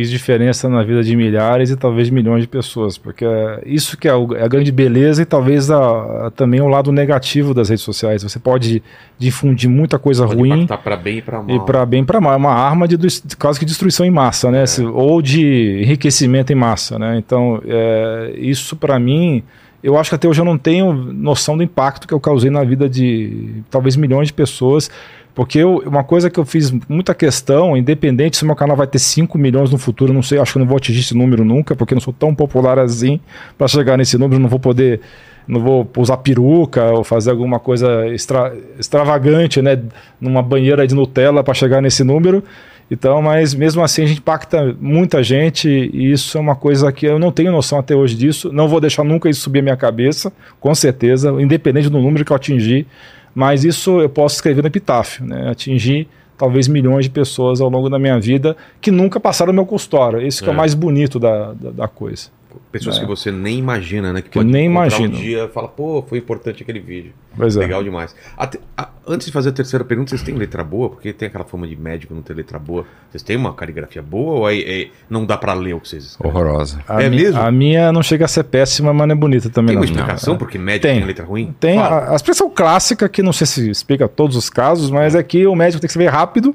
fiz diferença na vida de milhares e talvez milhões de pessoas, porque é isso que é, é a grande beleza e talvez a, a, também o lado negativo das redes sociais. Você pode difundir muita coisa pode ruim para bem e para mal. E para bem e para mal, é uma arma de, de quase que destruição em massa, né? É. Ou de enriquecimento em massa, né? Então, é, isso para mim, eu acho que até hoje eu não tenho noção do impacto que eu causei na vida de talvez milhões de pessoas porque eu, uma coisa que eu fiz muita questão, independente se meu canal vai ter 5 milhões no futuro, não sei, acho que não vou atingir esse número nunca, porque não sou tão popular assim para chegar nesse número, não vou poder, não vou usar peruca ou fazer alguma coisa extra, extravagante, né, numa banheira de Nutella para chegar nesse número. Então, mas mesmo assim a gente impacta muita gente e isso é uma coisa que eu não tenho noção até hoje disso. Não vou deixar nunca isso subir a minha cabeça, com certeza, independente do número que eu atingir. Mas isso eu posso escrever no epitáfio, né? Atingir talvez milhões de pessoas ao longo da minha vida que nunca passaram meu consultório. Isso que é, é o mais bonito da, da, da coisa. Pessoas é. que você nem imagina, né? Que, que nem imagina. um dia fala, pô, foi importante aquele vídeo. Pois é. Legal demais. a, antes de fazer a terceira pergunta, vocês têm letra boa? Porque tem aquela fama de médico não ter letra boa. Vocês têm uma caligrafia boa ou é, é não dá para ler o que vocês escrevem? Horrorosa. A é mi, mesmo? A minha não chega a ser péssima, mas não é bonita também. Tem não. uma explicação não, porque médico tem, tem letra ruim? Tem. A, a, expressão clássica, que não sei se explica todos os casos, mas é que o médico tem que escrever rápido,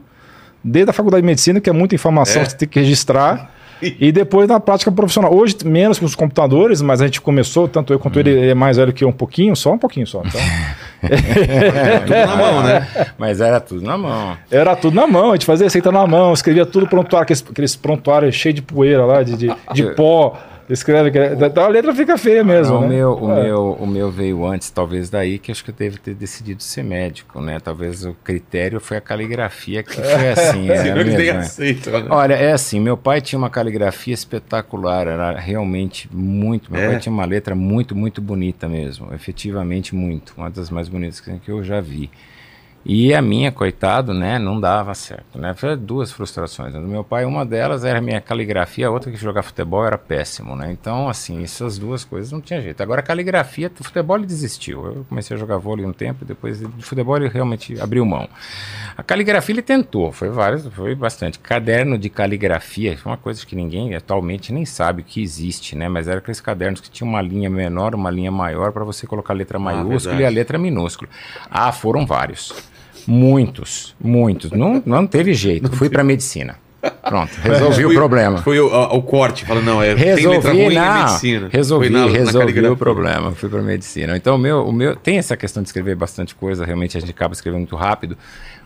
desde a faculdade de medicina, que é muita informação é. que você tem que registrar. E depois na prática profissional. Hoje, menos com os computadores, mas a gente começou, tanto eu quanto hum. ele, é mais velho que eu um pouquinho, só um pouquinho só. Então. era tudo na mão, né? Mas era tudo na mão. Era tudo na mão, a gente fazia receita na mão, escrevia tudo prontuário, aqueles, aqueles prontuários cheios de poeira lá, de, de, de pó. Escreve que então a letra fica feia mesmo. o, né? meu, o, é. meu, o meu veio antes, talvez daí que acho que eu devo ter decidido ser médico, né? Talvez o critério foi a caligrafia que foi assim. é, mesmo, né? aceito, né? Olha, é assim, meu pai tinha uma caligrafia espetacular, era realmente muito. Meu é. pai tinha uma letra muito, muito bonita mesmo, efetivamente muito, uma das mais bonitas que eu já vi. E a minha, coitado, né, não dava certo, né? Foi duas frustrações. Né? Do meu pai, uma delas era a minha caligrafia, a outra que jogar futebol era péssimo, né? Então, assim, essas duas coisas não tinha jeito. Agora, a caligrafia, o futebol ele desistiu. Eu comecei a jogar vôlei um tempo, depois de futebol ele realmente abriu mão. A caligrafia ele tentou, foi vários, foi bastante. Caderno de caligrafia, uma coisa que ninguém atualmente nem sabe que existe, né? Mas era aqueles cadernos que tinha uma linha menor, uma linha maior para você colocar a letra ah, maiúscula ah, e a letra minúscula. Ah, foram vários. Muitos, muitos. Não, não teve jeito. Fui para medicina. Pronto, resolvi o problema. Foi o, o, o corte, falando, não, é, resolvi, tem letra não, medicina. Resolvi, na, resolvi na o problema, fui para medicina. Então, o meu, o meu, tem essa questão de escrever bastante coisa, realmente a gente acaba escrevendo muito rápido,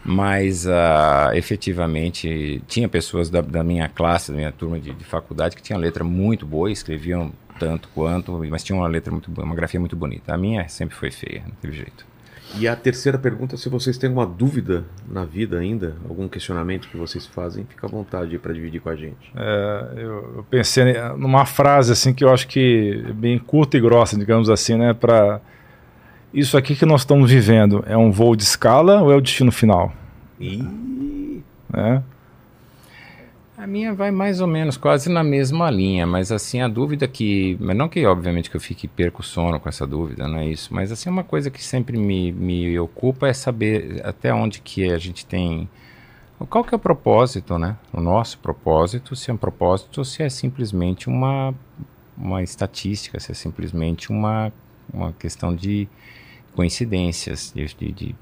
mas uh, efetivamente tinha pessoas da, da, minha classe, da minha turma de, de faculdade, que tinham letra muito boa, escreviam tanto quanto, mas tinham uma letra muito uma grafia muito bonita. A minha sempre foi feia, não teve jeito. E a terceira pergunta, se vocês têm alguma dúvida na vida ainda, algum questionamento que vocês fazem, fica à vontade para dividir com a gente. É, eu, eu, pensei numa frase assim que eu acho que é bem curta e grossa, digamos assim, né, para isso aqui que nós estamos vivendo é um voo de escala ou é o destino final? E... É. A minha vai mais ou menos quase na mesma linha, mas assim, a dúvida que. Mas não que, obviamente, que eu fique perco sono com essa dúvida, não é isso. Mas assim, uma coisa que sempre me, me ocupa é saber até onde que a gente tem. Qual que é o propósito, né? O nosso propósito, se é um propósito se é simplesmente uma, uma estatística, se é simplesmente uma, uma questão de coincidências, de, de, de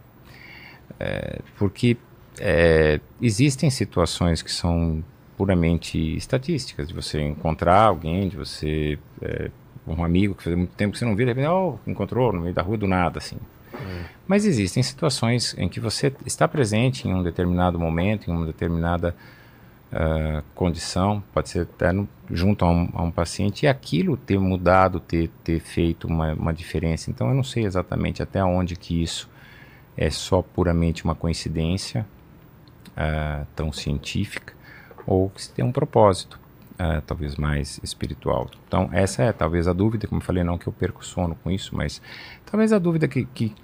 é, porque é, existem situações que são puramente estatísticas, de você encontrar alguém, de você. É, um amigo que faz muito tempo que você não vira, de repente, oh, encontrou no meio da rua do nada, assim. É. Mas existem situações em que você está presente em um determinado momento, em uma determinada uh, condição, pode ser até no, junto a um, a um, paciente, e aquilo ter mudado, ter, ter feito uma, uma diferença. Então eu não sei exatamente até onde que isso é só puramente uma coincidência uh, tão científica, ou que tem um propósito, uh, talvez mais espiritual. Então, essa é talvez a dúvida, como eu falei, não que eu perco sono com isso, mas talvez a dúvida que, que,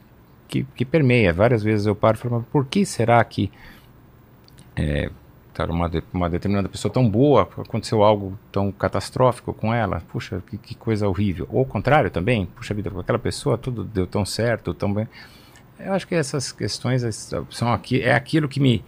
que, que permeia. Várias vezes eu paro e falo, por que será que é, tá, uma, uma determinada pessoa tão boa, aconteceu algo tão catastrófico com ela? Puxa, que, que coisa horrível. Ou o contrário também, puxa vida, com aquela pessoa tudo deu tão certo, tão bem. Eu acho que essas questões são aqui, é aquilo que me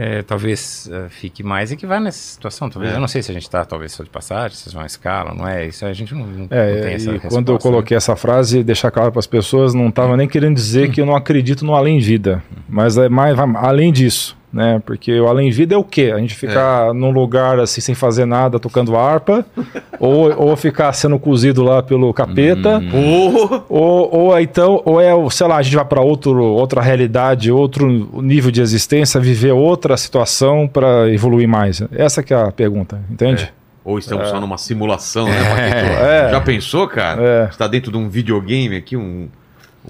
é, talvez uh, fique mais e que vá nessa situação. Talvez, é. Eu não sei se a gente está, talvez, só de passagem, se é uma escala, não é? Isso a gente não, não, é, não tem essa e Quando eu coloquei né? essa frase, deixar claro para as pessoas, não estava nem querendo dizer que eu não acredito no além-vida. Mas é mais, além disso né? Porque o além vida é o quê? A gente ficar é. num lugar assim sem fazer nada, tocando harpa, ou, ou ficar sendo cozido lá pelo capeta, uhum. ou, ou então, ou é, sei lá, a gente vai para outro outra realidade, outro nível de existência, viver outra situação para evoluir mais. Essa que é a pergunta, entende? É. Ou estamos é. só numa simulação, né, é. Já pensou, cara? É. Está dentro de um videogame aqui, um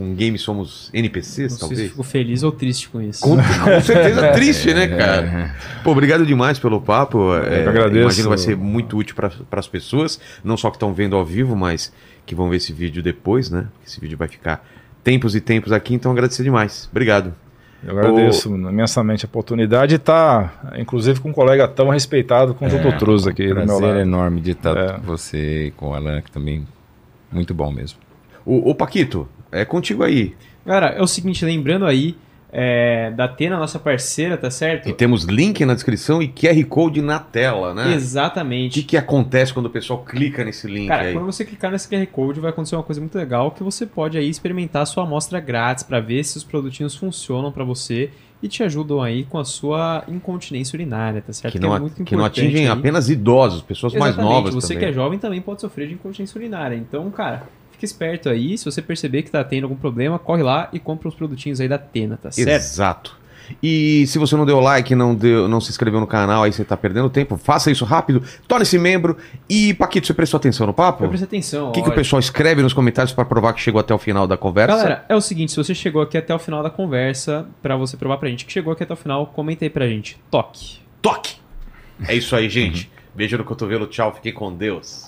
Um game somos NPCs, Não sei se talvez? ficou feliz ou triste com isso. Com, com certeza triste, né, cara? Pô, obrigado demais pelo papo. É, que agradeço. Imagino que vai ser muito útil para as pessoas, não só que estão vendo ao vivo, mas que vão ver esse vídeo depois, né? Esse vídeo vai ficar tempos e tempos aqui, então agradecer demais. Obrigado. Eu agradeço imensamente a oportunidade de estar, inclusive, com um colega tão respeitado como o Dr. Truz aqui do meu Prazer lado. enorme de estar É. com você e com o Alan, que também muito bom mesmo. Ô, ô, Paquito, é contigo aí. Cara, é o seguinte, lembrando aí é, da Atena, nossa parceira, tá certo? E temos link na descrição e QR Code na tela, né? O que, Exatamente. que acontece quando o pessoal clica nesse link Cara, aí? quando você clicar nesse QR Code vai acontecer uma coisa muito legal que você pode aí experimentar a sua amostra grátis para ver se os produtinhos funcionam para você e te ajudam aí com a sua incontinência urinária, tá certo? Que não, é a- muito que não atingem aí. apenas idosos, pessoas mais Exatamente, novas Você também. que é jovem também pode sofrer de incontinência urinária. Então, cara, fica esperto aí. Se você perceber que tá tendo algum problema, corre lá e compra os produtinhos aí da Atena, tá certo? Exato. E se você não deu like, não, deu, não se inscreveu no canal, aí você tá perdendo tempo, faça isso rápido, torne-se membro. E, Paquito, você prestou atenção no papo? Eu preste atenção. O que, que o pessoal escreve nos comentários para provar que chegou até o final da conversa? Galera, é o seguinte, se você chegou aqui até o final da conversa, pra você provar pra gente que chegou aqui até o final, comenta aí pra gente. Toque. toque! É isso aí, gente. Beijo no cotovelo, tchau, fiquem com Deus.